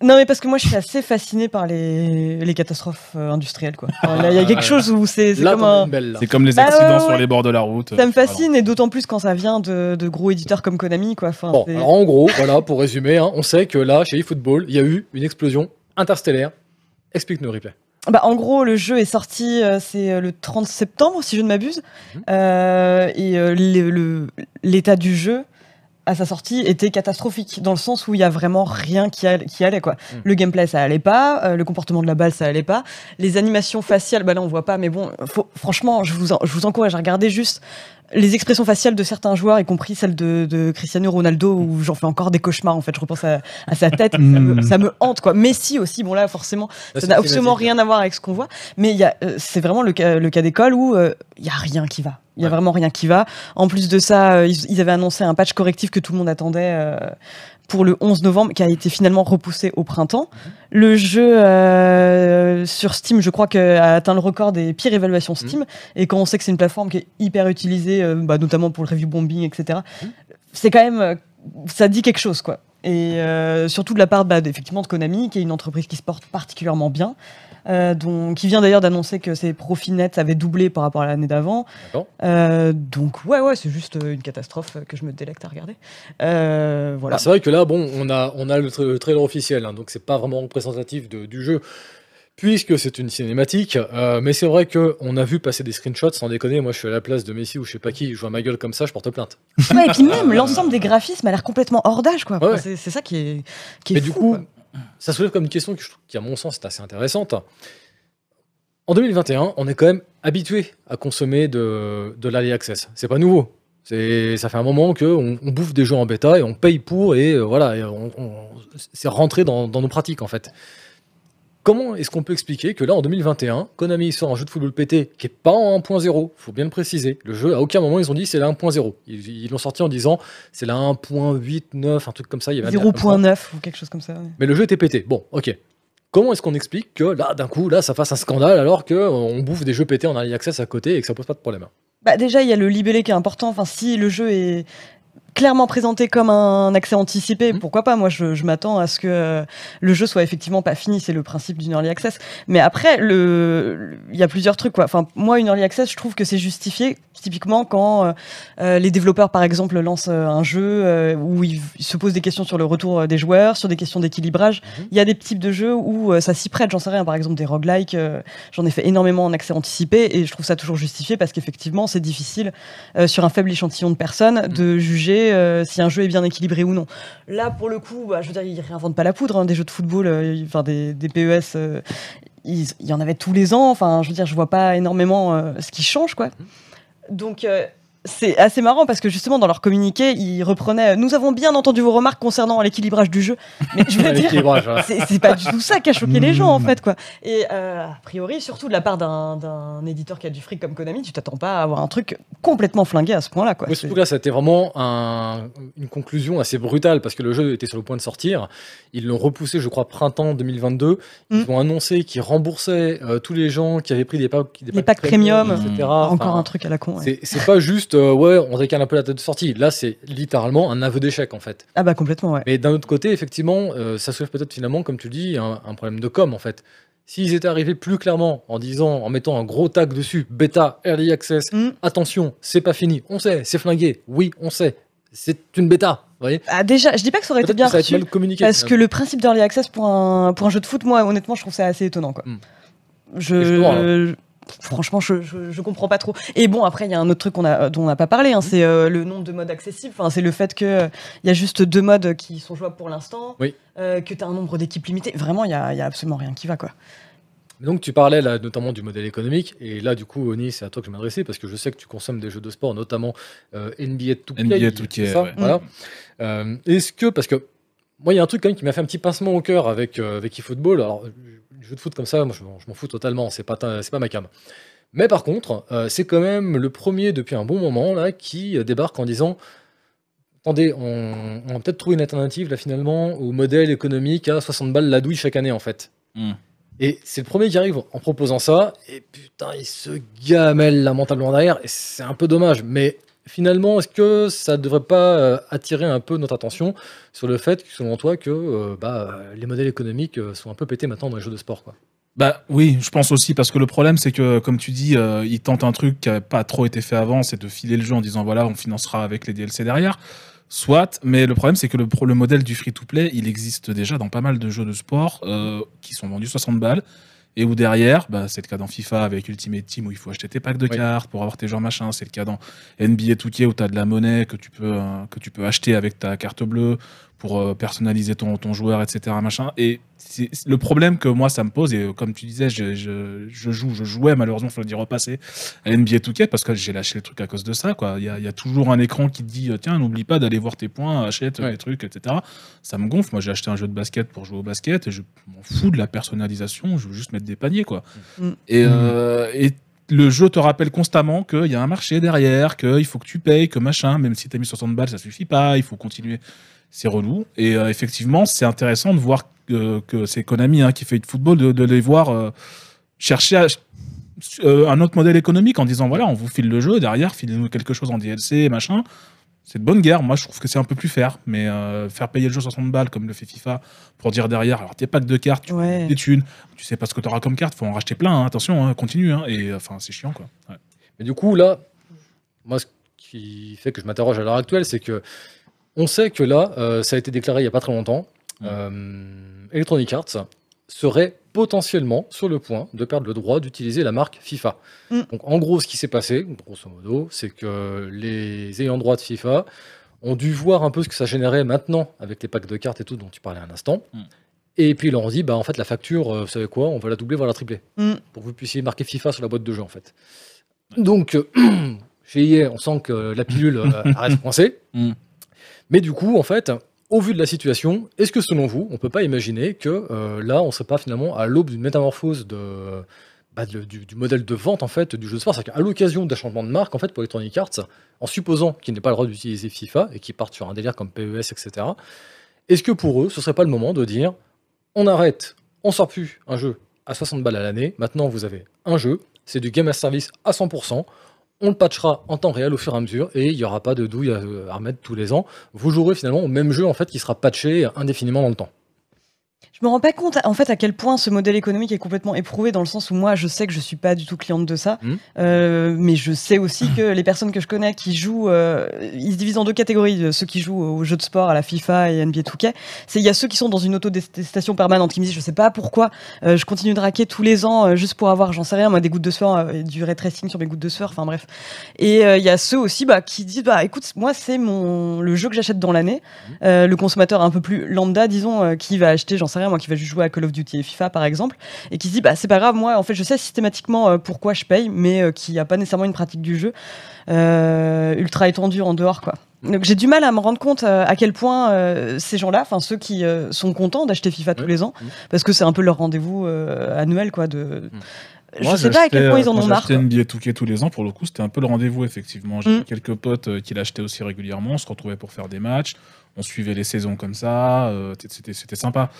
Non, mais parce que moi, je suis assez fasciné par les, les catastrophes euh, industrielles, quoi. Il y a quelque chose où c'est c'est là, comme t'en un. une belle, là. C'est comme les Bah, accidents ouais, ouais, sur ouais. les bords de la route. Ça me fascine, et d'autant plus quand ça vient de, de gros éditeurs comme Konami, quoi. Enfin, Bon, c'est- alors en gros, voilà, pour résumer, hein, on sait que là, chez eFootball, il y a eu une explosion interstellaire. Explique-nous, replay. Bah, en gros, le jeu est sorti, euh, c'est euh, le 30 septembre, si je ne m'abuse. Mhm. Euh, et euh, le- le- l'état du jeu à sa sortie était catastrophique, dans le sens où il y a vraiment rien qui, all- qui allait. Quoi. Mhm. Le gameplay, ça allait pas. euh, le comportement de la balle, ça allait pas. Les animations faciales, bah là, on voit pas. Mais bon, faut- franchement, je vous, en- je vous encourage à regarder juste les expressions faciales de certains joueurs, y compris celle de, de Cristiano Ronaldo, où j'en fais encore des cauchemars. En fait, je repense à, à sa tête, ça, me, ça me hante. Quoi. Messi aussi, bon là, forcément, ça n'a absolument rien à voir avec ce qu'on voit, mais il euh, c'est vraiment le cas, le cas d'école où euh, il y a rien qui va. Il y a Ouais. vraiment rien qui va. En plus de ça, euh, ils, ils avaient annoncé un patch correctif que tout le monde attendait euh, pour le 11 novembre, qui a été finalement repoussé au printemps. Le jeu euh, sur Steam, je crois, que, a atteint le record des pires évaluations Steam. Et quand on sait que c'est une plateforme qui est hyper utilisée, euh, bah, notamment pour le review bombing, etc., c'est quand même, euh, ça dit quelque chose, quoi. Et euh, surtout de la part bah, effectivement de Konami, qui est une entreprise qui se porte particulièrement bien, euh, dont- qui vient d'ailleurs d'annoncer que ses profits nets avaient doublé par rapport à l'année d'avant. D'accord. Euh, donc ouais, ouais, c'est juste euh, une catastrophe que je me délecte à regarder. Euh, voilà. Alors, c'est vrai que là, bon, on a, on a le, tra- le trailer officiel, hein, donc c'est pas vraiment représentatif de- du jeu. puisque c'est une cinématique, euh, mais c'est vrai qu'on a vu passer des screenshots, sans déconner, moi je suis à la place de Messi ou je sais pas qui, je vois ma gueule comme ça, je porte plainte. Ouais, et puis même l'ensemble des graphismes a l'air complètement hors d'âge, quoi. Ouais. C'est ça qui est, qui est Mais du fou, coup, quoi. Ça soulève comme une question qui, à mon sens, est assez intéressante. En 2021, on est quand même habitué à consommer de, de l'early access. C'est pas nouveau. Ça fait un moment qu'on on bouffe des jeux en bêta et on paye pour et euh, voilà, c'est rentré dans nos pratiques en fait. Comment est-ce qu'on peut expliquer que là, en 2021, Konami sort un jeu de football pété qui est pas en 1.0, faut bien le préciser. Le jeu, à aucun moment, ils ont dit c'est la 1.0. Ils ils l'ont sorti en disant c'est la 1.8, 9, un truc comme ça. Il y avait un terme comme ça. 0.9 ou quelque chose comme ça. ouais. Mais le jeu était pété. Bon, ok. Comment est-ce qu'on explique que là, d'un coup, là, ça fasse un scandale alors que euh, on bouffe des jeux pétés en early access à côté et que ça pose pas de problème? Bah déjà, il y a le libellé qui est important. Enfin, si le jeu est clairement présenté comme un accès anticipé, Mhm. pourquoi pas? Moi, je, je m'attends à ce que euh, le jeu soit effectivement pas fini. C'est le principe d'une early access. Mais après, le, il y a plusieurs trucs. Quoi. Enfin, moi, une early access, je trouve que c'est justifié. Typiquement, quand euh, euh, les développeurs, par exemple, lancent un jeu euh, où ils, se posent des questions sur le retour des joueurs, sur des questions d'équilibrage. Mhm. Il y a des types de jeux où euh, ça s'y prête. J'en sais rien. Par exemple, des roguelikes. J'en ai fait énormément en accès anticipé et je trouve ça toujours justifié parce qu'effectivement, c'est difficile sur un faible échantillon de personnes de juger euh, si un jeu est bien équilibré ou non. Là, pour le coup, bah, je veux dire, ils réinventent pas la poudre. hein, des jeux de football, euh, enfin des, des PES, euh, il y en avait tous les ans. Enfin, je veux dire, je vois pas énormément ce qui change, quoi. Donc. Euh, c'est assez marrant parce que justement dans leur communiqué, ils reprenaient. Nous avons bien entendu vos remarques concernant l'équilibrage du jeu, mais je veux dire, c'est pas du tout ça qui a choqué les gens en Mm. fait quoi. Et euh, a priori, surtout de la part d'un- d'un éditeur qui a du fric comme Konami, tu t'attends pas à avoir un truc complètement flingué à ce point-là quoi. Surtout là, été vraiment un- une conclusion assez brutale parce que le jeu était sur le point de sortir. Ils l'ont repoussé, je crois, printemps 2022. Ils Mm. ont annoncé qu'ils remboursaient euh, tous les gens qui avaient pris des packs, des Les packs premium. etc. Encore Enfin, un truc à la con. ouais. C'est pas juste, euh, ouais, on décale un peu la date de sortie. Là, c'est littéralement un aveu d'échec en fait. Ah bah complètement ouais. Mais d'un autre côté, effectivement, euh, ça soulève peut-être finalement, comme tu le dis, un, un problème de com en fait. S'ils étaient arrivés plus clairement en disant, en mettant un gros tag dessus, bêta, early access, Mm. attention, c'est pas fini, on sait, c'est flingué, oui, on sait, c'est une bêta, vous voyez Ah, déjà, je dis pas que ça aurait été bien reçu. Parce que le principe d'early access pour un, pour un jeu de foot, moi, honnêtement, je trouve ça assez étonnant. Quoi. Hmm. Justement, Je, franchement, je, je, je comprends pas trop. Et bon, après, il y a un autre truc a, dont on n'a pas parlé, hein, c'est euh, le nombre de modes accessibles. Enfin, c'est le fait qu'il il y a juste deux modes qui sont jouables pour l'instant, Oui. euh, que tu as un nombre d'équipes limité. Vraiment, il y a, y a absolument rien qui va. Quoi. Donc tu parlais là notamment du modèle économique, et là du coup Oni c'est à toi que je m'adressais parce que je sais que tu consommes des jeux de sport, notamment euh, NBA 2K. NBA 2K, c'est ça, ouais. voilà. Euh, Est-ce que, parce que moi il y a un truc quand même qui m'a fait un petit pincement au cœur avec, euh, avec eFootball, alors les jeux de foot comme ça, moi je, m'en- fous totalement, c'est pas, c'est pas ma cam. Mais par contre, euh, c'est quand même le premier depuis un bon moment là qui euh, débarque en disant Attendez, on, on va peut-être trouver une alternative là finalement au modèle économique à 60 balles la douille chaque année en fait. Hmm. Et c'est le premier qui arrive en proposant ça, et putain, il se gamelle lamentablement derrière, et c'est un peu dommage. Mais finalement, est-ce que ça ne devrait pas euh, attirer un peu notre attention sur le fait, selon toi, que euh, bah, les modèles économiques euh, sont un peu pétés maintenant dans les jeux de sport. Bah oui, je pense aussi parce que le problème c'est que comme tu dis, euh, ils tentent un truc qui n'avait pas trop été fait avant, c'est de filer le jeu en disant voilà, on financera avec les DLC derrière. Soit, mais le problème c'est que le, modèle du free-to-play, il existe déjà dans pas mal de jeux de sport qui sont vendus 60 balles et où derrière, bah, c'est le cas dans FIFA avec Ultimate Team où il faut acheter tes packs de Oui. cartes pour avoir tes joueurs machin, c'est le cas dans NBA 2K où tu as de la monnaie que tu peux euh, que tu peux acheter avec ta carte bleue pour euh, personnaliser ton, ton joueur, etc. Machin. Et c'est le problème que moi ça me pose, et euh, comme tu disais, je, je, je joue, je jouais malheureusement, il faut le dire repasser à NBA 2K parce que j'ai lâché le truc à cause de ça. Quoi. Il, y a, y a toujours un écran qui te dit euh, tiens, n'oublie pas d'aller voir tes points, achète Ouais. des trucs, etc. Ça me gonfle. Moi j'ai acheté un jeu de basket pour jouer au basket et je m'en fous de la personnalisation, je veux juste mettre des paniers. Quoi. Mm. Et, euh, et le jeu te rappelle constamment qu'il y a un marché derrière, qu'il faut que tu payes, que machin, même si tu as mis 60 balles, ça suffit pas, il faut continuer. C'est relou. Et euh, effectivement, c'est intéressant de voir que, que c'est Konami hein, qui fait du football, de, de les voir euh, chercher à- euh, un autre modèle économique en disant voilà, on vous file le jeu, derrière, filez-nous quelque chose en DLC, machin. C'est de bonne guerre. Moi, je trouve que c'est un peu plus fair. Mais euh, faire payer le jeu 60 balles, comme le fait FIFA, pour dire derrière, alors tes packs de cartes, tu Ouais. des thunes, tu sais pas ce que tu auras comme carte, faut en racheter plein, hein, attention, hein, continue. hein, et enfin, c'est chiant, quoi. Ouais. Mais du coup, là, moi, ce qui fait que je m'interroge à l'heure actuelle, c'est que on sait que là, euh, ça a été déclaré il n'y a pas très longtemps, euh, Electronic Arts serait potentiellement sur le point de perdre le droit d'utiliser la marque FIFA. Mm. Donc en gros, ce qui s'est passé, grosso modo, c'est que les ayants droit de FIFA ont dû voir un peu ce que ça générait maintenant avec les packs de cartes et tout dont tu parlais un instant. Mm. Et puis ils leur ont dit, bah en fait la facture, euh, vous savez quoi, on va la doubler, voire la tripler, Mm. pour que vous puissiez marquer FIFA sur la boîte de jeu en fait. Donc euh, chez EA, on sent que la pilule euh, arrête de coincer. Mais du coup, en fait, au vu de la situation, est-ce que selon vous, on peut pas imaginer que euh, là, on serait pas finalement à l'aube d'une métamorphose bah, du modèle de vente en fait du jeu de sport, c'est-à-dire qu'à l'occasion d'un changement de marque en fait pour Electronic Arts, en supposant qu'ils n'aient pas le droit d'utiliser FIFA et qu'ils partent sur un délire comme PES, etc. Est-ce que pour eux, ce serait pas le moment de dire, on arrête, on sort plus un jeu à 60 balles à l'année, maintenant vous avez un jeu, c'est du game as service à 100%. On le patchera en temps réel au fur et à mesure et il n'y aura pas de douille à, à remettre tous les ans. Vous jouerez finalement au même jeu en fait qui sera patché indéfiniment dans le temps. Je me rends pas compte en fait à quel point ce modèle économique est complètement éprouvé dans le sens où moi je sais que je suis pas du tout cliente de ça, Mhm. Euh, mais je sais aussi que les personnes que je connais qui jouent, euh, ils se divisent en deux catégories, euh, ceux qui jouent aux jeux de sport, à la FIFA et NBA 2K. C'est il y a ceux qui sont dans une autodétestation permanente qui me disent je sais pas pourquoi euh, je continue de raquer tous les ans juste pour avoir j'en sais rien moi des gouttes de sueur et du ray tracing sur mes gouttes de sueur, enfin bref. Et il y a ceux aussi bah, qui disent bah écoute moi c'est mon le jeu que j'achète dans l'année, Euh, le consommateur un peu plus lambda disons qui va acheter j'en sais rien moi qui va juste jouer à Call of Duty et FIFA par exemple et qui se dit bah c'est pas grave moi en fait je sais systématiquement euh, pourquoi je paye mais euh, qui a pas nécessairement une pratique du jeu euh, ultra étendue en dehors quoi. Donc j'ai du mal à me rendre compte à quel point euh, ces gens-là, enfin ceux qui euh, sont contents d'acheter FIFA tous les ans, Mhm. parce que c'est un peu leur rendez-vous euh, annuel quoi. De, je Moi, sais pas à quel point ils en ont marre. J'achetais. NBA 2K tous les ans, pour le coup, c'était un peu le rendez-vous, effectivement. J'ai Mm. quelques potes euh, qui l'achetaient aussi régulièrement. On se retrouvait pour faire des matchs. On suivait les saisons comme ça. euh, c'était, c'était sympa.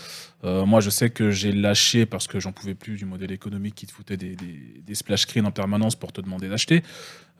Euh, moi, je sais que j'ai lâché parce que j'en pouvais plus du modèle économique qui te foutait des, des, des splash screens en permanence pour te demander d'acheter.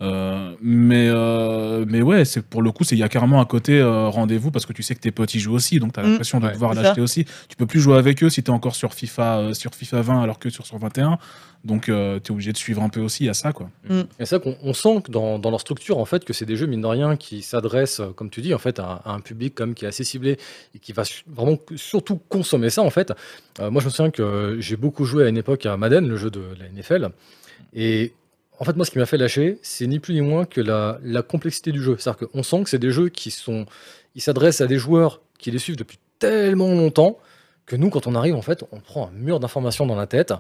Euh, mais, euh, mais ouais, c'est, pour le coup, c'est- il y a carrément un côté euh, rendez-vous parce que tu sais que tes potes y jouent aussi. Donc, tu as Mm. l'impression de Ouais. devoir l'acheter aussi. Tu peux plus jouer avec eux si tu es encore sur FIFA, euh, sur FIFA 20 alors que sur, sur 21. Donc, tu es obligé de suivre un peu aussi à ça, quoi. Et c'est ça qu'on on sent que dans, dans leur structure, en fait, que c'est des jeux, mine de rien, qui s'adressent, comme tu dis, en fait, à, à un public comme qui est assez ciblé et qui va vraiment surtout consommer ça, en fait. Euh, moi, je me souviens que j'ai beaucoup joué à une époque à Madden, le jeu de la NFL. Et en fait, moi, ce qui m'a fait lâcher, c'est ni plus ni moins que la, la complexité du jeu. C'est-à-dire qu'on sent que c'est des jeux qui sont. Ils s'adressent à des joueurs qui les suivent depuis tellement longtemps que nous, quand on arrive, en fait, on prend un mur d'informations dans la tête.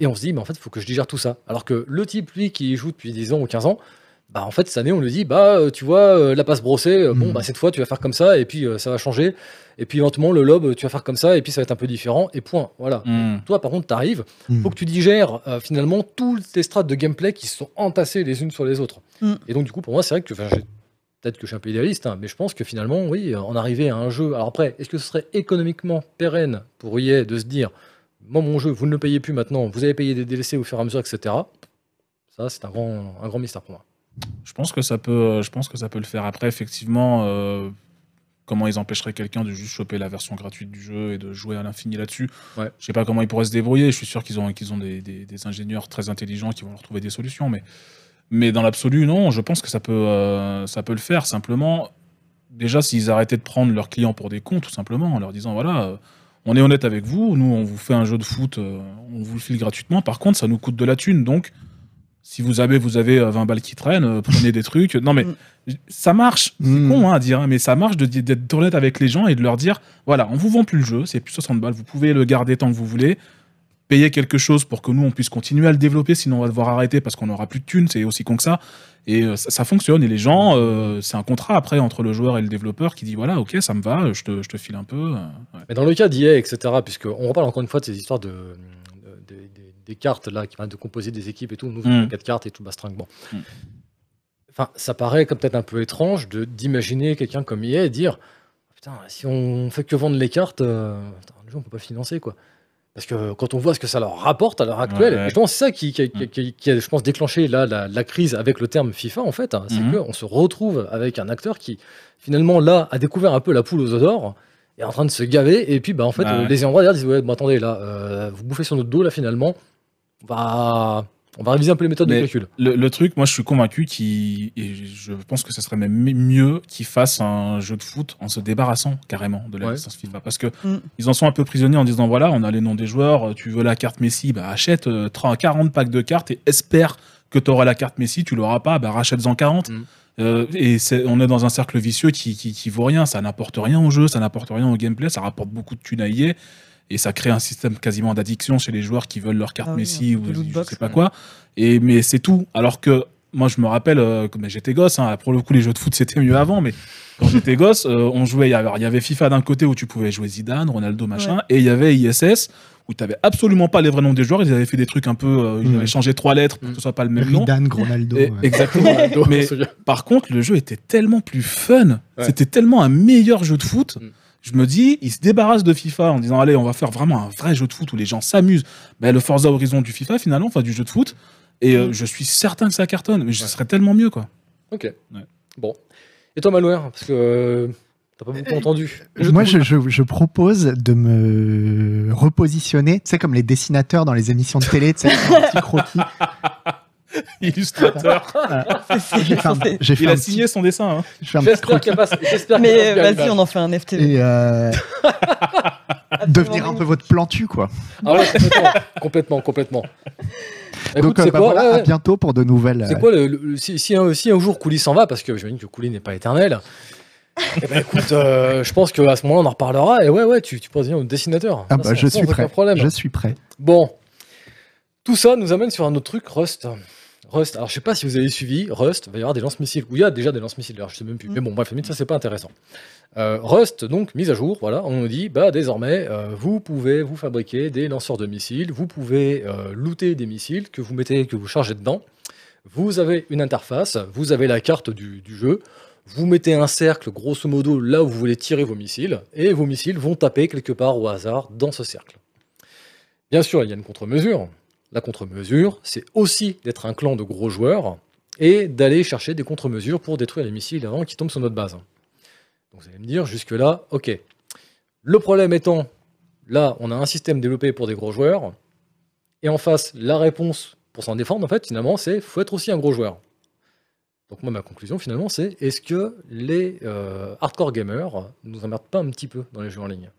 Et on se dit, bah, en fait, il faut que je digère tout ça. Alors que le type, lui, qui y joue depuis 10 ans ou 15 ans, bah, en fait, cette année, on lui dit, bah, euh, tu vois, euh, la passe brossée, euh, bon, Mm. bah, cette fois, tu vas faire comme ça, et puis ça va changer. Et puis, éventuellement, le lob, tu vas faire comme ça, et puis ça va être un peu différent, et point. Voilà. Mm. Toi, par contre, t'arrives, Mm. faut que tu digères finalement toutes les strates de gameplay qui se sont entassées les unes sur les autres. Mm. Et donc, du coup, pour moi, c'est vrai que, peut-être que je suis un peu idéaliste, hein, mais je pense que finalement, oui, en arriver à un jeu. Alors après, est-ce que ce serait économiquement pérenne pour EA de se dire, moi, mon jeu, vous ne le payez plus maintenant, vous avez payé des DLC au fur et à mesure, etc. Ça, c'est un grand, un grand mystère pour moi. Je pense que ça peut, euh, je pense que ça peut le faire. Après, effectivement, euh, comment ils empêcheraient quelqu'un de juste choper la version gratuite du jeu et de jouer à l'infini là-dessus? Ouais. Je sais pas comment ils pourraient se débrouiller. Je suis sûr qu'ils ont, qu'ils ont des, des- des ingénieurs très intelligents qui vont leur trouver des solutions. Mais, mais dans l'absolu, non. Je pense que ça peut, euh, ça peut le faire. Simplement, déjà, s'ils arrêtaient de prendre leurs clients pour des cons, tout simplement, en leur disant voilà. on est honnête avec vous, nous on vous fait un jeu de foot, on vous le file gratuitement. Par contre, ça nous coûte de la thune, donc si vous avez, vous avez euh, 20 balles qui traînent, euh, prenez des trucs. Non mais ça marche, c'est Mm. con hein, à dire, hein, mais ça marche de- d'être honnête avec les gens et de leur dire voilà, on vous vend plus le jeu, c'est plus 60 balles, vous pouvez le garder tant que vous voulez. Payer quelque chose pour que nous on puisse continuer à le développer, sinon on va devoir arrêter parce qu'on n'aura plus de thunes, c'est aussi con que ça. Et euh, ça, ça fonctionne. Et les gens, euh, c'est un contrat après entre le joueur et le développeur qui dit voilà, ok, ça me va, je te, je te file un peu. euh, ouais. Mais dans le cas d'IA, etc., puisqu'on reparle encore une fois de ces histoires de- des- cartes là, qui permettent de composer des équipes et tout, nous, Mm. quatre cartes et tout, bastringue. Bon. Mm. Enfin, ça paraît comme peut-être un peu étrange de d'imaginer quelqu'un comme EA et dire Putain, si on fait que vendre les cartes, euh, putain, le jeu, on peut pas financer, quoi. Parce que quand on voit ce que ça leur rapporte à l'heure actuelle, Ouais, ouais. je pense c'est ça qui, qui, qui- Mm. qui- qui a, je pense, déclenché là, la, la crise avec le terme FIFA, en fait, hein, c'est Mhm. qu'on se retrouve avec un acteur qui, finalement, là, a découvert un peu la poule aux œufs d'or, est en train de se gaver, et puis, bah, en fait, Ouais. euh, les endroits derrière disent Ouais, attendez, là, euh, vous bouffez sur notre dos, là, finalement, on va, On va réviser un peu les méthodes Mais- de calcul. Le, le truc, moi, je suis convaincu qu'il, et je pense que ce serait même mieux qu'ils fassent un jeu de foot en se débarrassant carrément de la Ouais. licence FIFA, parce que Mm. ils en sont un peu prisonniers en disant voilà, on a les noms des joueurs, euh, tu veux la carte Messi, bah achète euh, 30 40 packs de cartes et espère que tu auras la carte Messi, tu l'auras pas, bah rachète-en 40. Mm. Euh, et on est dans un cercle vicieux qui, qui, qui vaut rien, ça n'apporte rien au jeu, ça n'apporte rien au gameplay, ça rapporte beaucoup de thunes à EA, et ça crée un système quasiment d'addiction chez les joueurs qui veulent leur carte Ah Messi un ou je box, sais pas ouais. quoi. Et mais c'est tout. Alors que moi je me rappelle, euh, quand j'étais gosse, hein, pour le coup les jeux de foot c'était mieux avant, mais quand j'étais gosse, euh, on jouait. Il y avait FIFA d'un côté où tu pouvais jouer Zidane, Ronaldo, machin, et il y avait ISS où tu avais absolument pas les vrais noms des joueurs. Ils avaient fait des trucs un peu, euh, ils avaient changé trois lettres pour que Mm. ce soit pas le même nom. Ridan, Ronaldo. Et- ouais. exactement. mais par contre, le jeu était tellement plus fun. Ouais. C'était tellement un meilleur jeu de foot. Mm. Je me dis, ils se débarrassent de FIFA en disant, allez, on va faire vraiment un vrai jeu de foot où les gens s'amusent. Ben, le Forza Horizon du FIFA, finalement, enfin, du jeu de foot. Et euh, Mm. je suis certain que ça cartonne. Mais ce Ouais. serait tellement mieux, quoi. Ok. Ouais. Bon. Et toi, Malware Parce que euh, t'as pas beaucoup entendu. Moi, je, je- je propose de me repositionner, tu sais, comme les dessinateurs dans les émissions de télé, tu sais, un petit croquis. Illustrateur. J'ai fait un, censé- j'ai fait Il un a petit- signé son dessin. hein. J'espère qu'il passe. Mais vas-y, on en fait un FT. Et euh, devenir un peu votre plantu, quoi. Ah ouais, complètement, complètement, complètement. Écoute, Donc, euh, bah, quoi, voilà, ouais, à bientôt pour de nouvelles. C'est euh, quoi le, le- si, si un, si un jour Couli s'en va, parce que j'imagine que Couli n'est pas éternel, eh ben écoute, euh, je pense qu'à ce moment on en reparlera. Et ouais, ouais, tu, tu pourrais devenir un dessinateur. Ah bah, je suis prêt. Problème. Je suis prêt. Bon, tout ça nous amène sur un autre truc, Rust. Rust, alors je sais pas si vous avez suivi, Rust, il va y avoir des lance-missiles, ou il y a déjà des lance-missiles d'ailleurs, je sais même plus. Mm. Mais bon, bref, ça c'est pas intéressant. Euh, Rust, donc mise à jour, voilà, on nous dit, bah désormais, euh, vous pouvez vous fabriquer des lanceurs de missiles, vous pouvez euh, looter des missiles que vous mettez, que vous chargez dedans. Vous avez une interface, vous avez la carte du, du jeu, vous mettez un cercle, grosso modo, là où vous voulez tirer vos missiles, et vos missiles vont taper quelque part au hasard dans ce cercle. Bien sûr, il y a une contre-mesure. La contre-mesure, c'est aussi d'être un clan de gros joueurs et d'aller chercher des contre-mesures pour détruire les missiles avant qu'ils tombent sur notre base. Donc vous allez me dire, jusque-là, ok. Le problème étant, là, on a un système développé pour des gros joueurs, et en face, la réponse pour s'en défendre, en fait, finalement, c'est faut être aussi un gros joueur. Donc moi, ma conclusion, finalement, c'est est-ce que les euh, hardcore gamers nous emmerdent pas un petit peu dans les jeux en ligne?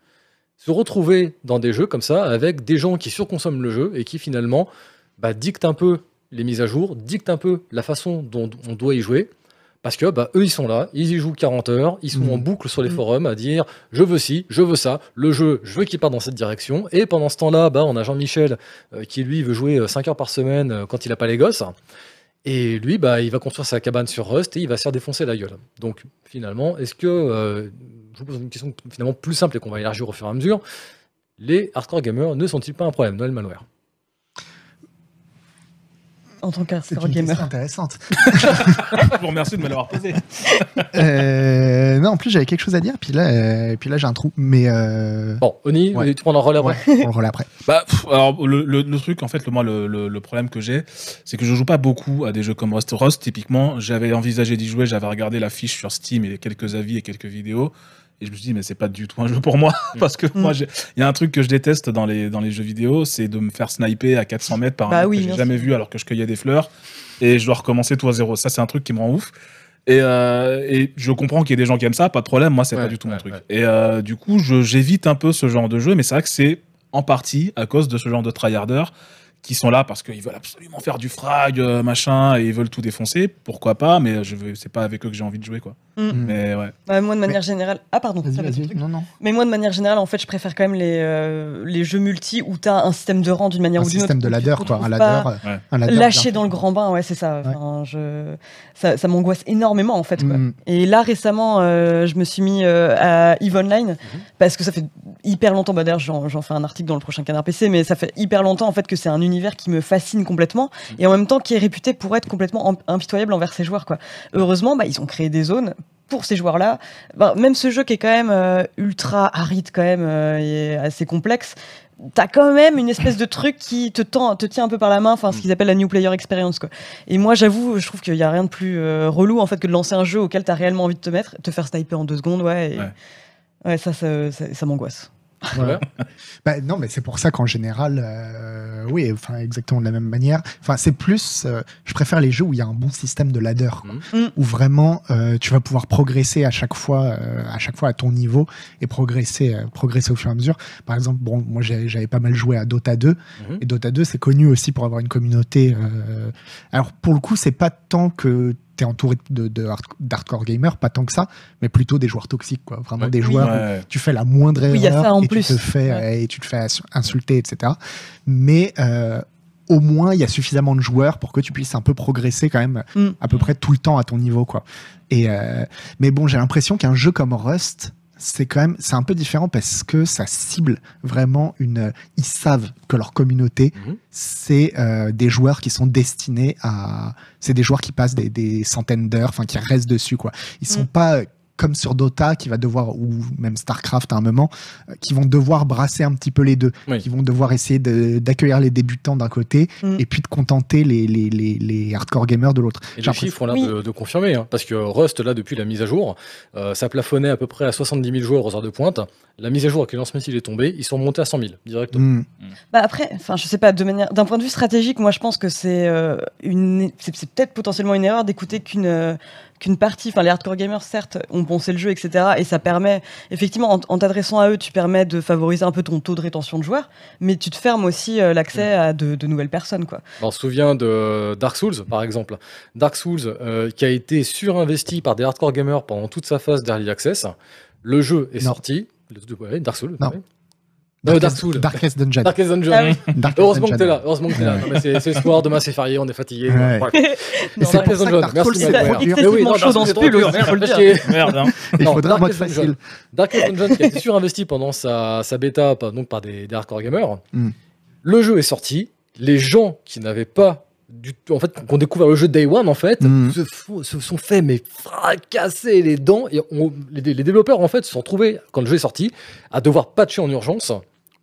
Se retrouver dans des jeux comme ça avec des gens qui surconsomment le jeu et qui finalement bah, dictent un peu les mises à jour, dictent un peu la façon dont on doit y jouer. Parce que bah, eux, ils sont là, ils y jouent 40 heures, ils sont Mhm. en boucle sur les Mhm. forums à dire je veux ci, je veux ça, le jeu, je veux qu'il parte dans cette direction. Et pendant ce temps-là, bah, on a Jean-Michel euh, qui lui veut jouer 5 heures par semaine euh, quand il n'a pas les gosses. Et lui, bah, il va construire sa cabane sur Rust et il va se faire défoncer la gueule. Donc finalement, est-ce que, euh, je vous pose une question finalement plus simple et qu'on va élargir au fur et à mesure, les hardcore gamers ne sont-ils pas un problème Noël Malware? En tant C'est qu'hardcore une question gamer. intéressante. Je vous remercie de me l'avoir posé. Euh, non, en plus, j'avais quelque chose à dire, puis là, euh, puis là j'ai un trou. Mais euh, Bon, Oni, Ouais. tu prends le relais après ouais, on le relais après. Bah, pff, alors, le, le- le truc, en fait, le, moi, le, le- le problème que j'ai, c'est que je joue pas beaucoup à des jeux comme Rust. Rust, typiquement, j'avais envisagé d'y jouer, j'avais regardé la fiche sur Steam et quelques avis et quelques vidéos. Et je me suis dit, mais c'est pas du tout un jeu pour moi. Parce que moi, j'ai- il y a un truc que je déteste dans les, dans les jeux vidéo, c'est de me faire sniper à 400 mètres par un Bah mec oui, que j'ai jamais vu alors que je cueillais des fleurs. Et je dois recommencer tout à zéro. Ça, c'est un truc qui me rend ouf. Et, euh, et je comprends qu'il y ait des gens qui aiment ça, pas de problème. Moi, c'est Ouais, pas du tout mon truc. ouais. Et euh, du coup, j'évite un peu ce genre de jeu, mais c'est vrai que c'est en partie à cause de ce genre de tryharders qui sont là parce qu'ils veulent absolument faire du frag, euh, machin, et ils veulent tout défoncer. Pourquoi pas, mais je veux, c'est pas avec eux que j'ai envie de jouer, quoi. Mm. Mais ouais. Moi, de manière générale. Ah, pardon. Vas-y, vas-y. Non, non. Mais moi, de manière générale, en fait, je préfère quand même les, euh, les jeux multi où tu as un système de rang d'une manière Un ou d'une autre. système de ladder, quoi. Un ladder. euh, Ouais. un ladder Lâché dans le grand bain, ouais, c'est ça. Ouais. Enfin, je... Ça, ça m'angoisse énormément, en fait. Quoi. Mm. Et là, récemment, euh, je me suis mis euh, à EVE Online Mhm. parce que ça fait hyper longtemps. Bah, D'ailleurs, j'en fais un article dans le prochain Canard PC, mais ça fait hyper longtemps en fait que c'est un univers qui me fascine complètement Mhm. et en même temps qui est réputé pour être complètement im- impitoyable envers ses joueurs. Quoi. Heureusement, bah, ils ont créé des zones pour ces joueurs-là. Bah, même ce jeu qui est quand même euh, ultra aride, quand même, euh, et assez complexe. T'as quand même une espèce de truc qui te, tend, te tient un peu par la main, enfin ce qu'ils appellent la new player experience. Quoi. Et moi, j'avoue, je trouve qu'il n'y a rien de plus euh, relou en fait que de lancer un jeu auquel tu as réellement envie de te mettre, te faire sniper en deux secondes, ouais. Et... Ouais. ouais. ça, ça, ça, ça m'angoisse. Ouais. Bah, non, mais c'est pour ça qu'en général, euh, oui, enfin exactement de la même manière. Enfin, c'est plus, euh, je préfère les jeux où il y a un bon système de ladder, quoi. Mhm. où vraiment euh, tu vas pouvoir progresser à chaque fois, euh, à chaque fois à ton niveau et progresser, euh, progresser au fur et à mesure. Par exemple, bon, moi j'avais pas mal joué à Dota 2 Mhm. et Dota 2 c'est connu aussi pour avoir une communauté. euh, Alors pour le coup, c'est pas tant que tu es entouré de, de hard- d'hardcore gamers, pas tant que ça, mais plutôt des joueurs toxiques, quoi. Vraiment Ouais. des Oui. joueurs où tu fais la moindre erreur Oui, il y a ça en et, plus. Tu te fais, Ouais. et tu te fais ins- insulter, etc. Mais euh, au moins, il y a suffisamment de joueurs pour que tu puisses un peu progresser quand même Mm. à peu près tout le temps à ton niveau, quoi. Et euh, mais bon, j'ai l'impression qu'un jeu comme Rust, c'est quand même, c'est un peu différent parce que ça cible vraiment une. Ils savent que leur communauté, Mhm. c'est euh, des joueurs qui sont destinés à. C'est des joueurs qui passent des, des centaines d'heures, enfin qui restent dessus, quoi. Ils sont pas comme sur Dota qui va devoir ou même Starcraft à un moment euh, qui vont devoir brasser un petit peu les deux Oui. qui vont devoir essayer d'accueillir les débutants d'un côté Mm. et puis de contenter les, les, les, les hardcore gamers de l'autre Et J'ai les chiffres ont l'air Oui. de, de confirmer, hein, parce que Rust, là, depuis la mise à jour, euh, ça plafonnait à peu près à 70 000 joueurs aux heures de pointe. La mise à jour, avec le lance-missile est tombée, ils sont montés à 100 000 directement. Mm. Bah après, enfin, je sais pas, de manière, d'un point de vue stratégique, moi, je pense que c'est euh, une, c'est peut-être potentiellement une erreur d'écouter qu'une euh, qu'une partie, enfin, les hardcore gamers, certes, ont pensé le jeu, etc. Et ça permet, effectivement, en, en t'adressant à eux, tu permets de favoriser un peu ton taux de rétention de joueurs, mais tu te fermes aussi euh, l'accès à de, de nouvelles personnes, quoi. On se souvient de Dark Souls, par exemple. Dark Souls, euh, qui a été surinvesti par des hardcore gamers pendant toute sa phase d'early access. Le jeu est Non. sorti. Le- ouais, Dark Souls. Non. ouais. Dark Souls. Darkest Dungeon. Darkest Dungeon. Ah oui. Darkest Heureusement que t'es là. Heureusement que t'es là. C'est le soir, demain c'est férié, on est fatigué. Ouais. C'est Darkest Dungeon, Dark merci, Mais oui, chaud Dark dans ce pull aussi, faut le dire. Merde. Il faudra un mode Darkest facile. Dungeon. Darkest Dungeon qui a été surinvesti pendant sa, bêta par, donc par des, hardcore gamers. Mm. Le jeu est sorti. Les gens qui n'avaient pas du tout, en fait, qu'on découvert le jeu Day One, en fait, Mm. se, se sont fait mais fracasser les dents. Et on- les, les développeurs, en fait, se sont trouvés, quand le jeu est sorti, à devoir patcher en urgence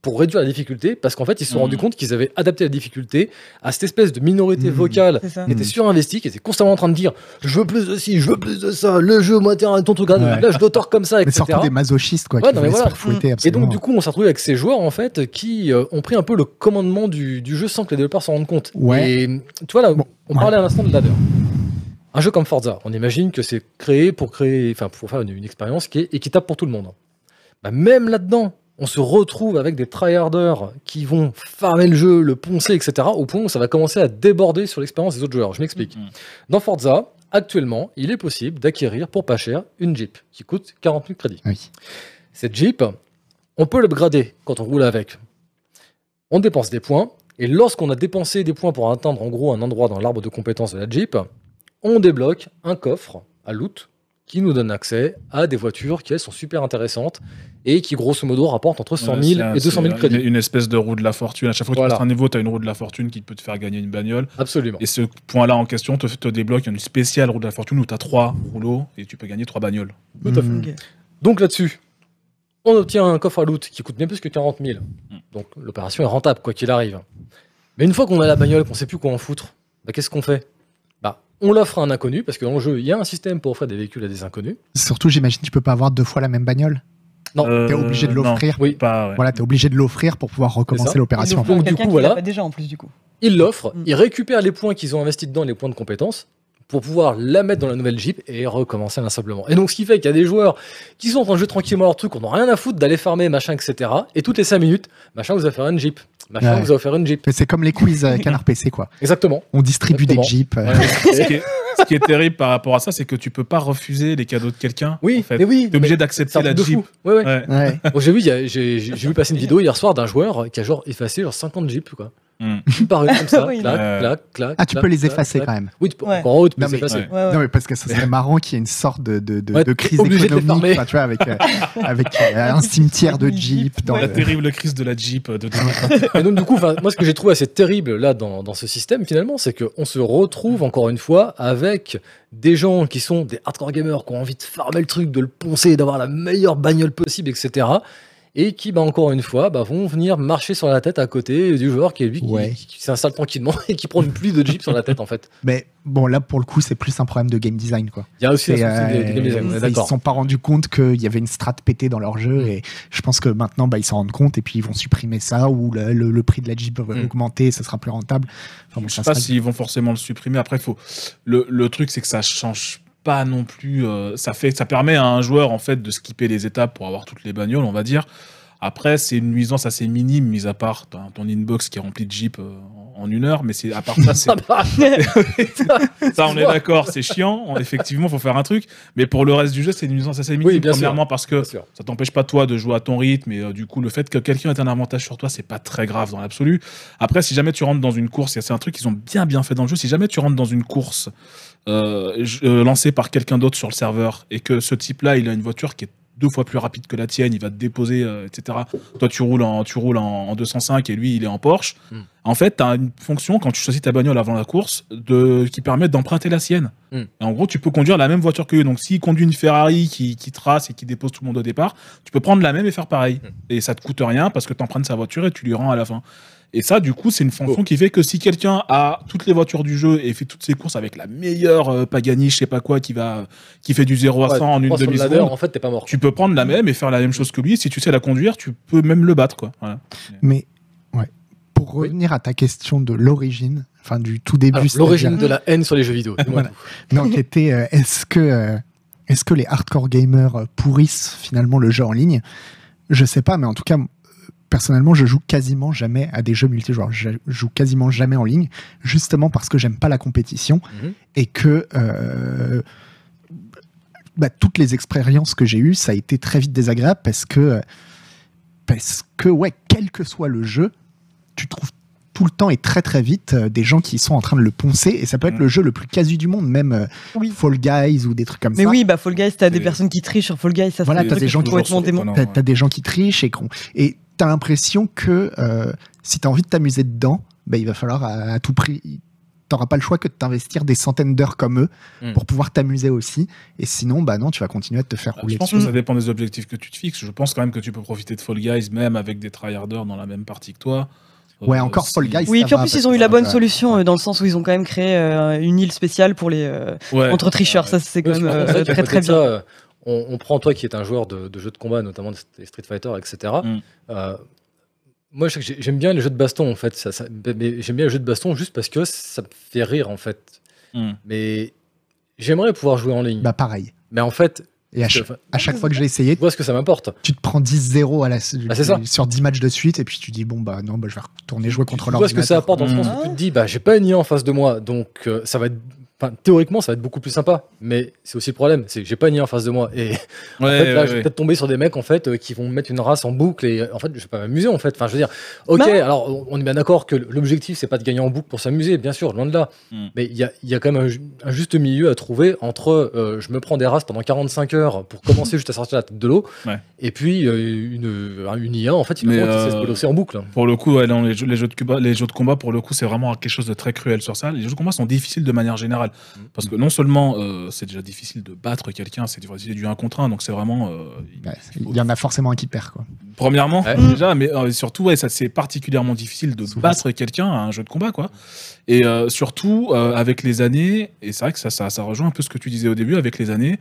pour réduire la difficulté, parce qu'en fait, ils se sont Mm. rendus compte qu'ils avaient adapté la difficulté à cette espèce de minorité Mm. vocale qui était Mm. surinvestie, qui était constamment en train de dire je veux plus de ci, je veux plus de ça, le jeu, moi, tiens, ton truc, Ouais. là, je d'auteur comme ça, Mais etc. surtout des masochistes quoi, Ouais, qui non, mais se voilà. fouetter Et donc, du coup, on s'est retrouvé avec ces joueurs, en fait, qui euh, ont pris un peu le commandement du, du jeu sans que les développeurs s'en rendent compte. Ouais. Et tu vois, là, Bon, on ouais. parlait à l'instant de ladder. Un jeu comme Forza, on imagine que c'est créé pour créer, enfin, pour faire une, une expérience qui est équitable pour tout le monde. Bah, même là-dedans, on se retrouve avec des tryharders qui vont farmer le jeu, le poncer, etc., au point où ça va commencer à déborder sur l'expérience des autres joueurs. Je m'explique. Mhm. Dans Forza, actuellement, il est possible d'acquérir pour pas cher une Jeep qui coûte 40 000 crédits. Oui. Cette Jeep, on peut l'upgrader quand on roule avec. On dépense des points, et lorsqu'on a dépensé des points pour atteindre en gros un endroit dans l'arbre de compétences de la Jeep, on débloque un coffre à loot qui nous donne accès à des voitures qui elles sont super intéressantes et qui grosso modo rapportent entre 100 000 Ouais, c'est un- et 200 000 c'est crédits. Une, une espèce de roue de la fortune. À chaque fois que Voilà. tu passes un niveau, tu as une roue de la fortune qui peut te faire gagner une bagnole. Absolument. Et ce point-là en question te, te débloque une spéciale roue de la fortune où tu as trois rouleaux et tu peux gagner trois bagnoles. Tout à fait. Mm. Ok. Donc là-dessus, on obtient un coffre à loot qui coûte bien plus que 40 000. Mm. Donc l'opération est rentable, quoi qu'il arrive. Mais une fois qu'on a la bagnole, qu'on sait plus quoi en foutre, bah, qu'est-ce qu'on fait? Bah, On l'offre à un inconnu, parce que dans le jeu, il y a un système pour offrir des véhicules à des inconnus. Surtout, j'imagine, tu peux pas avoir deux fois la même bagnole. Non, Euh, T'es obligé de l'offrir. Oui. Pas, ouais. Voilà, t'es obligé de l'offrir pour pouvoir recommencer l'opération. faut- Donc, du coup, voilà. pas déjà en plus du coup. Ils l'offrent, Mm. ils récupèrent les points qu'ils ont investis dedans, les points de compétence, pour pouvoir la mettre dans la nouvelle Jeep et recommencer inlassablement. Et donc, ce qui fait qu'il y a des joueurs qui sont en train de jouer tranquillement leur truc, on n'a rien à foutre d'aller farmer, machin, etc. Et toutes les 5 minutes, machin vous a offert une Jeep. Machin Ouais. vous a offert une Jeep. Mais C'est comme les quiz euh, Canard PC, quoi. Exactement. On distribue Exactement. des jeeps. euh, ce, qui est, terrible par rapport à ça, c'est que tu peux pas refuser les cadeaux de quelqu'un. Oui, en fait. mais oui. T'es obligé d'accepter la Jeep. Ouais, ouais. Ouais. Ouais. Bon, j'ai vu, j'ai j'ai- j'ai vu passer une vidéo hier soir d'un joueur qui a genre effacé genre 50 jeeps quoi. Mm. Paraît comme ça, Oui. clac, clac, clac. Ah, tu clac, peux les effacer clac. quand même. Oui, tu peux, Ouais. encore en haut, tu peux Non, les mais- effacer. Ouais. Ouais, ouais. Non, mais parce que ça serait marrant qu'il y ait une sorte de, de, de, Ouais, de crise les économique, tu vois, avec, euh, avec euh, un cimetière de jeep. Dans Ouais. La le- terrible crise de la Jeep de 2020. Et donc du coup, moi ce que j'ai trouvé assez terrible là dans, dans ce système finalement, c'est qu'on se retrouve encore une fois avec des gens qui sont des hardcore gamers qui ont envie de farmer le truc, de le poncer, d'avoir la meilleure bagnole possible, etc. et qui, bah, encore une fois, bah, vont venir marcher sur la tête à côté du joueur qui est lui qui, Ouais. qui s'installe tranquillement et qui prend une pluie de jeep sur la tête en fait. Mais bon, là, pour le coup, c'est plus un problème de game design, quoi. Il y a aussi des euh, game design, on est ils se sont pas rendus compte qu'il y avait une strat pétée dans leur jeu Mm. et je pense que maintenant bah, ils s'en rendent compte et puis ils vont supprimer ça ou le, le- le prix de la Jeep va Mm. augmenter, ça sera plus rentable. Enfin, bon, je sais pas s'ils vont forcément le supprimer. Après, faut le, le truc, c'est que ça change pas non plus. euh, ça fait, ça permet à un joueur en fait de skipper les étapes pour avoir toutes les bagnoles, on va dire. Après, c'est une nuisance assez minime, mis à part ton, inbox qui est rempli de Jeep euh, en une heure. Mais c'est à part ça, c'est Ah bah, ça, on est d'accord, c'est chiant. On- Effectivement, faut faire un truc. Mais pour le reste du jeu, c'est une nuisance assez minime. Oui, bien sûr. Premièrement, parce que ça t'empêche pas toi de jouer à ton rythme et euh, du coup le fait que quelqu'un ait un avantage sur toi c'est pas très grave dans l'absolu après si jamais tu rentres dans une course et c'est un truc qu'ils ont bien bien fait dans le jeu si jamais tu rentres dans une course euh, euh, lancée par quelqu'un d'autre sur le serveur et que ce type là il a une voiture qui est deux fois plus rapide que la tienne, il va te déposer, euh, etc. Toi, tu roules en, tu roules en, en 205 et lui, il est en Porsche. Mm. En fait, tu as une fonction quand tu choisis ta bagnole avant la course de, qui permet d'emprunter la sienne. Mm. Et en gros, tu peux conduire la même voiture que lui. Donc, s'il conduit une Ferrari qui, qui trace et qui dépose tout le monde au départ, tu peux prendre la même et faire pareil. Mm. Et ça te coûte rien parce que tu empruntes sa voiture et tu lui rends à la fin. Et ça, du coup, c'est une fonction qui fait que si quelqu'un a toutes les voitures du jeu et fait toutes ses courses avec la meilleure euh, Pagani, je sais pas quoi, qui va, qui fait du 0 à 100 Ouais, en une demi-seconde, en fait, t'es pas mort. tu peux prendre la même et faire la même chose que lui. Si tu sais la conduire, tu peux même le battre, quoi. Voilà. Mais ouais. Pour Oui. revenir à ta question de l'origine, enfin du tout début, L'origine de la haine sur les jeux vidéo. Voilà. non, qui était euh, est-ce que euh, est-ce que les hardcore gamers pourrissent finalement le jeu en ligne? Je sais pas, mais en tout cas, personnellement, je joue quasiment jamais à des jeux multijoueurs. Je joue quasiment jamais en ligne, justement parce que j'aime pas la compétition Mhm. et que euh, bah, toutes les expériences que j'ai eues, ça a été très vite désagréable parce que parce que ouais, quel que soit le jeu, tu trouves tout le temps et très très vite euh, des gens qui sont en train de le poncer et ça peut être Mhm. le jeu le plus casu du monde, même euh, Fall Guys ou des trucs comme Mais ça. oui, bah Fall Guys, t'as des personnes qui trichent sur Fall Guys, ça Voilà, c'est t'as des gens qui complètement T'as t'as des gens qui trichent et et l'impression que euh, si t'as envie de t'amuser dedans, bah, il va falloir à, à tout prix. T'auras pas le choix que de t'investir des centaines d'heures comme eux Mm. pour pouvoir t'amuser aussi. Et sinon, bah non, tu vas continuer à te faire Je rouler. pense dessus. que ça dépend des objectifs que tu te fixes. Je pense quand même que tu peux profiter de Fall Guys même avec des tryharders dans la même partie que toi. Ouais, Euh, encore Fall Guys. Oui, ça puis en plus ils ont eu la bonne solution euh, dans le sens où ils ont quand même créé euh, une île spéciale pour les euh, Ouais. entre tricheurs. Ça c'est quand Ouais, même euh, très très bien. ça, euh, on, on prend toi qui est un joueur de, de jeux de combat, notamment des Street Fighter, etc. Mm. Euh, moi, j'aime bien les jeux de baston, en fait. Ça, ça- mais j'aime bien les jeux de baston juste parce que ça me fait rire, en fait. Hmm. Mais j'aimerais pouvoir jouer en ligne. Bah pareil. mais en fait, Et à, je, ch- à chaque fois que j'ai essayé, je vois ce que ça m'apporte. tu te prends 10-0 à la, Bah, c'est ça. sur 10 matchs de suite et puis tu dis bon bah non bah je vais retourner jouer contre Tu vois ce que ça l'ordinateur. apporte dans le Mm. sens où tu te dis, bah, j'ai pas une IA en face de moi, donc euh, ça va être. Enfin, théoriquement, ça va être beaucoup plus sympa, mais c'est aussi le problème, c'est que j'ai pas une IA en face de moi. Et en Ouais, fait, là, ouais, je vais ouais. peut-être tomber sur des mecs en fait euh, qui vont me mettre une race en boucle et en fait, je vais pas m'amuser en fait. Enfin, je veux dire, ok, Bah. alors on- est bien d'accord que l'objectif c'est pas de gagner en boucle pour s'amuser, bien sûr, loin de là. Mm. Mais il y a, il y a quand même un, ju- un juste milieu à trouver entre euh, je me prends des races pendant 45 heures pour commencer juste à sortir la tête de l'eau, Ouais. et puis euh, une, une IA en fait, il se euh, bolosser en boucle. Pour le coup, ouais, dans les jeux, les, jeux de combat, les jeux de combat, pour le coup, c'est vraiment quelque chose de très cruel sur ça. Les jeux de combat sont difficiles de manière générale. Mm. Parce que non seulement euh, c'est déjà difficile de battre quelqu'un, c'est du 1 contre 1, donc c'est vraiment. euh, il- Ouais, il y en a forcément un qui perd quoi. Premièrement, Ouais. déjà, mais euh, surtout, ouais, ça c'est particulièrement difficile de Souvent, battre quelqu'un à un jeu de combat, quoi. Et euh, surtout, euh, avec les années, et c'est vrai que ça, ça, ça rejoint un peu ce que tu disais au début, avec les années,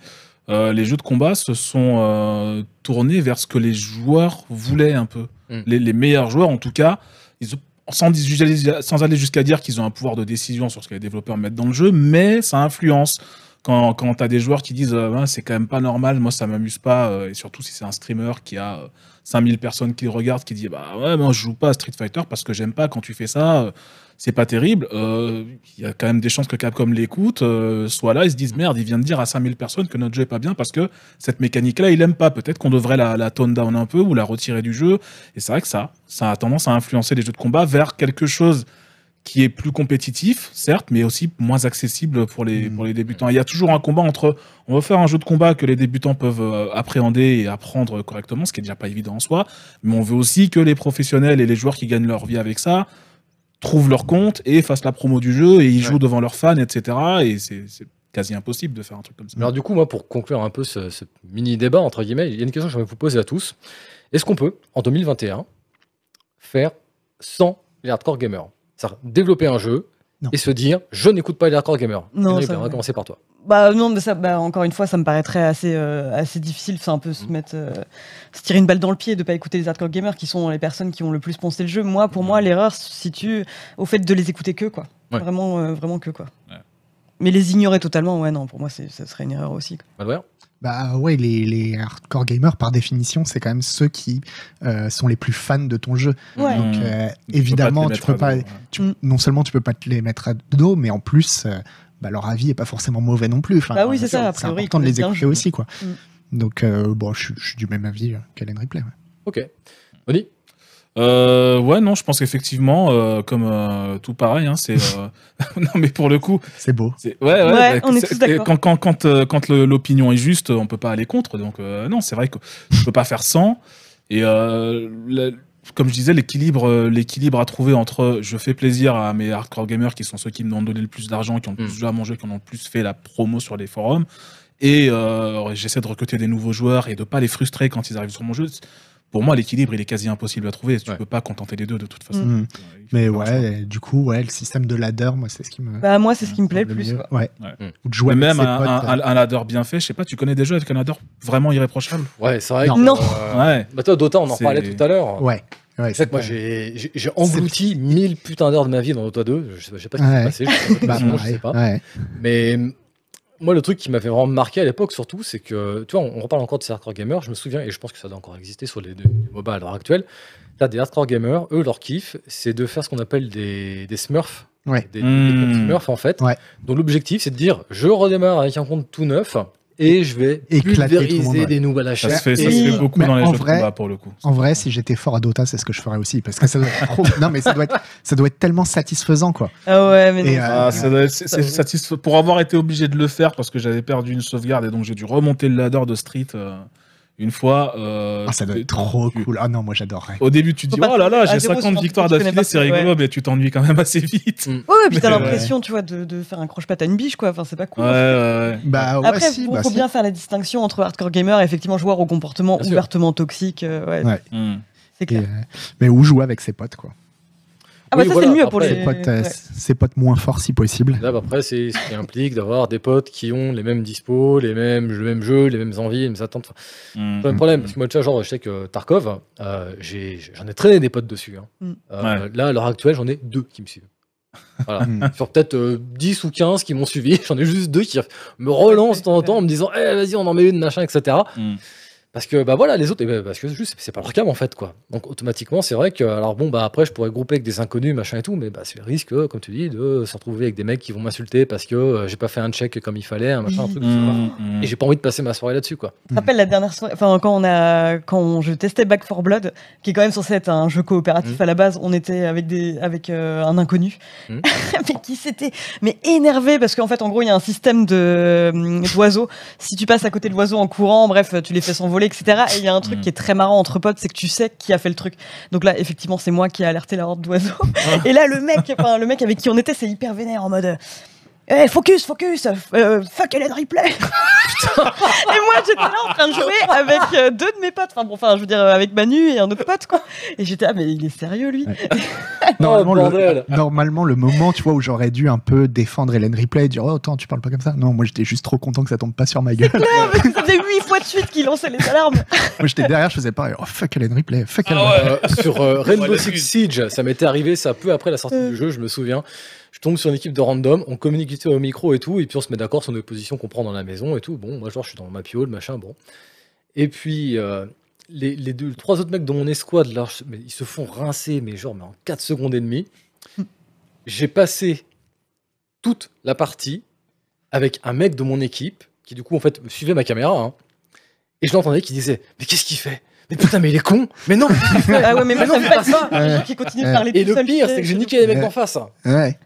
euh, les jeux de combat se sont euh, tournés vers ce que les joueurs voulaient un peu. Mm. Les, les meilleurs joueurs, en tout cas, ils ont- sans, aller jusqu'à dire qu'ils ont un pouvoir de décision sur ce que les développeurs mettent dans le jeu, mais ça influence. Quand, quand tu as des joueurs qui disent euh, c'est quand même pas normal, moi ça m'amuse pas, euh, et surtout si c'est un streamer qui a euh, 5000 personnes qui le regardent, qui dit Bah ouais, moi je joue pas à Street Fighter parce que j'aime pas quand tu fais ça, euh, c'est pas terrible. Euh, Il y a quand même des chances que Capcom l'écoute, euh, soit là, ils se disent Merde, il vient de dire à 5000 personnes que notre jeu est pas bien parce que cette mécanique-là, il aime pas. Peut-être qu'on devrait la, la tone down un peu ou la retirer du jeu. Et c'est vrai que ça, ça a tendance à influencer les jeux de combat vers quelque chose qui est plus compétitif, certes, mais aussi moins accessible pour les, Mhm. pour les débutants. Il y a toujours un combat entre on va faire un jeu de combat que les débutants peuvent euh, appréhender et apprendre correctement, ce qui est déjà pas évident en soi, mais on veut aussi que les professionnels et les joueurs qui gagnent leur vie avec ça trouvent leur compte et fassent la promo du jeu et ils Ouais. jouent devant leurs fans, etc. Et c'est quasi impossible de faire un truc comme ça. Alors du coup, moi, pour conclure un peu ce, ce mini débat entre guillemets, il y a une question que je vais vous poser à tous. Est-ce qu'on peut, en 2021, faire sans les hardcore gamers? Développer un jeu Non. et se dire je n'écoute pas les hardcore gamers. Non, ça, on va commencer par toi. Bah non, mais ça, bah, encore une fois, ça me paraîtrait assez, euh, assez difficile. C'est un peu se mettre, euh, se tirer une balle dans le pied de pas écouter les hardcore gamers qui sont les personnes qui ont le plus poncé le jeu. Moi, pour moi, l'erreur se situe au fait de les écouter que quoi. Ouais. Vraiment, euh, vraiment que quoi. Ouais. Mais les ignorer totalement, ouais, non, pour moi, ça serait une erreur aussi. quoi. Malware Bah ouais, les, les hardcore gamers, par définition, c'est quand même ceux qui euh, sont les plus fans de ton jeu. Ouais. Donc Mmh. euh, Tu peux évidemment, pas tu peux dos, tu- Mm. non seulement tu peux pas te les mettre à dos, mais en plus, euh, bah, leur avis est pas forcément mauvais non plus. Enfin, Bah oui, c'est ça, a C'est priori, important de les écouter aussi, quoi. Mm. Donc euh, bon, je, suis- je suis du même avis qu'Hélène Ripley. ouais. Ok. Oni Euh, ouais, non, je pense qu'effectivement, euh, comme euh, tout pareil, hein, c'est. euh, non, mais pour le coup, C'est beau. Ouais, ouais, Ouais, bah, on est c'est- tous d'accord. Quand, quand, quand, euh, l'opinion est juste, on peut pas aller contre. Donc, euh, non, c'est vrai que je peux pas faire sans. Et euh, comme je disais, l'équilibre, l'équilibre à trouver entre je fais plaisir à mes hardcore gamers qui sont ceux qui m'ont donné le plus d'argent, qui ont le Mm. plus joué à mon jeu, qui en ont le plus fait la promo sur les forums. Et euh, j'essaie de recruter des nouveaux joueurs et de pas les frustrer quand ils arrivent sur mon jeu. Pour moi, l'équilibre, il est quasi impossible à trouver. Tu Ouais. peux pas contenter les deux de toute façon. Mm. Mm. Faut Mais ouais, du coup, ouais, le système de ladder, moi, c'est ce qui me. Bah moi, c'est ce qui me plaît le plus. quoi. Ouais. Ouais. Ou de jouer Mais avec même ses un, potes, un, un ladder bien fait, je sais pas, tu connais déjà avec un ladder vraiment irréprochable? Ouais, c'est vrai Non. que. Non. euh, Ouais. Bah toi, Dota, on en parlait tout à l'heure. Ouais. Ouais, sais que moi, j'ai englouti 1000 putains d'heures de ma vie dans Dota 2. Je sais, pas- je sais pas ce qui Ouais. s'est passé. Je, sais pas, Bah, je sais pas. ouais. Mais moi, le truc qui m'avait vraiment marqué à l'époque, surtout, c'est que, tu vois, on, on reparle encore de ces hardcore gamers. Je me souviens, et je pense que ça doit encore exister sur les, les MOBA à l'heure actuelle. T'as des hardcore gamers, eux, leur kiff, c'est de faire ce qu'on appelle des, des smurfs. Ouais. Des, Mmh. comptes smurfs, en fait. Ouais. Donc, l'objectif, c'est de dire, je redémarre avec un compte tout neuf et je vais Éclater tout le monde, ouais. des nouvelles Ça achats. se fait, ça Et- se fait beaucoup Mais dans les en jeux vrai- de combat pour le coup. En vrai, si j'étais fort à Dota, c'est ce que je ferais aussi, parce que ça doit être trop. non, mais ça doit être, ça doit être tellement satisfaisant, quoi. Ah ouais, mais euh, Ah, ça doit être- c'est- c'est satisfa- Pour avoir été obligé de le faire parce que j'avais perdu une sauvegarde et donc j'ai dû remonter le ladder de Street euh, une fois. euh, Ah, ça doit être trop tu- cool. Ah non, moi j'adorerais. Au début, tu te dis, oh là là, j'ai zéro 50 sur victoires d'affilée, c'est rigolo, ouais. mais tu t'ennuies quand même assez vite. Mm. Ouais, et puis t'as l'impression, tu vois, de, de faire un croche-patte à une biche, quoi. Enfin, c'est pas cool. Ouais, ouais, ouais. Bah ouais, Après, si, faut, bah faut si. bien faire la distinction entre hardcore gamer et effectivement joueur au comportement Bien sûr. ouvertement toxique. euh, ouais, Ouais. Mm. c'est Et, clair. euh, mais où jouer avec ses potes, quoi. Ah bah Oui, ça, voilà, c'est le mieux pour après- les. Ses potes, ouais. ses potes moins forts si possible. Là, bah, après, c'est ce qui implique d'avoir des potes qui ont les mêmes dispos, les mêmes, le même jeu, les mêmes envies, les mêmes attentes. Enfin, Mm. pas de problème. Parce que moi, tu vois, genre, je sais que Tarkov, euh, j'ai- j'en ai traîné des potes dessus. hein. Mm. Euh, Là, à l'heure actuelle, j'en ai deux qui me suivent. Voilà. Mm. Sur peut-être euh, 10 ou 15 qui m'ont suivi, j'en ai juste deux qui me relancent de temps en temps en me disant Eh, vas-y, on en met une, machin, etc. Mm. Parce que bah voilà, les autres, eh ben, parce que juste c'est pas leur cam en fait quoi. Donc automatiquement, c'est vrai que alors bon bah après je pourrais grouper avec des inconnus machin et tout, mais bah c'est le risque, euh, comme tu dis, de se retrouver avec des mecs qui vont m'insulter parce que euh, j'ai pas fait un check comme il fallait, un machin, un truc. Mm. Mm. Et j'ai pas envie de passer ma soirée là-dessus quoi. Je me rappelle la dernière soirée, enfin quand on a, quand je testais Back 4 Blood, qui est quand même censé être un jeu coopératif à la base, on était avec des, avec euh, un inconnu, mais qui s'était, mais énervé parce qu'en fait en gros il y a un système de hum, d'oiseaux. Si tu passes à côté de l'oiseau en courant, bref, tu les fais s'envoler, etc. Et il y a un truc Mm. qui est très marrant entre potes, c'est que tu sais qui a fait le truc. Donc là, effectivement, c'est moi qui ai alerté la horde d'oiseaux. Et là, le mec, enfin le mec avec qui on était, c'est hyper vénère en mode. Eh, focus, focus, euh, fuck Ellen Ripley. et moi, j'étais là en train de jouer avec euh, deux de mes potes. Enfin, bon, enfin, je veux dire, euh, avec Manu et un autre pote, quoi. Et j'étais, ah, mais il est sérieux, lui. Normalement, Oh, le, bordel. normalement, le moment, tu vois, où j'aurais dû un peu défendre Hélène Ripley et dire Oh, attends, tu parles pas comme ça. Non, moi j'étais juste trop content que ça tombe pas sur ma gueule. Ça faisait huit fois de suite qu'il lançait les alarmes. moi j'étais derrière, je faisais pareil Oh, fuck Hélène Ripley, fuck Hélène Ah ouais. Euh, sur euh, Rainbow Six Siege, ça m'était arrivé ça peu après la sortie Euh. du jeu, je me souviens. Tombe sur une équipe de random, on communique au micro et tout, et puis on se met d'accord sur nos positions qu'on prend dans la maison et tout. Bon, moi genre je suis dans ma piole, machin, bon. Et puis euh, les, les deux, trois autres mecs de mon escouade, là, je- mais ils se font rincer, mais genre mais en 4 secondes et demie. J'ai passé toute la partie avec un mec de mon équipe qui du coup en fait suivait ma caméra, hein, et je l'entendais qui disait mais qu'est-ce qu'il fait? Mais putain mais il est con Mais non Ah ouais, mais moi, Mais non, ça me fais pas. Les gens qui continuent de parler Et le pire, c'est que j'ai niqué les mecs d'en face.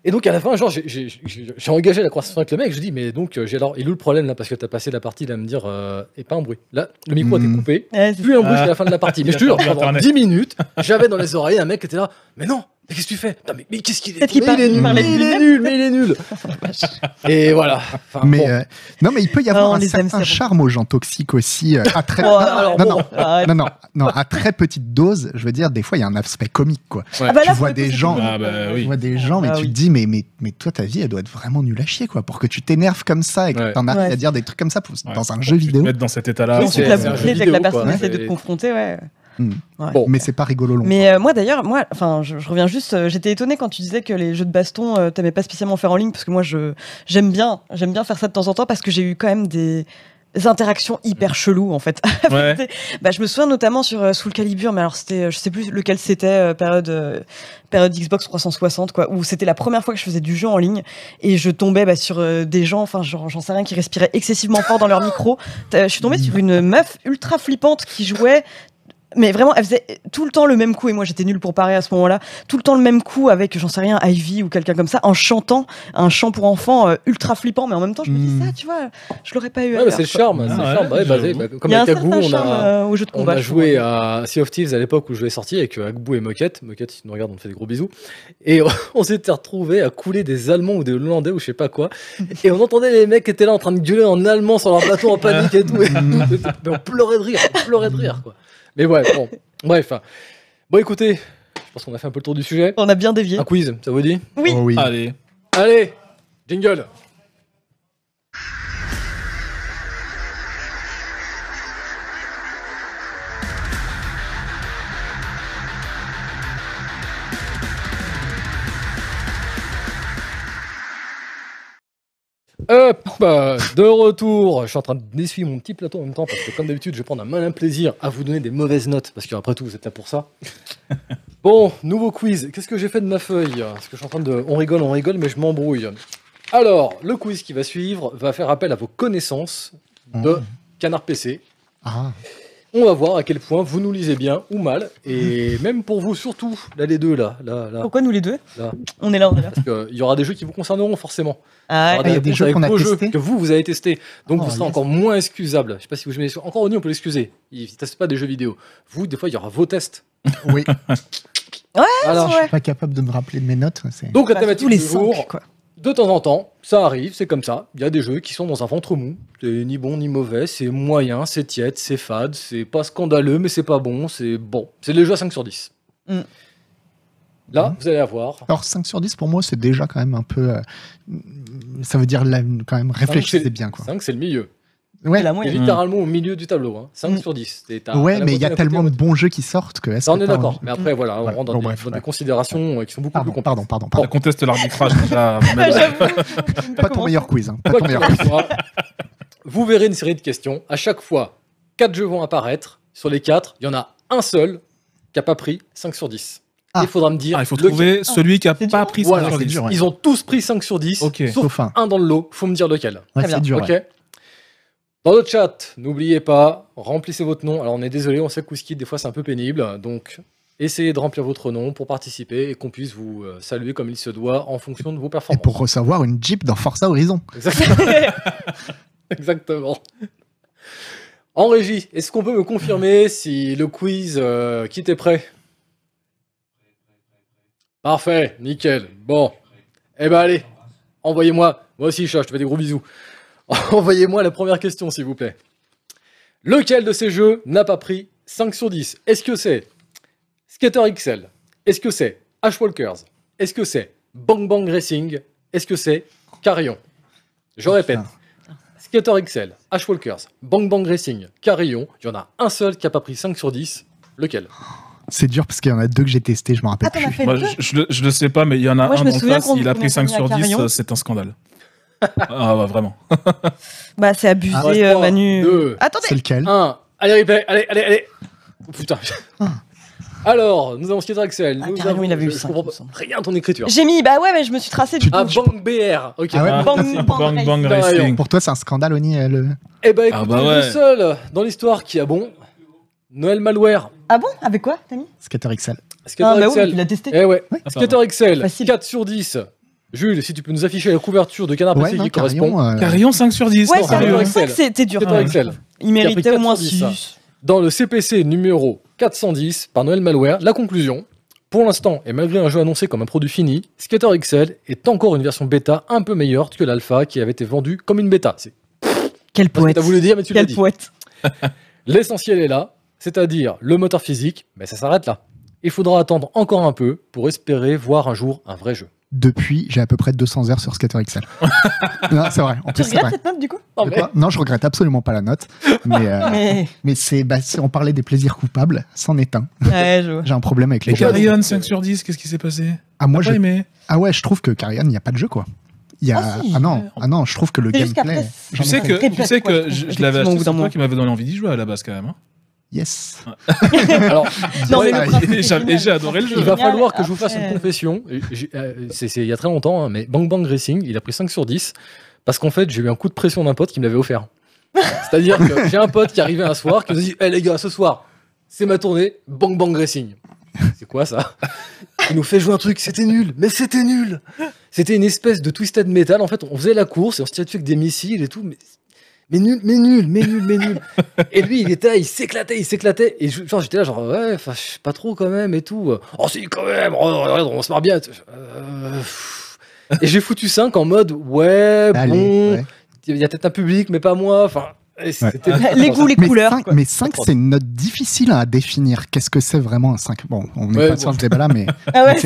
Et donc à la fin, genre, j'ai- j'ai j'ai- j'ai engagé la conversation avec le mec. Je dis, mais donc, euh, j'ai alors, il est où le problème là Parce que t'as passé la partie là à me dire, euh, et pas un bruit. Là, le micro a été Mhm. coupé. Plus un bruit Ah. jusqu'à la fin de la partie. Mais Il je te jure, pendant Internet. 10 minutes, j'avais dans les oreilles un mec qui était là, mais non, Mais qu'est-ce que tu fais? Putain, mais, mais qu'est-ce qu'il est Peut-être qu'il mais il est nul, mais il est nul, mais il est nul. Et voilà. Enfin, Mais bon. euh, non, mais il peut y Ah, avoir on un aime, certain c'est charme aux gens toxiques aussi. euh, à très... Oh, alors non, bon, non, non, non, non, à très petite dose, je veux dire, des fois, il y a un aspect comique, quoi. Ouais. Ah bah tu vois des c'est gens-. Ah bah oui. Tu vois des gens, mais Ah tu oui. te dis, mais, mais, mais toi, ta vie, elle doit être vraiment nulle à chier, quoi. Pour que tu t'énerves comme ça et que Ouais. t'en arrives Ouais. à dire des trucs comme ça pour- Ouais. dans un jeu que tu te vidéo. mettes dans cet état-là. Ensuite, c'est- la c'est boucler que la personne essaie de te confronter, ouais. Hmm. Ouais. Bon. Mais c'est pas rigolo long. Mais euh, moi d'ailleurs, moi, enfin, je, je reviens juste. euh, J'étais étonnée quand tu disais que les jeux de baston, euh, t'aimais pas spécialement faire en ligne, parce que moi, je j'aime bien, j'aime bien faire ça de temps en temps, parce que j'ai eu quand même des interactions hyper cheloues en fait. Ouais. bah, je me souviens notamment sur euh, Soul Calibur, mais alors c'était, je sais plus lequel c'était, euh, période euh, période Xbox 360 quoi, où c'était la première fois que je faisais du jeu en ligne et je tombais bah, sur euh, des gens, enfin j'en sais rien, qui respiraient excessivement fort dans leur micro. Je suis tombée sur une meuf ultra flippante qui jouait. Mais vraiment, elle faisait tout le temps le même coup, et moi j'étais nulle pour parer à ce moment-là, tout le temps le même coup avec, j'en sais rien, Ivy ou quelqu'un comme ça, en chantant un chant pour enfants euh, ultra flippant, mais en même temps je me dis Mm. ça, tu vois, je l'aurais pas eu à Ouais, c'est le charme. Ah c'est le ouais, charme. Ouais, bah, bah, comme Il y a un avec Agbu, on charme a, euh, au jeu de on combat. a je joué à Sea of Thieves à l'époque où je l'ai sorti avec euh, Agbu et Moquette. Moquette, si tu nous regardes, on te fait des gros bisous. Et on s'était retrouvés à couler des Allemands ou des Hollandais ou je sais pas quoi. Et on entendait les mecs qui étaient là en train de gueuler en allemand sur leur plateau en panique et tout. Et on pleurait de rire, on pleurait de rire quoi. Mais ouais, bon, bref. hein. Bon, écoutez, je pense qu'on a fait un peu le tour du sujet. On a bien dévié. Un quiz, ça vous dit? Oui. Oh oui. Allez. Allez, jingle. Hop, bah, de retour. Je suis en train d'essuyer mon petit plateau en même temps parce que, comme d'habitude, je vais prendre un malin plaisir à vous donner des mauvaises notes parce qu'après tout, vous êtes là pour ça. Bon, nouveau quiz. Qu'est-ce que j'ai fait de ma feuille? Parce que je suis en train de. On rigole, on rigole, mais je m'embrouille. Alors, le quiz qui va suivre va faire appel à vos connaissances de Canard PC. Ah. On va voir à quel point vous nous lisez bien ou mal. Et même pour vous, surtout, là, les deux, là, là, là. Pourquoi nous les deux Là. On est là, on est là. Parce qu'il y aura des jeux qui vous concerneront forcément. Ah, Il y aura il y a des jeux avec qu'on a jeux que vous, vous avez testés. Donc Oh, vous serez yes. encore moins excusable. Je sais pas si vous jamais encore Oni, on peut l'excuser. Il ne teste pas des jeux vidéo. Vous, des fois, il y aura vos tests. Oui, ouais. je suis pas capable de me rappeler de mes notes. Donc la Bah, thématique tous les du jour, cinq, quoi. De temps en temps, ça arrive, c'est comme ça. Il y a des jeux qui sont dans un ventre mou. C'est ni bon ni mauvais, c'est moyen, c'est tiède, c'est fade, c'est pas scandaleux, mais c'est pas bon, c'est bon. C'est les jeux à 5 sur 10. Mm. Là, Mm. vous allez avoir. Alors 5 sur 10 pour moi c'est déjà quand même un peu euh, ça veut dire là, quand même réfléchissez c'est- bien quoi. 5, c'est le milieu. Ouais, la moyenne. littéralement au milieu du tableau. Hein. 5 Mm. sur 10. C'est- t'as- ouais mais il y a tellement de bons jeux qui sortent que est-ce on est d'accord. Mais après, voilà, on rentre dans, bon, des, bref, dans des considérations euh, qui sont beaucoup Pardon, plus pardon, complexes. pardon, Ça pardon. conteste l'arbitrage déjà. Ah. Pas ton meilleur quiz. hein, Pas ton meilleur quiz. vous verrez une série de questions. À chaque fois, 4 jeux vont apparaître. Sur les 4, il y en a un seul qui n'a pas pris 5 sur 10. Ah. Il faudra me dire. Ah, il faut lequel. trouver celui qui a C'est pas dur. pris Voilà, ça sur c'est 10. dur, ouais. Ils ont tous pris 5 sur 10, Ok. sauf Sauf un. un dans le lot. faut me dire lequel. Ouais, Très c'est dur. Ok ouais. Dans le chat, n'oubliez pas, remplissez votre nom. Alors on est désolé, on sait que Quizkid, des fois c'est un peu pénible. Donc essayez de remplir votre nom pour participer et qu'on puisse vous euh, saluer comme il se doit en fonction de vos Et performances. pour recevoir une Jeep dans Forza Horizon. Exactement. Exactement. En régie, est-ce qu'on peut me confirmer si le quiz euh, qui est prêt? Parfait, nickel. Bon. Eh ben allez, envoyez-moi. Moi aussi, chat, je te fais des gros bisous. Envoyez-moi la première question, s'il vous plaît. Lequel de ces jeux n'a pas pris 5 sur 10 Est-ce que c'est Skater XL Est-ce que c'est Ashwalkers Est-ce que c'est Bang Bang Racing? Est-ce que c'est Carillon? Je répète. Skater XL, Ashwalkers, Bang Bang Racing, Carillon, il y en a un seul qui a pas pris 5 sur 10. Lequel? C'est dur parce qu'il y en a deux que j'ai testé, je me rappelle Ah, plus. fait Moi, deux? je, je le- je le sais pas, mais il y en a Moi, je un classe, qu'on- il a pris a 5 mis à sur 10, Carillon. euh, c'est un scandale. Ah ouais, vraiment. Bah, c'est abusé, Ah, euh, Manu. deux. Attendez. C'est lequel 1. Allez, allez, allez, allez. Oh, putain. Ah. Alors, nous avons Skater XL. Ah, nous Carillon, avons- il avait eu je- comprends il pas rien de ton écriture. J'ai mis, bah ouais, mais je me suis tracé du Ah, coup. Bang BR. Ok. Ah ouais, Ah, Bang, bang, Bang Bang Carillon. Racing. Pour toi, c'est un scandale, Oni euh, le... Eh ben, Ah écoute, bah le ouais. seul dans l'histoire qui a bon. Noël Malware. Ah bon? Avec quoi, t'as mis Skater XL. Skater Ah, bah oui, tu l'as testé. Eh ouais. Ouais. Ah. Skater XL. Facile. 4 sur 10. Jules, si tu peux nous afficher la couverture de Canard Ouais, PC non, qui correspond. Carillon, euh, Carillon 5 sur 10. Ouais, non, c'est Carillon vrai Excel. que c'était dur. Même. XL. Il méritait au moins 410, ça. 6. Dans le CPC numéro 410 par Noël Malware, la conclusion. Pour l'instant, et malgré un jeu annoncé comme un produit fini, Skater XL est encore une version bêta un peu meilleure que l'alpha qui avait été vendue comme une bêta. C'est Quel poète. t'as voulu dire, mais tu l'as Quel dit. poète. L'essentiel est là, c'est-à-dire le moteur physique, mais ça s'arrête là. Il faudra attendre encore un peu pour espérer voir un jour un vrai jeu. Depuis, j'ai à peu près 200 heures sur Skater XL. non, c'est vrai. En Tu plus, c'est regrettes vrai. cette note du coup De quoi Non, je regrette absolument pas la note. Mais, euh, Mais. mais c'est, bah, si on parlait des plaisirs coupables, c'en est un. Ouais, je vois. J'ai un problème avec les Et jeux. Carrion, 5 sur 10, qu'est-ce qui s'est passé Ah, moi, Pas je, aimé. ah ouais, je trouve que Carrion, il n'y a pas de jeu, quoi. Il y a... Ah, si. ah non, ah non, je trouve que le gameplay. Tu ai sais que, tu sais quoi, que je je, l'avais acheté, bout c'est d'un toi qui m'avais donné envie d'y jouer à la base quand même. hein. Yes. Alors, Ouais, j'ai- adoré le jeu. il va falloir que je vous fasse une Après- confession. Euh, C'est c'est il y a très longtemps, hein, mais Bang Bang Racing, il a pris 5 sur 10 parce qu'en fait, j'ai eu un coup de pression d'un pote qui me l'avait offert. C'est-à-dire que j'ai un pote qui arrivait un soir qui nous dit Hé les gars, ce soir, c'est ma tournée, Bang Bang Racing. C'est quoi ça? Il nous fait jouer un truc, c'était nul, mais c'était nul C'était une espèce de twisted metal. En fait, on faisait la course et on se tirait dessus avec des missiles et tout, mais, mais nul, mais nul, mais nul, mais nul. Et lui, il était là, il s'éclatait, il s'éclatait. Et je- genre, j'étais là, genre, ouais, enfin, je sais pas trop quand même et tout. Oh, si, quand même, regarde, on se marre bien. Euh. Et j'ai foutu 5 en mode, ouais, Allez, bon, ouais. il y a peut-être un public, mais pas moi. Enfin. Les goûts, les Mais couleurs. 5, quoi. mais 5 c'est une note difficile à définir. Qu'est-ce que c'est vraiment un 5 Bon, on n'est Ouais, pas bon. sur ce débat-là, mais Ah ouais,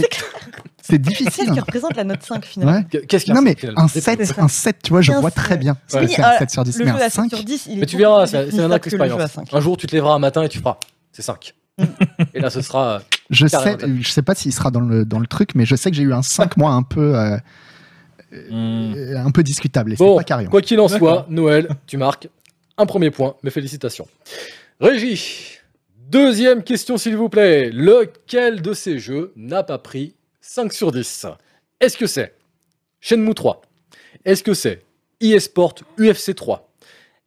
c'est- Qu'est-ce difficile. qui représente la note 5 finalement Ouais. Qu'est-ce qu'il y a Non, mais un C'est 7, ça. un 7, tu vois, je vois très bien ce que Ouais. c'est un 7 sur 10. Le Mais jeu un à 7 5, sur 10, il est Mais tu verras, c'est un acte que le jeu à expérience. 5. Un jour, tu te lèveras un matin et tu feras. C'est 5. et là, ce sera. euh, je sais, je sais pas s'il sera dans le, dans le truc, mais je sais que j'ai eu un 5, moi, un peu, euh, Hmm. euh, un peu discutable. Et Bon, pas carré. quoi qu'il en soit. Noël, tu marques un premier point. Mes félicitations. Régie, deuxième question, s'il vous plaît. Lequel de ces jeux n'a pas pris 5 sur 10 Est-ce que c'est Shenmue 3 Est-ce que c'est eSport UFC 3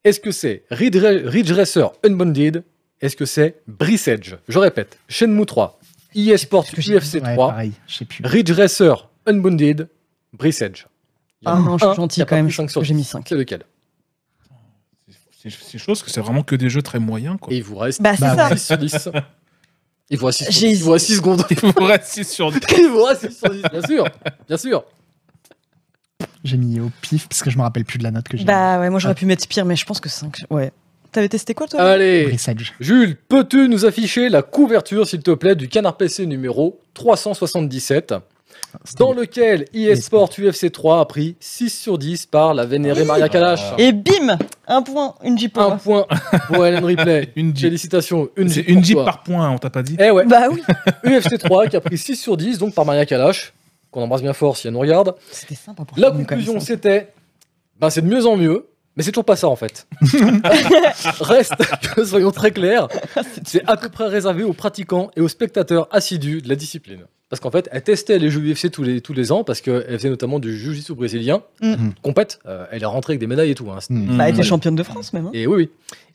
Est-ce que c'est Ridge Ridge Racer Unbounded? Est-ce que c'est Brice Edge? Je répète, Shenmue 3, eSport UFC ouais, 3, pareil, je sais plus. Ridge Racer Unbounded, Brice Edge. Ah non, je suis gentil quand même, pris cinq sur j'ai mis 10. 5. C'est lequel? C'est chose que c'est vraiment que des jeux très moyens, quoi. Et il vous reste Bah, c'est Bah, ça. ouais. 6 sur 10. Il vous reste 6 J'ai il vous reste six secondes. Il vous reste 6 sur 10. il vous reste 6 sur 10, bien sûr. Bien sûr. J'ai mis au pif parce que je me rappelle plus de la note que j'ai. Bah ouais, moi j'aurais pu mettre pire, mais je pense que 5. Ouais. T'avais testé quoi toi? Allez, Brice Edge. Jules, peux-tu nous afficher la couverture, s'il te plaît, du canard PC numéro 377, dans lequel eSport UFC 3 a pris 6 sur 10 par la vénérée Maria Kalash Et bim Un point, une Jeep Un point pour Hélène Ripley. Une Jeep. Félicitations, une C'est Jeep une Jeep par point, on t'a pas dit Eh ouais, Bah oui, UFC 3 qui a pris 6 sur 10, donc par Maria Kalash, qu'on embrasse bien fort si elle nous regarde. c'était sympa pour La conclusion, c'était ben, c'est de mieux en mieux, mais c'est toujours pas ça en fait. Reste que, soyons très clairs, c'est à peu près réservé aux pratiquants et aux spectateurs assidus de la discipline. Parce qu'en fait, elle testait les jeux UFC tous les, tous les ans, parce qu'elle faisait notamment du jiu-jitsu brésilien, Mm. compète, euh, elle est rentrée avec des médailles et tout. hein, c'était- Mm. Bah, elle était Mm. championne de France même. hein. Et oui, oui.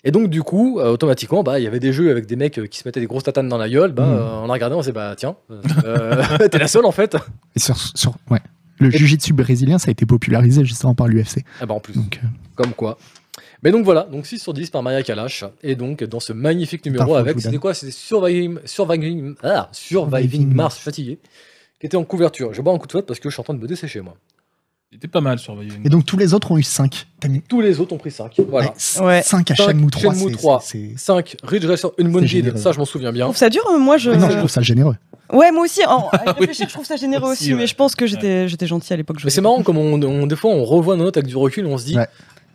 Et donc, du coup, euh, automatiquement, bah, il y avait des jeux avec des mecs euh, qui se mettaient des grosses tatanes dans la gueule. Bah, Mm. euh, on a regardé, on s'est dit, bah, tiens, euh, t'es la seule en fait. Et sur, sur, ouais. Le jiu-jitsu brésilien, ça a été popularisé justement par l'UFC. Ah bah, en plus. Donc, euh, Comme quoi. Mais donc voilà, donc 6 sur 10 par Maria Kalash. Et donc dans ce magnifique numéro avec, c'était quoi? C'était Surviving, Surviving, ah, Surviving Mars, je suis fatigué, qui était en couverture. Je bois un coup de fouette parce que je suis en train de me dessécher moi. Il était pas mal sur Surviving. Et donc tous les autres ont eu 5. Tous les autres ont pris 5. Voilà. Ouais. 5 à Cinq, Shenmue 3. Shenmue c'est- 3. c'est- 5, Ridge Racer Unbounded, ça je m'en souviens Je bien. trouve ça dur, euh, moi je. Non, je trouve ça généreux. Ouais, moi aussi. En, à y Oui. réfléchir, je trouve ça généreux Aussi, aussi, ouais. mais je pense que j'étais j'étais gentil à l'époque. Mais c'est marrant comme on, on- des fois on revoit nos notes avec du recul, on se dit Ouais.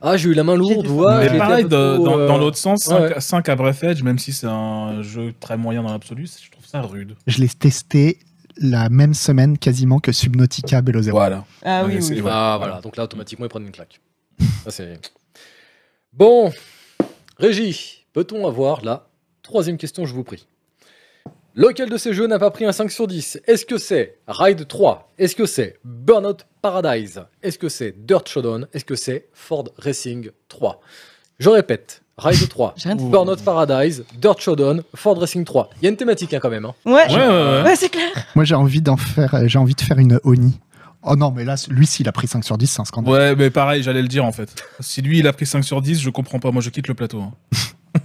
Ah j'ai eu la main lourde J'ai ou fait- j'ai Mais pareil, peu de- trop, dans, euh, dans l'autre sens, 5, ouais. à Breath Edge, même si c'est un jeu très moyen dans l'absolu, je trouve ça rude. Je l'ai testé la même semaine quasiment que Subnautica Below Zero. Voilà. Ah oui, Ouais, oui. c'est- oui. ouais. Ah voilà, donc là automatiquement ils prennent une claque. Ça, c'est- bon, Régie, peut-on avoir la troisième question, je vous prie? Lequel de ces jeux n'a pas pris un 5 sur 10 Est-ce que c'est Ride 3 Est-ce que c'est Burnout Paradise? Est-ce que c'est Dirt Showdown? Est-ce que c'est Ford Racing 3 Je répète, Ride 3, J'ai rien dit. Burnout Paradise, Dirt Showdown, Ford Racing 3. Il y a une thématique hein, quand même. hein. Ouais, Ouais, ouais, ouais. ouais, c'est clair. Moi j'ai envie d'en faire, j'ai envie de faire une Oni. Oh non, mais là, lui, s'il a pris 5 sur 10, c'est un scandale. Ouais, mais pareil, j'allais le dire en fait. Si lui il a pris 5 sur 10, je comprends pas. Moi je quitte le plateau. hein.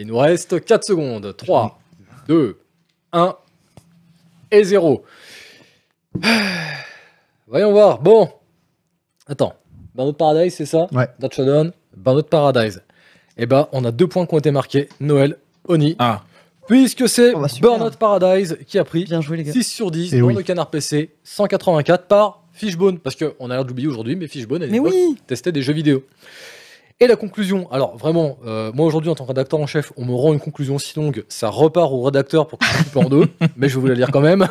Il nous reste 4 secondes. 3, 2, 1. et 0. Voyons voir. Bon. Attends. Burnout Paradise, c'est ça Ouais. Dutch Showdown, Burnout Paradise. Eh ben, on a deux points qui ont été marqués. Noël, Oni. Ah, Puisque c'est Oh bah, super. Burnout Paradise qui a pris Bien joué, les gars. 6 sur 10 Eh dans oui. le canard PC, 184 par Fishbone. Parce qu'on a l'air d'oublier aujourd'hui, mais Fishbone, à Mais l'époque, oui testait des jeux vidéo. Et la conclusion, alors vraiment, euh, moi aujourd'hui en tant que rédacteur en chef, on me rend une conclusion si longue, ça repart au rédacteur pour qu'il coupe en deux, mais je vais vous la lire quand même.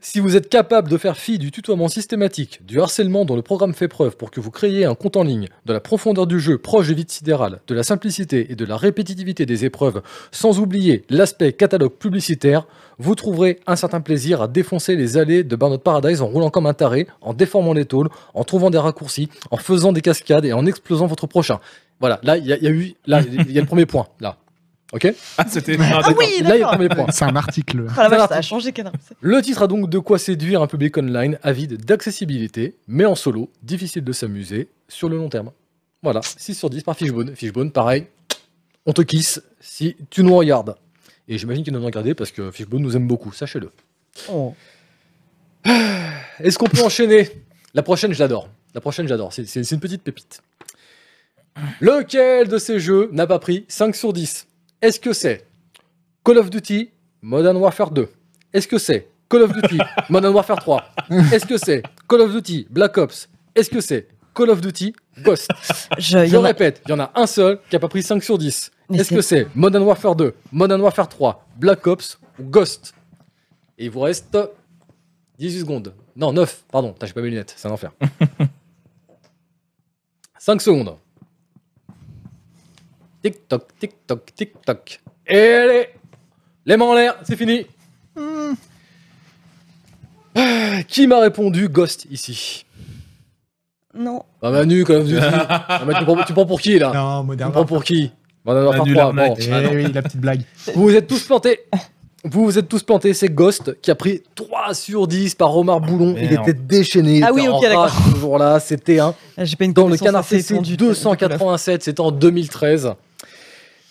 Si vous êtes capable de faire fi du tutoiement systématique, du harcèlement dont le programme fait preuve pour que vous créiez un compte en ligne, de la profondeur du jeu proche du vide sidéral, de la simplicité et de la répétitivité des épreuves, sans oublier l'aspect catalogue publicitaire, vous trouverez un certain plaisir à défoncer les allées de Burnout Paradise en roulant comme un taré, en déformant les tôles, en trouvant des raccourcis, en faisant des cascades et en explosant votre prochain. Voilà, là, il y, a- il y a eu, là, il y a le premier point, là. Ok? Ah, c'était. Ah d'accord. oui, Là, il y a le premier point. C'est un article. Ah vache, ça a changé, Canard. Le titre a donc de quoi séduire un public online avide d'accessibilité, mais en solo, difficile de s'amuser sur le long terme. Voilà, 6 sur 10 par Fishbone. Fishbone, pareil, on te kiss si tu nous regardes. Et j'imagine qu'il nous a regardé parce que Fishbone nous aime beaucoup, sachez-le. Oh. Est-ce qu'on peut enchaîner? La prochaine, je l'adore. La prochaine, j'adore. C'est c'est- c'est une petite pépite. Lequel de ces jeux n'a pas pris 5 sur 10 Est-ce que c'est Call of Duty Modern Warfare 2 Est-ce que c'est Call of Duty Modern Warfare 3 Est-ce que c'est Call of Duty Black Ops? Est-ce que c'est Call of Duty Ghost Je, Je a- répète, il y en a un seul qui n'a pas pris 5 sur 10. Mais Est-ce que c'est Modern Warfare 2, Modern Warfare 3, Black Ops ou Ghost? Et il vous reste 18 secondes. Non, 9, pardon. J'ai pas mes lunettes, c'est un enfer. 5 secondes. Tic-toc, tic-toc, tic-toc. Et allez Les mains en l'air, c'est fini Ah, Qui m'a répondu Ghost ici? Non. Bah Manu, of Duty. Ah, mais tu, prends, tu prends pour qui là Non, Tu moderne. prends pour qui Modern Warfare Manu 3, l'arnaque. bon. Eh Ah oui, la petite blague. Vous vous êtes tous plantés. Vous vous êtes tous plantés, c'est Ghost qui a pris 3 sur 10 par Omar Boulon. Il Merde. était déchaîné. Ah oui, ok, d'accord. ce jour-là. C'était un. J'ai pas une Dans le connaissance canard assez PC étendue de- de Call of. 287, c'était en 2013.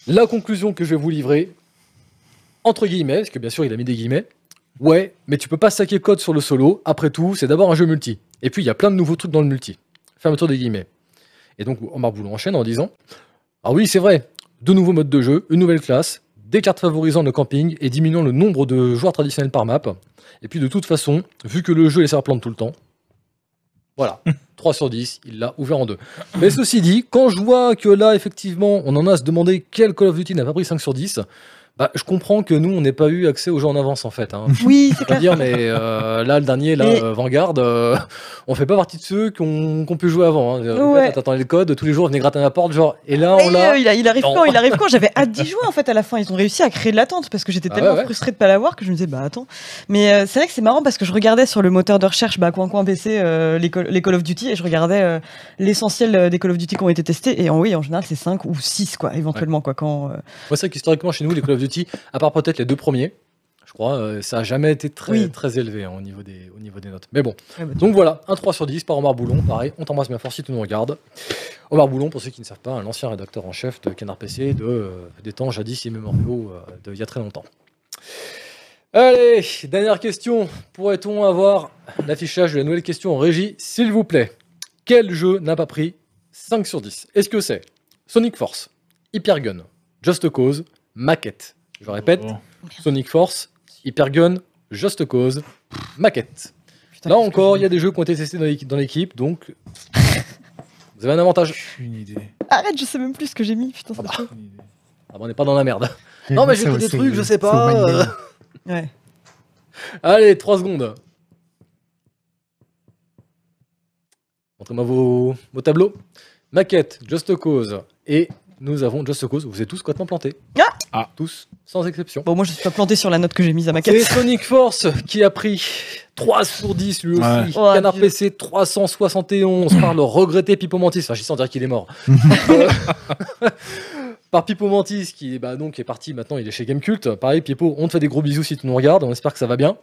La conclusion que je vais vous livrer, entre guillemets, parce que bien sûr il a mis des guillemets, ouais, mais tu peux pas saquer code sur le solo. Après tout, c'est d'abord un jeu multi. Et puis il y a plein de nouveaux trucs dans le multi. Fermeture des guillemets. Et donc Omar Boulon enchaîne en disant Ah oui, c'est vrai, de nouveaux modes de jeu, une nouvelle classe, des cartes favorisant le camping et diminuant le nombre de joueurs traditionnels par map. Et puis de toute façon, vu que le jeu laisse plante tout le temps, voilà, 3 sur 10, il l'a ouvert en deux. Mais ceci dit, quand je vois que là, effectivement, on en a à se demander quel Call of Duty n'a pas pris 5 sur 10, bah, je comprends que nous, on n'ait pas eu accès aux jeux en avance, en fait. Hein. Oui, c'est clair. dire, mais euh, là, le dernier, là, euh, Vanguard, euh, on fait pas partie de ceux qui ont, qui ont pu jouer avant. Hein. Ouais. T'attendais le code, tous les jours, venez gratter à la porte, genre, et là, on l'a. il, arrive Non. quand? Il arrive quand? J'avais hâte d'y jouer en fait à la fin. Ils ont réussi à créer de l'attente parce que j'étais Ah tellement ouais, ouais. frustrée de pas l'avoir que je me disais bah attends. Mais euh, c'est vrai que c'est marrant parce que je regardais sur le moteur de recherche bah coin coin PC euh, les, Call, les Call of Duty et je regardais l'essentiel des Call of Duty qui ont été testés et en oui en général c'est 5 ou 6 quoi éventuellement quoi quand c'est vrai qu'historiquement, chez nous, les Call of Duty, à part peut-être les deux premiers, je crois, euh, ça a jamais été très, Oui. très élevé hein, au, niveau des, au niveau des notes. Mais bon. Bah, Donc voilà, un 3 sur 10 par Omar Boulon. Pareil, on t'embrasse bien fort si tu nous regardes. Omar Boulon, pour ceux qui ne savent pas, un ancien rédacteur en chef de Canard PC de, euh, des temps jadis immémoriaux euh, d'il y a très longtemps. Allez, dernière question. Pourrait-on avoir l'affichage de la nouvelle question en régie, s'il vous plaît? Quel jeu n'a pas pris 5 sur 10 Est-ce que c'est Sonic Force, Hypergun, Just Cause, Maquette? Je répète, Oh. Sonic Force, Hypergun, Just Cause, Maquette. putain, Là encore, il y a des jeux qui ont été testés dans l'équipe- donc vous avez un avantage. Aucune idée. Arrête, je sais même plus ce que j'ai mis. Putain. Aucune idée. Ah, bah, on n'est pas dans la merde. Non, mais j'ai fait des trucs, je sais pas, euh. Ouais. Allez, 3 secondes. Montrez-moi vos, vos tableaux. Maquette, Just Cause. Et nous avons Just Cause. Vous êtes tous complètement plantés. Ah Ah. Tous, sans exception. Bon moi je suis pas planté sur la note que j'ai mise à ma C'est quête. Sonic Force qui a pris 3 sur 10 lui aussi. Ouais. Oh, Canard Dieu. PC 371 par le regretté Pipo Mantis. Enfin, j'ai sans dire qu'il est mort. Euh, par Pipo Mantis qui bah, donc, est parti maintenant, il est chez Gamecult. Pareil, Pipo, on te fait des gros bisous si tu nous regardes. On espère que ça va bien.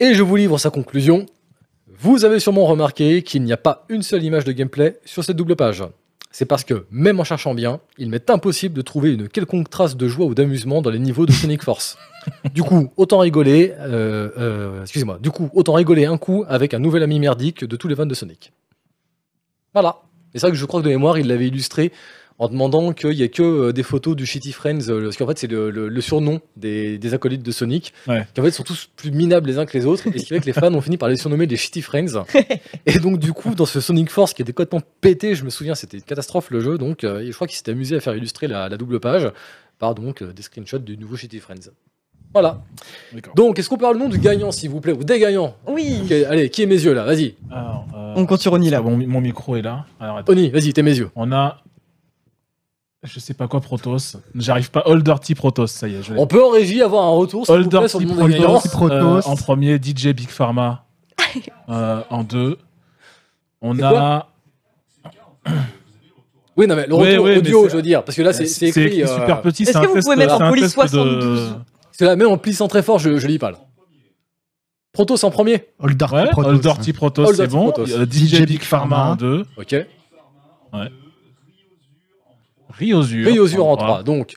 Et je vous livre sa conclusion. Vous avez sûrement remarqué qu'il n'y a pas une seule image de gameplay sur cette double page. C'est parce que, même en cherchant bien, il m'est impossible de trouver une quelconque trace de joie ou d'amusement dans les niveaux de Sonic Force. du coup, autant rigoler, euh, euh, excusez-moi, du coup, autant rigoler un coup avec un nouvel ami merdique de tous les fans de Sonic. Voilà. Et c'est vrai que je crois que de mémoire, il l'avait illustré en demandant qu'il n'y ait que euh, des photos du Shitty Friends, euh, parce qu'en fait, c'est le, le- le surnom des, des acolytes de Sonic, Ouais. qui en fait sont tous plus minables les uns que les autres, et ce qui fait que les fans ont fini par les surnommer les Shitty Friends. et donc, du coup, dans ce Sonic Force qui était complètement pété, je me souviens, c'était une catastrophe le jeu, donc euh, je crois qu'il s'était amusé à faire illustrer la, la double page par donc euh, des screenshots du nouveau Shitty Friends. Voilà. Donc, est-ce qu'on parle le nom du gagnant, s'il vous plaît, ou des gagnants? Oui. Allez, qui est mes yeux là? Vas-y. Euh, On compte sur Oni là. Mon, mon micro est là. Alors. Oni, vas-y, t'es mes yeux. On a. Je sais pas quoi, Protoss. J'arrive pas. All Dirty Protoss, ça y est. Je. On peut en régie avoir un retour s'il vous plaît, sur le des gagnants Protoss. Protoss. euh, en premier, DJ Big Pharma. euh, en deux. On C'est a. Oui, non, mais le Ouais, retour ouais, mais audio, c'est- je veux dire, parce que là, c'est c'est écrit. euh, super petit. Est-ce c'est que vous test- pouvez mettre c'est en un police test de- 72? Parce que là, même en plissant très fort, je, je lis pas. Là. Protos en premier. Old Dirty Ouais, Protoss, Dirty Protoss, c'est Dirty bon. Protoss. Euh, DJ Big Pharma en deux. Ok. Ryozur. Ryozur en trois. 3. Donc,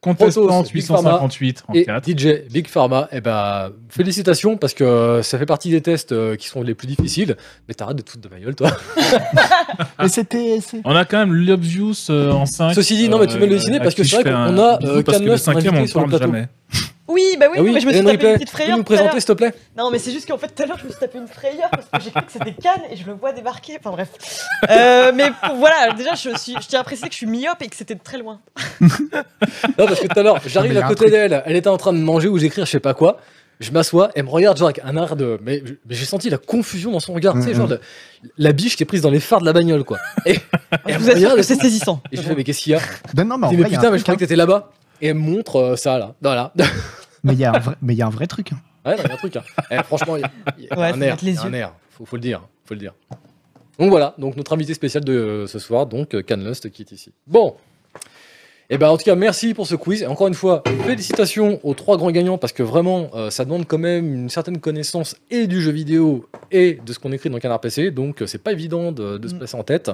Contestant Protoss, Big Pharma 858 en et 4. DJ Big Pharma, eh ben, félicitations parce que ça fait partie des tests euh, qui sont les plus difficiles. Mais t'arrêtes de te foutre de ma gueule, toi. Mais c'était. c'est- On a quand même L'Obvious euh, en 5. Ceci dit, non, mais tu me le dessiner parce que c'est vrai qu'on a, euh, cinquième, invité on sur le parle plateau. Oui, bah oui, Ah oui, mais je me suis tapé une petite tu peux frayeur. nous à l'heure. présenter, s'il te plaît? Non, mais c'est juste qu'en fait, tout à l'heure, je me suis tapé une frayeur parce que j'ai cru que c'était Cannes et je le vois débarquer. Enfin bref. Euh, mais voilà, déjà, je, suis, je tiens à préciser que je suis myope et que c'était de très loin. Non, parce que tout à l'heure, j'arrive à côté d'elle, elle était en train de manger ou d'écrire, je sais pas quoi. Je m'assois, elle me regarde genre avec un air de. Mais, mais j'ai senti la confusion dans son regard, tu sais, genre de- la biche qui est prise dans les phares de la bagnole, quoi. Et, et Je vous assure que c'est saisissant. Et je fais, mais qu'est-ce qu'il y a? Ben non, mais putain, mais je croyais que t'étais là-bas. Et elle me montre euh, ça, là. Voilà. hein. Mais il y a un vrai- mais il y a un vrai truc. hein. Ouais, il y a un truc. hein. Eh, franchement, il y a, il y a Ouais, un air. les il y a un air. Faut, faut le dire. Faut le dire. Donc voilà, donc notre invité spécial de euh, ce soir, donc euh, Canlust, qui est ici. Bon. Et ben en tout cas, merci pour ce quiz. Et encore une fois, félicitations aux trois grands gagnants parce que vraiment, euh, ça demande quand même une certaine connaissance et du jeu vidéo et de ce qu'on écrit dans Canard PC. Donc euh, c'est pas évident de, de se Mm. placer en tête.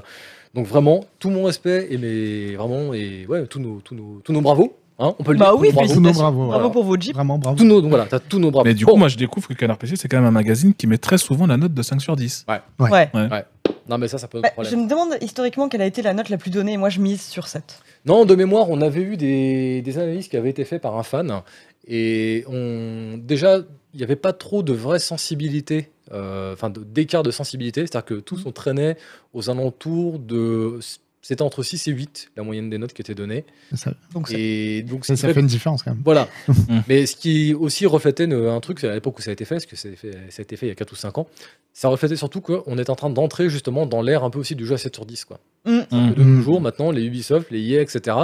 Donc vraiment, tout mon respect et mes vraiment et ouais, tous nos tous nos tous nos bravos. Hein, on peut le Bah dire. oui. Tous nos. Bravo Voilà. pour vos jeeps. Vraiment bravo. Tous nos donc voilà, t'as tous nos bravos. Mais du coup, moi, je découvre que Canard PC, c'est quand même un magazine qui met très souvent la note de 5 sur 10. Ouais. Non mais ça, ça peut Bah, je me demande historiquement quelle a été la note la plus donnée. et Moi, je mise sur 7. Non, de mémoire, on avait eu des, des analyses qui avaient été faites par un fan. Et on, déjà, il n'y avait pas trop de vraie sensibilité, euh, enfin d'écart de sensibilité. C'est-à-dire que tous on traînait aux alentours de. C'était entre 6 et 8, la moyenne des notes qui étaient données. Ça, Donc, c'est- Et donc, ça, fait une différence quand même. Voilà. Mm. Mais ce qui aussi reflétait ne- un truc, c'est à l'époque où ça a été fait, parce que ça a, fait, ça a été fait il y a 4 ou 5 ans, ça reflétait surtout qu'on est en train d'entrer justement dans l'ère un peu aussi du jeu à 7 sur 10. Quoi. Mm. De Mm. nos jours, maintenant, les Ubisoft, les EA, etc.,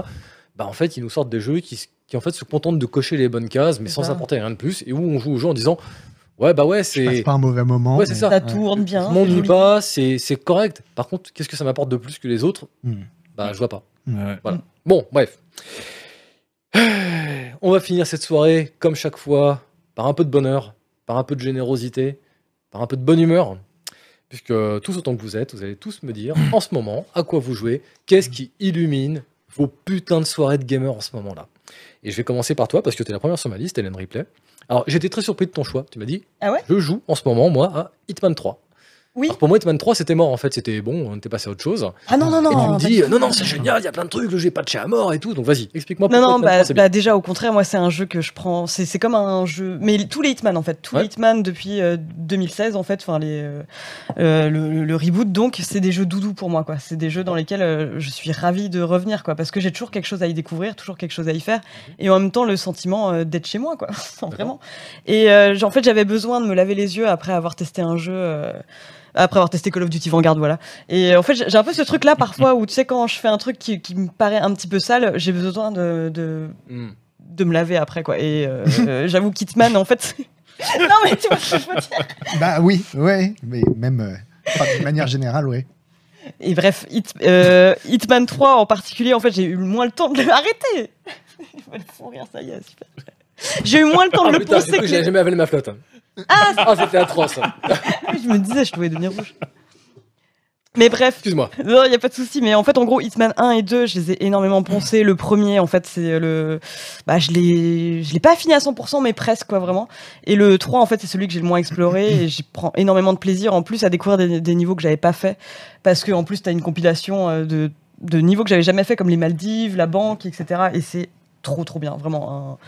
bah, en fait, ils nous sortent des jeux qui, qui en fait, se contentent de cocher les bonnes cases, mais sans apporter rien de plus, et où on joue au jeu en disant Ouais, bah ouais, c'est. pas un mauvais moment. Ouais, c'est mais- ça. ça Ouais. tourne bien. Je c'est m'ennuie joli. pas, c'est c'est correct. Par contre, qu'est-ce que ça m'apporte de plus que les autres? Mm. Bah, je vois pas. Ouais. Voilà. Bon, bref. On va finir cette soirée, comme chaque fois, par un peu de bonheur, par un peu de générosité, par un peu de bonne humeur. Puisque tous autant que vous êtes, vous allez tous me dire, en ce moment, à quoi vous jouez, qu'est-ce qui illumine vos putains de soirées de gamer en ce moment-là? Et je vais commencer par toi, parce que tu es la première sur ma liste, Hélène Ripley. Alors, j'étais très surpris de ton choix. Tu m'as dit, Ah ouais? Je joue en ce moment, moi, à Hitman 3. Oui. Alors, pour moi, Hitman 3, c'était mort, en fait. C'était bon, on était passé à autre chose. Ah non, non, non. Et tu me dis, tout. non, non, c'est génial, il y a plein de trucs, le jeu est patché à mort et tout. Donc vas-y, explique-moi Non, pourquoi non, Hitman bah, 3, c'est bien. bah, déjà, au contraire, moi, c'est un jeu que je prends. C'est comme un jeu. Mais tous les Hitman, en fait. Tous Ouais. les Hitman depuis euh, 2016, en fait. Enfin, les, euh, euh, le, le reboot, donc, c'est des jeux doudous pour moi, quoi. C'est des jeux dans lesquels euh, je suis ravie de revenir, quoi. Parce que j'ai toujours quelque chose à y découvrir, toujours quelque chose à y faire. Et en même temps, le sentiment euh, d'être chez moi, quoi. Vraiment. Et euh, en fait, j'avais besoin de me laver les yeux après avoir testé un jeu. Après avoir testé Call of Duty Vanguard, voilà. Et euh, en fait, j'ai un peu ce truc-là parfois où, tu sais, quand je fais un truc qui, qui me paraît un petit peu sale, j'ai besoin de, de, Hmm. de me laver après quoi et euh, euh, j'avoue qu'Hitman en fait c'est- non mais tu vois ce que je veux dire Bah oui, ouais, mais même euh, enfin, de manière générale, ouais. et bref Hit- euh, Hitman 3 en particulier en fait j'ai eu moins le temps de le arrêter il va le fou rire ça y est super. J'ai eu moins le temps Ah de le poncer du coup, que j'ai jamais avalé ma flotte. ah Ah, c'était atroce. je me disais je pouvais devenir rouge Mais bref, Excuse-moi. non, il n'y a pas de souci. Mais en fait, en gros, Hitman 1 et 2, je les ai énormément poncés. Le premier, en fait, c'est le. Bah, je l'ai je l'ai pas fini à 100%, mais presque, quoi, vraiment. Et le 3, en fait, c'est celui que j'ai le moins exploré. Et j'y prends énormément de plaisir, en plus, à découvrir des, des niveaux que j'avais pas fait. Parce que, en plus, tu as une compilation euh, de, de niveaux que j'avais jamais fait, comme les Maldives, la banque, etc. Et c'est trop, trop bien. Vraiment. un-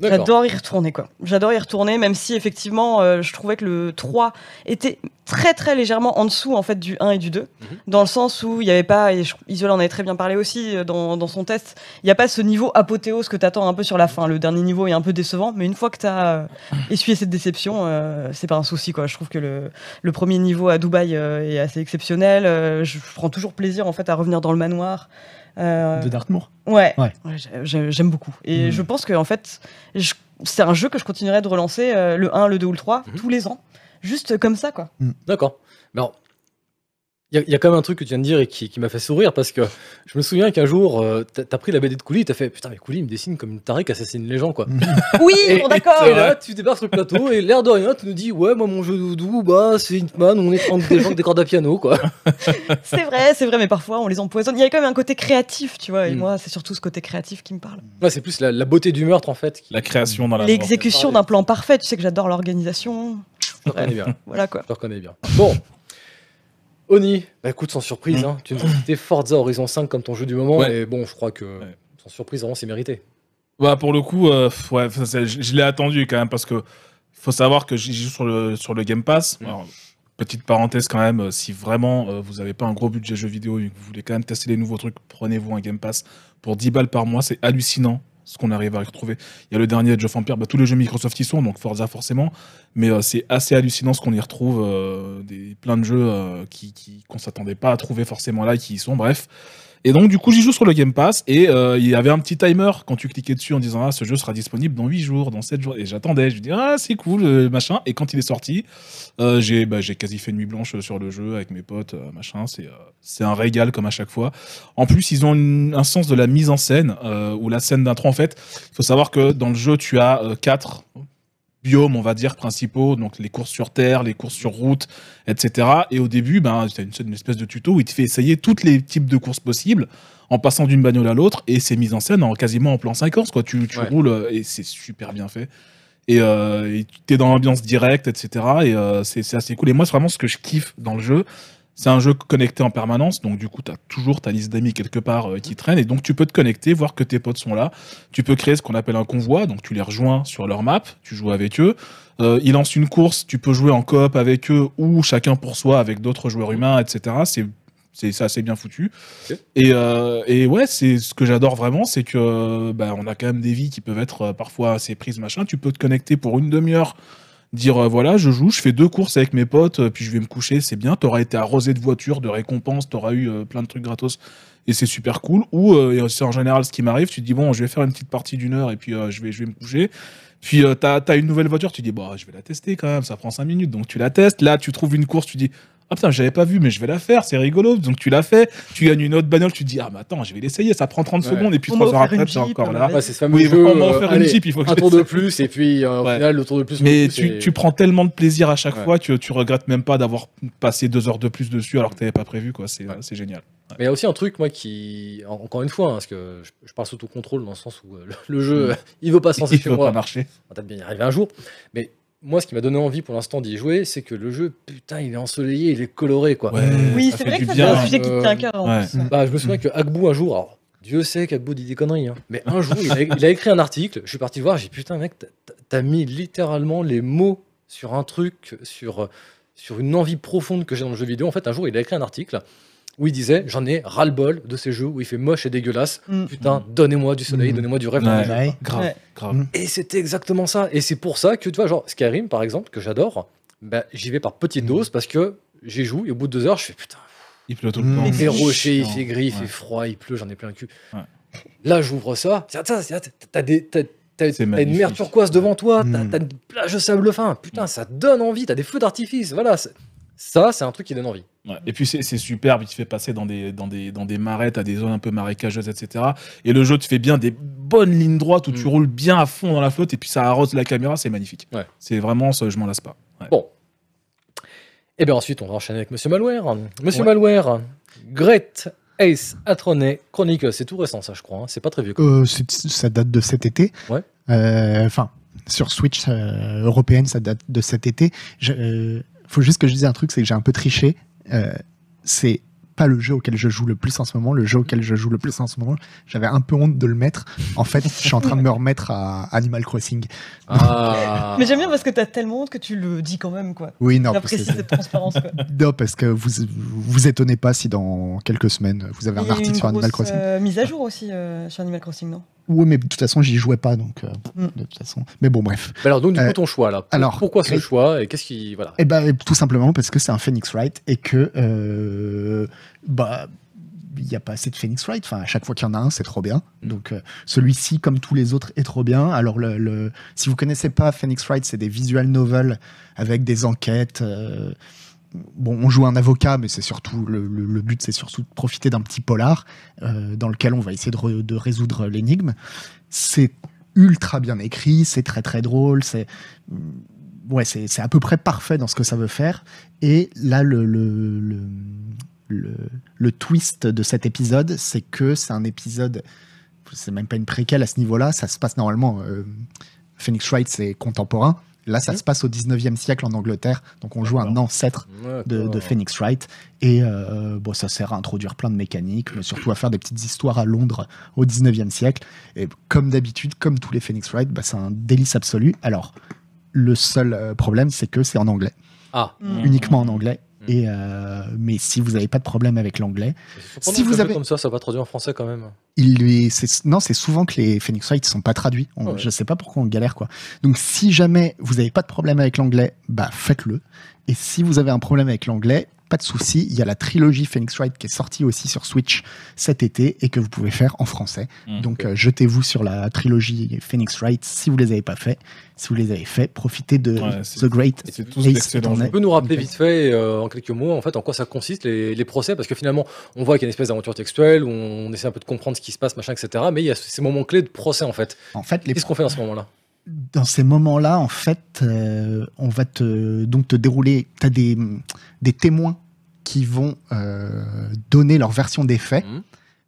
D'accord. J'adore y retourner, quoi. J'adore y retourner, même si, effectivement, euh, je trouvais que le 3 était très, très légèrement en dessous, en fait, du 1 et du 2. Mhm. Dans le sens où il n'y avait pas, et je- Isola en avait très bien parlé aussi euh, dans, dans son test, il n'y a pas ce niveau apothéose que tu attends un peu sur la fin. Le dernier niveau est un peu décevant, mais une fois que tu as essuyé cette déception, euh, c'est pas un souci, quoi. Je trouve que le, le premier niveau à Dubaï euh, est assez exceptionnel. Euh, je prends toujours plaisir, en fait, à revenir dans le manoir. Euh, De Dartmoor. Ouais, Ouais. ouais, j'ai- j'ai- j'aime beaucoup. Et Mhm. je pense que en fait, je- c'est un jeu que je continuerai de relancer, euh, le 1, le 2 ou le 3, Mhm. tous les ans. Juste comme ça, quoi. D'accord. Mais alors, il y, a- il y a quand même un truc que tu viens de dire et qui, qui m'a fait sourire parce que je me souviens qu'un jour, euh, t'as pris la BD de Couli et t'as fait Putain, mais Couli, il me dessine comme une tarée qui assassine les gens, quoi. Oui, Et, bon, et- d'accord. et là, tu débarques sur le plateau et l'air de rien, tu nous dis Ouais, moi, mon jeu doudou, bah, c'est Hitman, on est 30 des gens qui des cordes à piano, quoi. C'est vrai, c'est vrai, mais parfois on les empoisonne. Il y a quand même un côté créatif, tu vois. Et Mhm. moi, c'est surtout ce côté créatif qui me parle. Ouais, c'est plus la, la beauté du meurtre, en fait. Qui... La création dans la. L'exécution d'un plan parfait, tu sais que j'adore l'organisation. Je reconnais bien. Voilà quoi. Je reconnais bien. Bon. Oni, bah écoute, sans surprise, Mm. hein, tu nous as cité Forza Horizon 5 comme ton jeu du moment, Ouais. et bon, je crois que Ouais. sans surprise, vraiment, c'est mérité. Bah pour le coup, euh, ouais, je, je l'ai attendu quand même parce que faut savoir que j'y joue sur le sur le Game Pass. Mm. Alors, petite parenthèse quand même, euh, si vraiment euh, vous n'avez pas un gros budget jeu vidéo et que vous voulez quand même tester les nouveaux trucs, prenez-vous un Game Pass pour 10 balles par mois. C'est hallucinant ce qu'on arrive à retrouver. Il y a le dernier Age of Empires, bah, tous les jeux Microsoft y sont, donc Forza forcément, mais euh, c'est assez hallucinant ce qu'on y retrouve, euh, des, plein de jeux euh, qui, qu'on s'attendait pas à trouver forcément là, et qui y sont, bref. Et donc, du coup, j'y joue sur le Game Pass et euh, il y avait un petit timer quand tu cliquais dessus en disant Ah, ce jeu sera disponible dans 8 jours, dans 7 jours. Et j'attendais, je me dis Ah, c'est cool, euh, machin. Et quand il est sorti, euh, j'ai bah, j'ai quasi fait nuit blanche sur le jeu avec mes potes, machin. C'est un régal comme à chaque fois. En plus, ils ont un sens de la mise en scène ou la scène d'intro. En fait, il faut savoir que dans le jeu, tu as euh, quatre biomes, on va dire, principaux, donc les courses sur terre, les courses sur route, etc. Et au début, ben, tu as une, une espèce de tuto où il te fait essayer tous les types de courses possibles en passant d'une bagnole à l'autre et c'est mis en scène en quasiment en plan séquence quoi tu, tu Ouais. roules euh, et c'est super bien fait et euh, tu es dans l'ambiance directe etc et euh, c'est assez cool et moi c'est vraiment ce que je kiffe dans le jeu c'est un jeu connecté en permanence donc du coup tu as toujours ta liste d'amis quelque part euh, qui traîne et donc tu peux te connecter voir que tes potes sont là tu peux créer ce qu'on appelle un convoi donc tu les rejoins sur leur map tu joues avec eux euh, ils lancent une course, tu peux jouer en coop avec eux ou chacun pour soi avec d'autres joueurs humains, etc. C'est c'est c'est assez bien foutu. Et, euh, et ouais, c'est ce que j'adore vraiment, c'est que bah, on a quand même des vies qui peuvent être euh, parfois assez prises, machin. Tu peux te connecter pour une demi-heure, dire euh, voilà, je joue, je fais deux courses avec mes potes, euh, puis je vais me coucher, c'est bien. T'auras été arrosé de voitures, de récompenses, t'auras eu euh, plein de trucs gratos. Et c'est super cool. Ou c'est en général ce qui m'arrive. Tu te dis bon, je vais faire une petite partie d'une heure et puis je vais je vais me coucher. Puis t'as as une nouvelle voiture, tu dis bah je vais la tester quand même, ça prend 5 minutes, donc tu la testes. Là tu trouves une course, tu dis ah putain j'avais pas vu mais je vais la faire, c'est rigolo. Donc tu la fais, tu gagnes une autre bagnole, tu dis ah mais attends je vais l'essayer, ça prend 30 Ouais. secondes et puis On 3 m'a heures après Jeep, encore on là. Ouais, c'est ce fameux Oui, jeu, on va en euh, faire allez, une Jeep, il faut que un tour de plus, et puis euh, au Ouais. final, le tour de plus. Mais le tu, plus, tu prends tellement de plaisir à chaque Ouais. fois que tu regrettes même pas d'avoir passé deux heures de plus dessus alors que t'avais pas prévu quoi. C'est Ouais. c'est génial. Mais il y a aussi un truc, moi, qui. en- Encore une fois, hein, parce que je, je parle sous tout contrôle dans le sens où euh, le, le jeu, Mm. il veut pas se lancer Il chez va moi. pas marcher. On va peut-être bien y arriver un jour. Mais moi, ce qui m'a donné envie pour l'instant d'y jouer, c'est que le jeu, putain, il est ensoleillé, il est coloré, quoi. Ouais, Oui, c'est vrai que ça, c'est un sujet qui te tient à cœur. en Ouais. plus. Bah, je me souviens que Agbou, un jour, alors, Dieu sait qu'Agbou dit des conneries, hein, mais un jour, il a, il a écrit un article, je suis parti le voir, j'ai dit, putain, mec, t'as mis littéralement les mots sur un truc, sur, sur une envie profonde que j'ai dans le jeu vidéo. En fait, un jour, il a écrit un article où il disait, j'en ai ras-le-bol de ces jeux où il fait moche et dégueulasse. Mm. Putain, donnez-moi du soleil, Mm. donnez-moi du rêve. Ouais. Ouais. Grave, Ouais. grave. Mm. Et c'était exactement ça. Et c'est pour ça que, tu vois, genre Skyrim, par exemple, que j'adore, bah, j'y vais par petites Mm. doses parce que j'y joue et au bout de deux heures, je fais putain, Il pleut tout le Mm. temps. il fait rocher, il fait gris, il fait froid, il pleut, j'en ai plein le cul. Là, j'ouvre ça. T'as des. t'as- une mer turquoise devant toi, t'as une plage de sable fin. Putain, ça donne envie. T'as des feux d'artifice. Voilà. Ça, c'est un truc qui donne envie. Ouais. Et puis c'est superbe, il te fait passer dans des, dans, des, dans des marais, t'as des zones un peu marécageuses, etc. Et le jeu te fait bien des bonnes lignes droites où tu Mm. roules bien à fond dans la flotte et puis ça arrose la caméra, c'est magnifique. Ouais. C'est vraiment, ça, je m'en lasse pas. Ouais. Bon. Et bien ensuite, on va enchaîner avec Monsieur Malware. Monsieur Ouais. Malware, Great Ace Attorney Chronicle, c'est tout récent ça je crois, hein. c'est pas très vieux. Euh, ça date de cet été. Ouais. Euh, Enfin, sur Switch euh, européenne, ça date de cet été. Je, euh, faut juste que je dise un truc, c'est que j'ai un peu triché. Euh, c'est pas le jeu auquel je joue le plus en ce moment. Le jeu auquel je joue le plus en ce moment, j'avais un peu honte de le mettre. En fait, je suis en train de me remettre à Animal Crossing. Ah. Mais j'aime bien parce que t'as tellement honte que tu le dis quand même, quoi. Oui, non, parce J'apprécie que, cette transparence, quoi. non, parce que vous vous étonnez pas si dans quelques semaines vous avez un article sur Animal Crossing. euh, mise à jour aussi euh, sur Animal Crossing, non? Oui, mais de toute façon, j'y jouais pas, donc euh, Mm. de toute façon. Mais bon, bref. Mais alors donc du coup Euh, ton choix là. Pour- alors, pourquoi ce choix et qu'est-ce qui voilà. Eh ben, tout simplement parce que c'est un Phoenix Wright et que euh, bah il n'y a pas assez de Phoenix Wright. Enfin, à chaque fois qu'il y en a un, c'est trop bien. Mm. Donc, euh, celui-ci, comme tous les autres, est trop bien. Alors, le, le- si vous connaissez pas Phoenix Wright, c'est des visual novels avec des enquêtes. euh, bon, on joue un avocat, mais c'est surtout le, but, c'est surtout de profiter d'un petit polar euh, dans lequel on va essayer de, re- de résoudre l'énigme. C'est ultra bien écrit, c'est très très drôle, c'est ouais, c'est à peu près parfait dans ce que ça veut faire. Et là, le, le, le, le, le twist de cet épisode, c'est que c'est un épisode, c'est même pas une préquelle à ce niveau-là, ça se passe normalement. euh, Phoenix Wright, c'est contemporain. Là, ça Mhm. se passe au 19e siècle en Angleterre. Donc, on joue un ancêtre de. Phoenix Wright. Et euh, bon, ça sert à introduire plein de mécaniques, mais surtout à faire des petites histoires à Londres au 19e siècle. Et comme d'habitude, comme tous les Phoenix Wright, bah, c'est un délice absolu. Alors, le seul euh, problème, c'est que c'est en anglais, Ah. Mm. uniquement en anglais. Mhm. Et euh, mais si vous n'avez pas de problème avec l'anglais, Si vous avez- comme ça, ça va traduire en français quand même. il lui, non, c'est souvent que les Phoenix Wright sont pas traduits. On- Ouais. Je sais pas pourquoi on galère quoi. Donc si jamais vous n'avez pas de problème avec l'anglais, bah faites-le. Et si vous avez un problème avec l'anglais, pas de souci. Il y a la trilogie Phoenix Wright qui est sortie aussi sur Switch cet été et que vous pouvez faire en français. Mm. Donc euh, jetez-vous sur la trilogie Phoenix Wright si vous les avez pas fait. Si vous les avez fait, profitez de Ouais, The Great c'est tous Ace d'excellents Attorney. Tu peux nous rappeler vite fait, euh, en quelques mots, en fait, en quoi ça consiste les, les procès Parce que finalement, on voit qu'il y a une espèce d'aventure textuelle où on essaie un peu de comprendre ce qui se passe, machin, etc. Mais il y a ces moments clés de procès en fait. En fait, les Qu'est-ce qu'on fait dans ce moment-là? Dans ces moments-là, en fait, euh, on va te, donc te dérouler. Tu as des, témoins qui vont euh, donner leur version des faits. Mhm.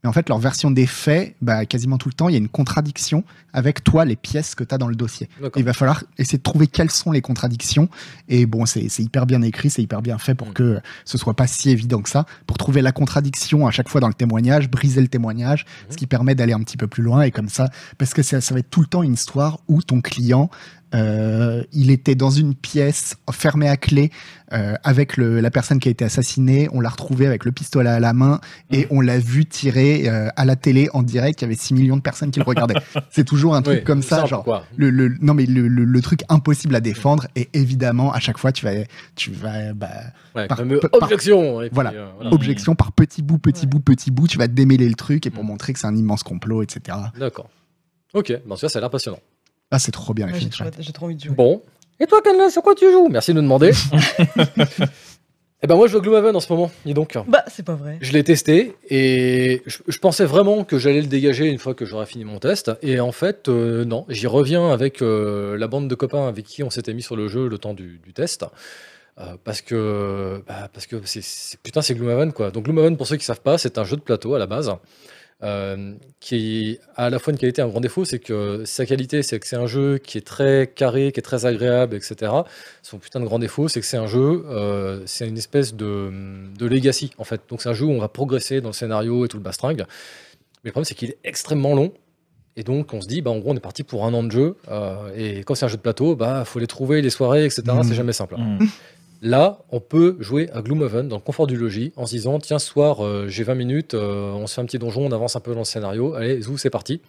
Mais en fait, leur version des faits, bah, quasiment tout le temps, il y a une contradiction avec toi, les pièces que tu as dans le dossier. Il va falloir essayer de trouver quelles sont les contradictions. Et bon, c'est hyper bien écrit, c'est hyper bien fait pour Mhm. que ce soit pas si évident que ça. Pour trouver la contradiction à chaque fois dans le témoignage, briser le témoignage, Mhm. ce qui permet d'aller un petit peu plus loin. Et comme ça, parce que ça, ça va être tout le temps une histoire où ton client, euh, il était dans une pièce fermée à clé euh, avec le, la personne qui a été assassinée. On l'a retrouvé avec le pistolet à la main et on l'a vu tirer euh, à la télé en direct. Il y avait 6 millions de personnes qui le regardaient. C'est toujours un truc Oui, comme ça, simple, genre le, le- non mais le, le- le truc impossible à défendre et évidemment à chaque fois tu vas tu vas bah, Ouais, par- par- objection. et puis, voilà. euh, voilà. objection par petit bout petit Ouais. bout petit bout tu vas démêler le truc et pour Mm. montrer que c'est un immense complot etc D'accord. Ok, bon, ça, ça a l'air passionnant. Ah c'est trop bien les Ouais, J'ai Phoenix trop, Wright. j'ai trop envie de jouer. Bon. Et toi, Canla, sur quoi tu joues? Merci de nous demander. Eh ben moi, je joue à Gloomhaven en ce moment, dis donc. Bah, c'est pas vrai. Je l'ai testé et je, je pensais vraiment que j'allais le dégager une fois que j'aurais fini mon test. Et en fait, euh, non, j'y reviens avec euh, la bande de copains avec qui on s'était mis sur le jeu le temps du, du test. Euh, parce que, bah, parce que c'est, c'est- putain, c'est Gloomhaven quoi. Donc Gloomhaven, pour ceux qui savent pas, c'est un jeu de plateau à la base. Euh, qui a à la fois une qualité et un grand défaut, c'est que sa qualité, c'est que c'est un jeu qui est très carré, qui est très agréable, etc. Son putain de grand défaut, c'est que c'est un jeu, euh, c'est une espèce de, de legacy en fait. Donc c'est un jeu où on va progresser dans le scénario et tout le bastringue. Mais le problème, c'est qu'il est extrêmement long. Et donc on se dit, bah, en gros, on est parti pour un an de jeu. euh, et quand c'est un jeu de plateau, bah faut les trouver, les soirées, etc. Mhm. C'est jamais simple. Mm. Là, on peut jouer à Gloomhaven dans le confort du logis en se disant tiens, ce soir, euh, j'ai 20 minutes, euh, on se fait un petit donjon, on avance un peu dans le scénario, allez, zou, c'est parti.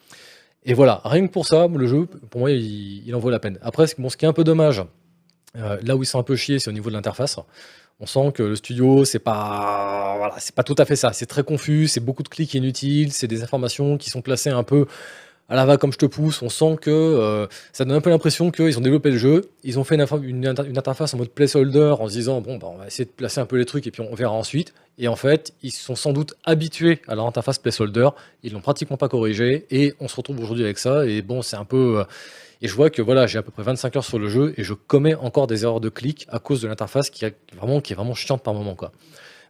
Et voilà, rien que pour ça, le jeu, pour moi, il, en vaut la peine. Après, ce qui est un peu dommage, euh, là où ils sont un peu chiés, c'est au niveau de l'interface. On sent que le studio, c'est pas, voilà, c'est pas tout à fait ça. C'est très confus, c'est beaucoup de clics inutiles, c'est des informations qui sont placées un peu à la va comme je te pousse. On sent que euh, ça donne un peu l'impression qu'ils ont développé le jeu, ils ont fait une, interface en mode placeholder en se disant bon, bah, on va essayer de placer un peu les trucs et puis on verra ensuite. Et en fait, ils sont sans doute habitués à leur interface placeholder. Ils l'ont pratiquement pas corrigé. Et on se retrouve aujourd'hui avec ça. Et bon, c'est un peu. euh, Et je vois que voilà, j'ai à peu près 25 heures sur le jeu et je commets encore des erreurs de clic à cause de l'interface qui, est vraiment, chiante par moment.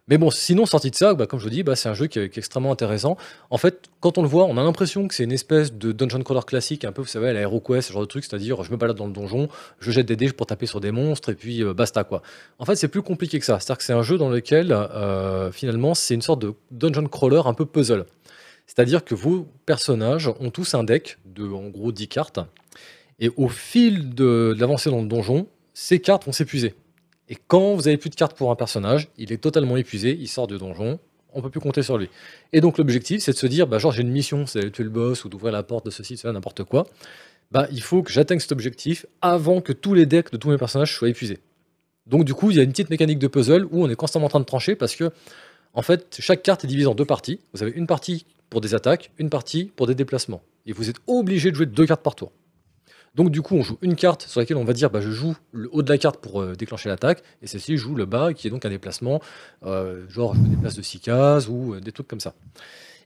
Mais bon, sinon, sorti de ça, bah, comme je vous dis, bah, c'est un jeu qui est, extrêmement intéressant. En fait, quand on le voit, on a l'impression que c'est une espèce de dungeon crawler classique, un peu, vous savez, à la HeroQuest, ce genre de truc, c'est-à-dire je me balade dans le donjon, je jette des dés pour taper sur des monstres et puis euh, basta quoi. En fait, c'est plus compliqué que ça. C'est-à-dire que c'est un jeu dans lequel, euh, finalement, c'est une sorte de dungeon crawler un peu puzzle. C'est-à-dire que vos personnages ont tous un deck de, en gros, 10 cartes. Et au fil de l'avancée dans le donjon, ces cartes vont s'épuiser. Et quand vous avez plus de cartes pour un personnage, il est totalement épuisé, il sort du donjon, on peut plus compter sur lui. Et donc l'objectif, c'est de se dire, bah, genre j'ai une mission, c'est d'aller tuer le boss ou d'ouvrir la porte de ceci, de cela, n'importe quoi. Bah, il faut que j'atteigne cet objectif avant que tous les decks de tous mes personnages soient épuisés. Donc du coup, il y a une petite mécanique de puzzle où on est constamment en train de trancher parce que, en fait, chaque carte est divisée en deux parties. Vous avez une partie pour des attaques, une partie pour des déplacements. Et vous êtes obligé de jouer deux cartes par tour. Donc du coup, on joue une carte sur laquelle on va dire bah, je joue le haut de la carte pour euh, déclencher l'attaque, et celle-ci joue le bas, qui est donc un déplacement, euh, genre je me déplace de 6 cases ou euh, des trucs comme ça.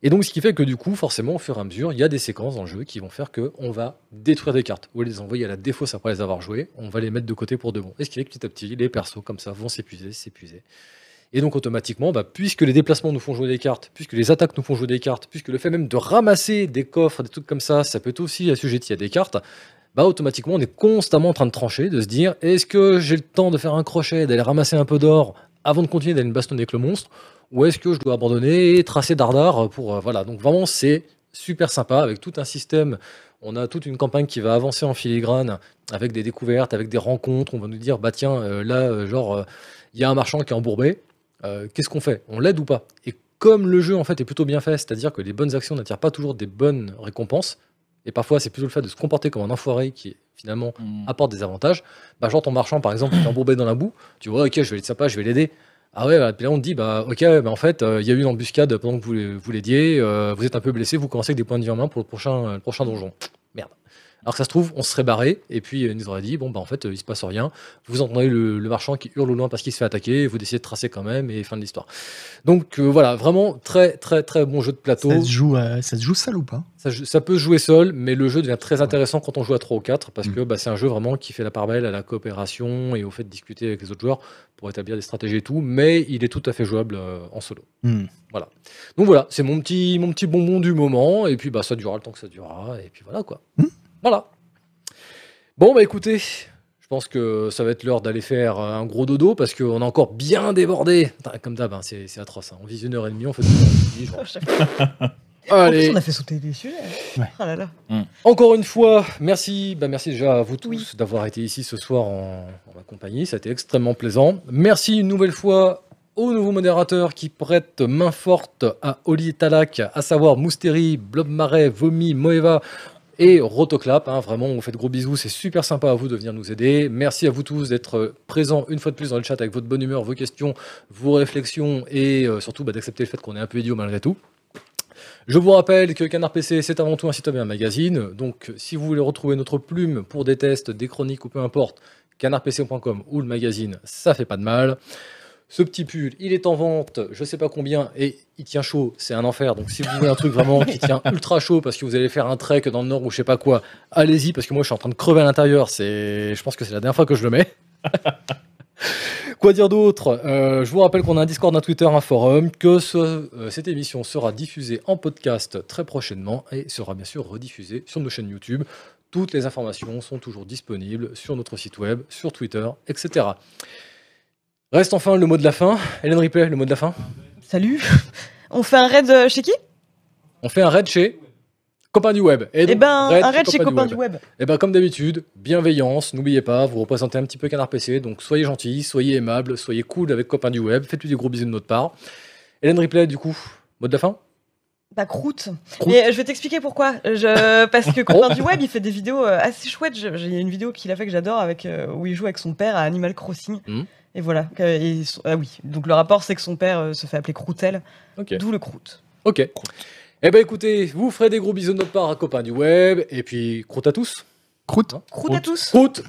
Et donc ce qui fait que du coup, forcément, au fur et à mesure, il y a des séquences dans le jeu qui vont faire qu'on va détruire des cartes, ou les envoyer à la défausse après les avoir jouées, on va les mettre de côté pour de bon. Et ce qui fait que petit à petit, les persos comme ça vont s'épuiser, s'épuiser. Et donc automatiquement, bah, puisque les déplacements nous font jouer des cartes, puisque les attaques nous font jouer des cartes, puisque le fait même de ramasser des coffres, des trucs comme ça, ça peut aussi assujetti à des cartes, bah automatiquement on est constamment en train de trancher, de se dire est-ce que j'ai le temps de faire un crochet, d'aller ramasser un peu d'or avant de continuer d'aller me bastonner avec le monstre, ou est-ce que je dois abandonner et tracer dardard pour euh, voilà. Donc vraiment c'est super sympa avec tout un système. On a toute une campagne qui va avancer en filigrane avec des découvertes, avec des rencontres. On va nous dire bah tiens euh, là euh, genre il y a un marchand qui est embourbé. Qu'est-ce qu'on fait? On l'aide ou pas? Et comme le jeu en fait est plutôt bien fait, c'est-à-dire que les bonnes actions n'attirent pas toujours des bonnes récompenses, et parfois c'est plutôt le fait de se comporter comme un enfoiré qui finalement Mm. apporte des avantages. Bah, genre ton marchand par exemple qui est embourbé dans la boue, tu vois ok je vais être sympa, je vais l'aider. Ah ouais, bah, puis là on te dit bah ok, bah, en fait euh, il y a eu une embuscade pendant que vous, vous l'aidiez, euh, vous êtes un peu blessé, vous commencez avec des points de vie en main pour le prochain, euh, le prochain donjon. Alors que ça se trouve, on se serait barré, et puis euh, il nous aurait dit, bon bah en fait euh, il se passe rien, vous entendez le, le marchand qui hurle au loin parce qu'il se fait attaquer, vous décidez de tracer quand même, et fin de l'histoire. Donc euh, voilà, vraiment très très très bon jeu de plateau. Ça se joue, euh, ça se joue seul ou pas? Ça, ça peut se jouer seul, mais le jeu devient très intéressant quand on joue à 3 ou 4, parce Mm. que bah, c'est un jeu vraiment qui fait la part belle à la coopération et au fait de discuter avec les autres joueurs pour établir des stratégies et tout, mais il est tout à fait jouable euh, en solo. Hmm. Donc voilà, c'est mon petit, mon petit bonbon du moment, et puis bah, ça durera le temps que ça durera, et puis voilà quoi. Mm. Voilà. Bon bah écoutez, je pense que ça va être l'heure d'aller faire euh, un gros dodo, parce qu'on a encore bien débordé. Comme d'hab, hein, c'est c'est atroce. hein. On vise une heure et demie, on fait deux heures et demie, genre. En plus, on a fait sauter des sujets. Ouais. Ah là là. Encore une fois, merci, bah merci déjà à vous tous Oui. d'avoir été ici ce soir en, en ma compagnie. Ça a été extrêmement plaisant. Merci une nouvelle fois aux nouveaux modérateurs qui prêtent main forte à Oli et Talak, à savoir Mousteri, Blob Marais, Vomi, Moeva et Rotoclap. hein. vraiment, on vous fait gros bisous. C'est super sympa à vous de venir nous aider. Merci à vous tous d'être présents une fois de plus dans le chat avec votre bonne humeur, vos questions, vos réflexions et euh, surtout bah, d'accepter le fait qu'on est un peu idiot malgré tout. Je vous rappelle que Canard PC, c'est avant tout un site web et un magazine. Donc, si vous voulez retrouver notre plume pour des tests, des chroniques ou peu importe, canardpc.com ou le magazine, ça fait pas de mal. Ce petit pull, il est en vente, je sais pas combien, et il tient chaud, c'est un enfer. Donc, si vous voulez un truc vraiment qui tient ultra chaud parce que vous allez faire un trek dans le nord ou je sais pas quoi, allez-y, parce que moi je suis en train de crever à l'intérieur. C'est, je pense que c'est la dernière fois que je le mets. Quoi dire d'autre? Euh, Je vous rappelle qu'on a un Discord, un Twitter, un forum, que ce- euh, cette émission sera diffusée en podcast très prochainement et sera bien sûr rediffusée sur nos chaînes YouTube. Toutes les informations sont toujours disponibles sur notre site web, sur Twitter, etc. Reste enfin le mot de la fin. Hélène Ripley, le mot de la fin. Salut. On fait un raid euh, chez qui? On fait un raid chez Copain du Web. Eh donc, ben, un raid chez Copain Web. du Web. Et bien, comme d'habitude, bienveillance, n'oubliez pas, vous représentez un petit peu Canard PC, donc soyez gentils, soyez aimables, soyez cool avec copains du web, faites-lui des gros bisous de notre part. Hélène Ripley, du coup, mot de la fin? Bah, croûte. Croûte. Et euh, je vais t'expliquer pourquoi. Je... Parce que Copain du Web, il fait des vidéos euh, assez chouettes. J'ai une vidéo qu'il a fait que j'adore avec euh, où il joue avec son père à Animal Crossing. Mhm. Et voilà. Et Ah oui. Donc le rapport, c'est que son père se fait appeler Croutel, d'où le croûte. Ok. Eh ben écoutez, vous ferez des gros bisous de notre part à copains du web, et puis croûte à tous. Croûte. Croûte à tous. Croûte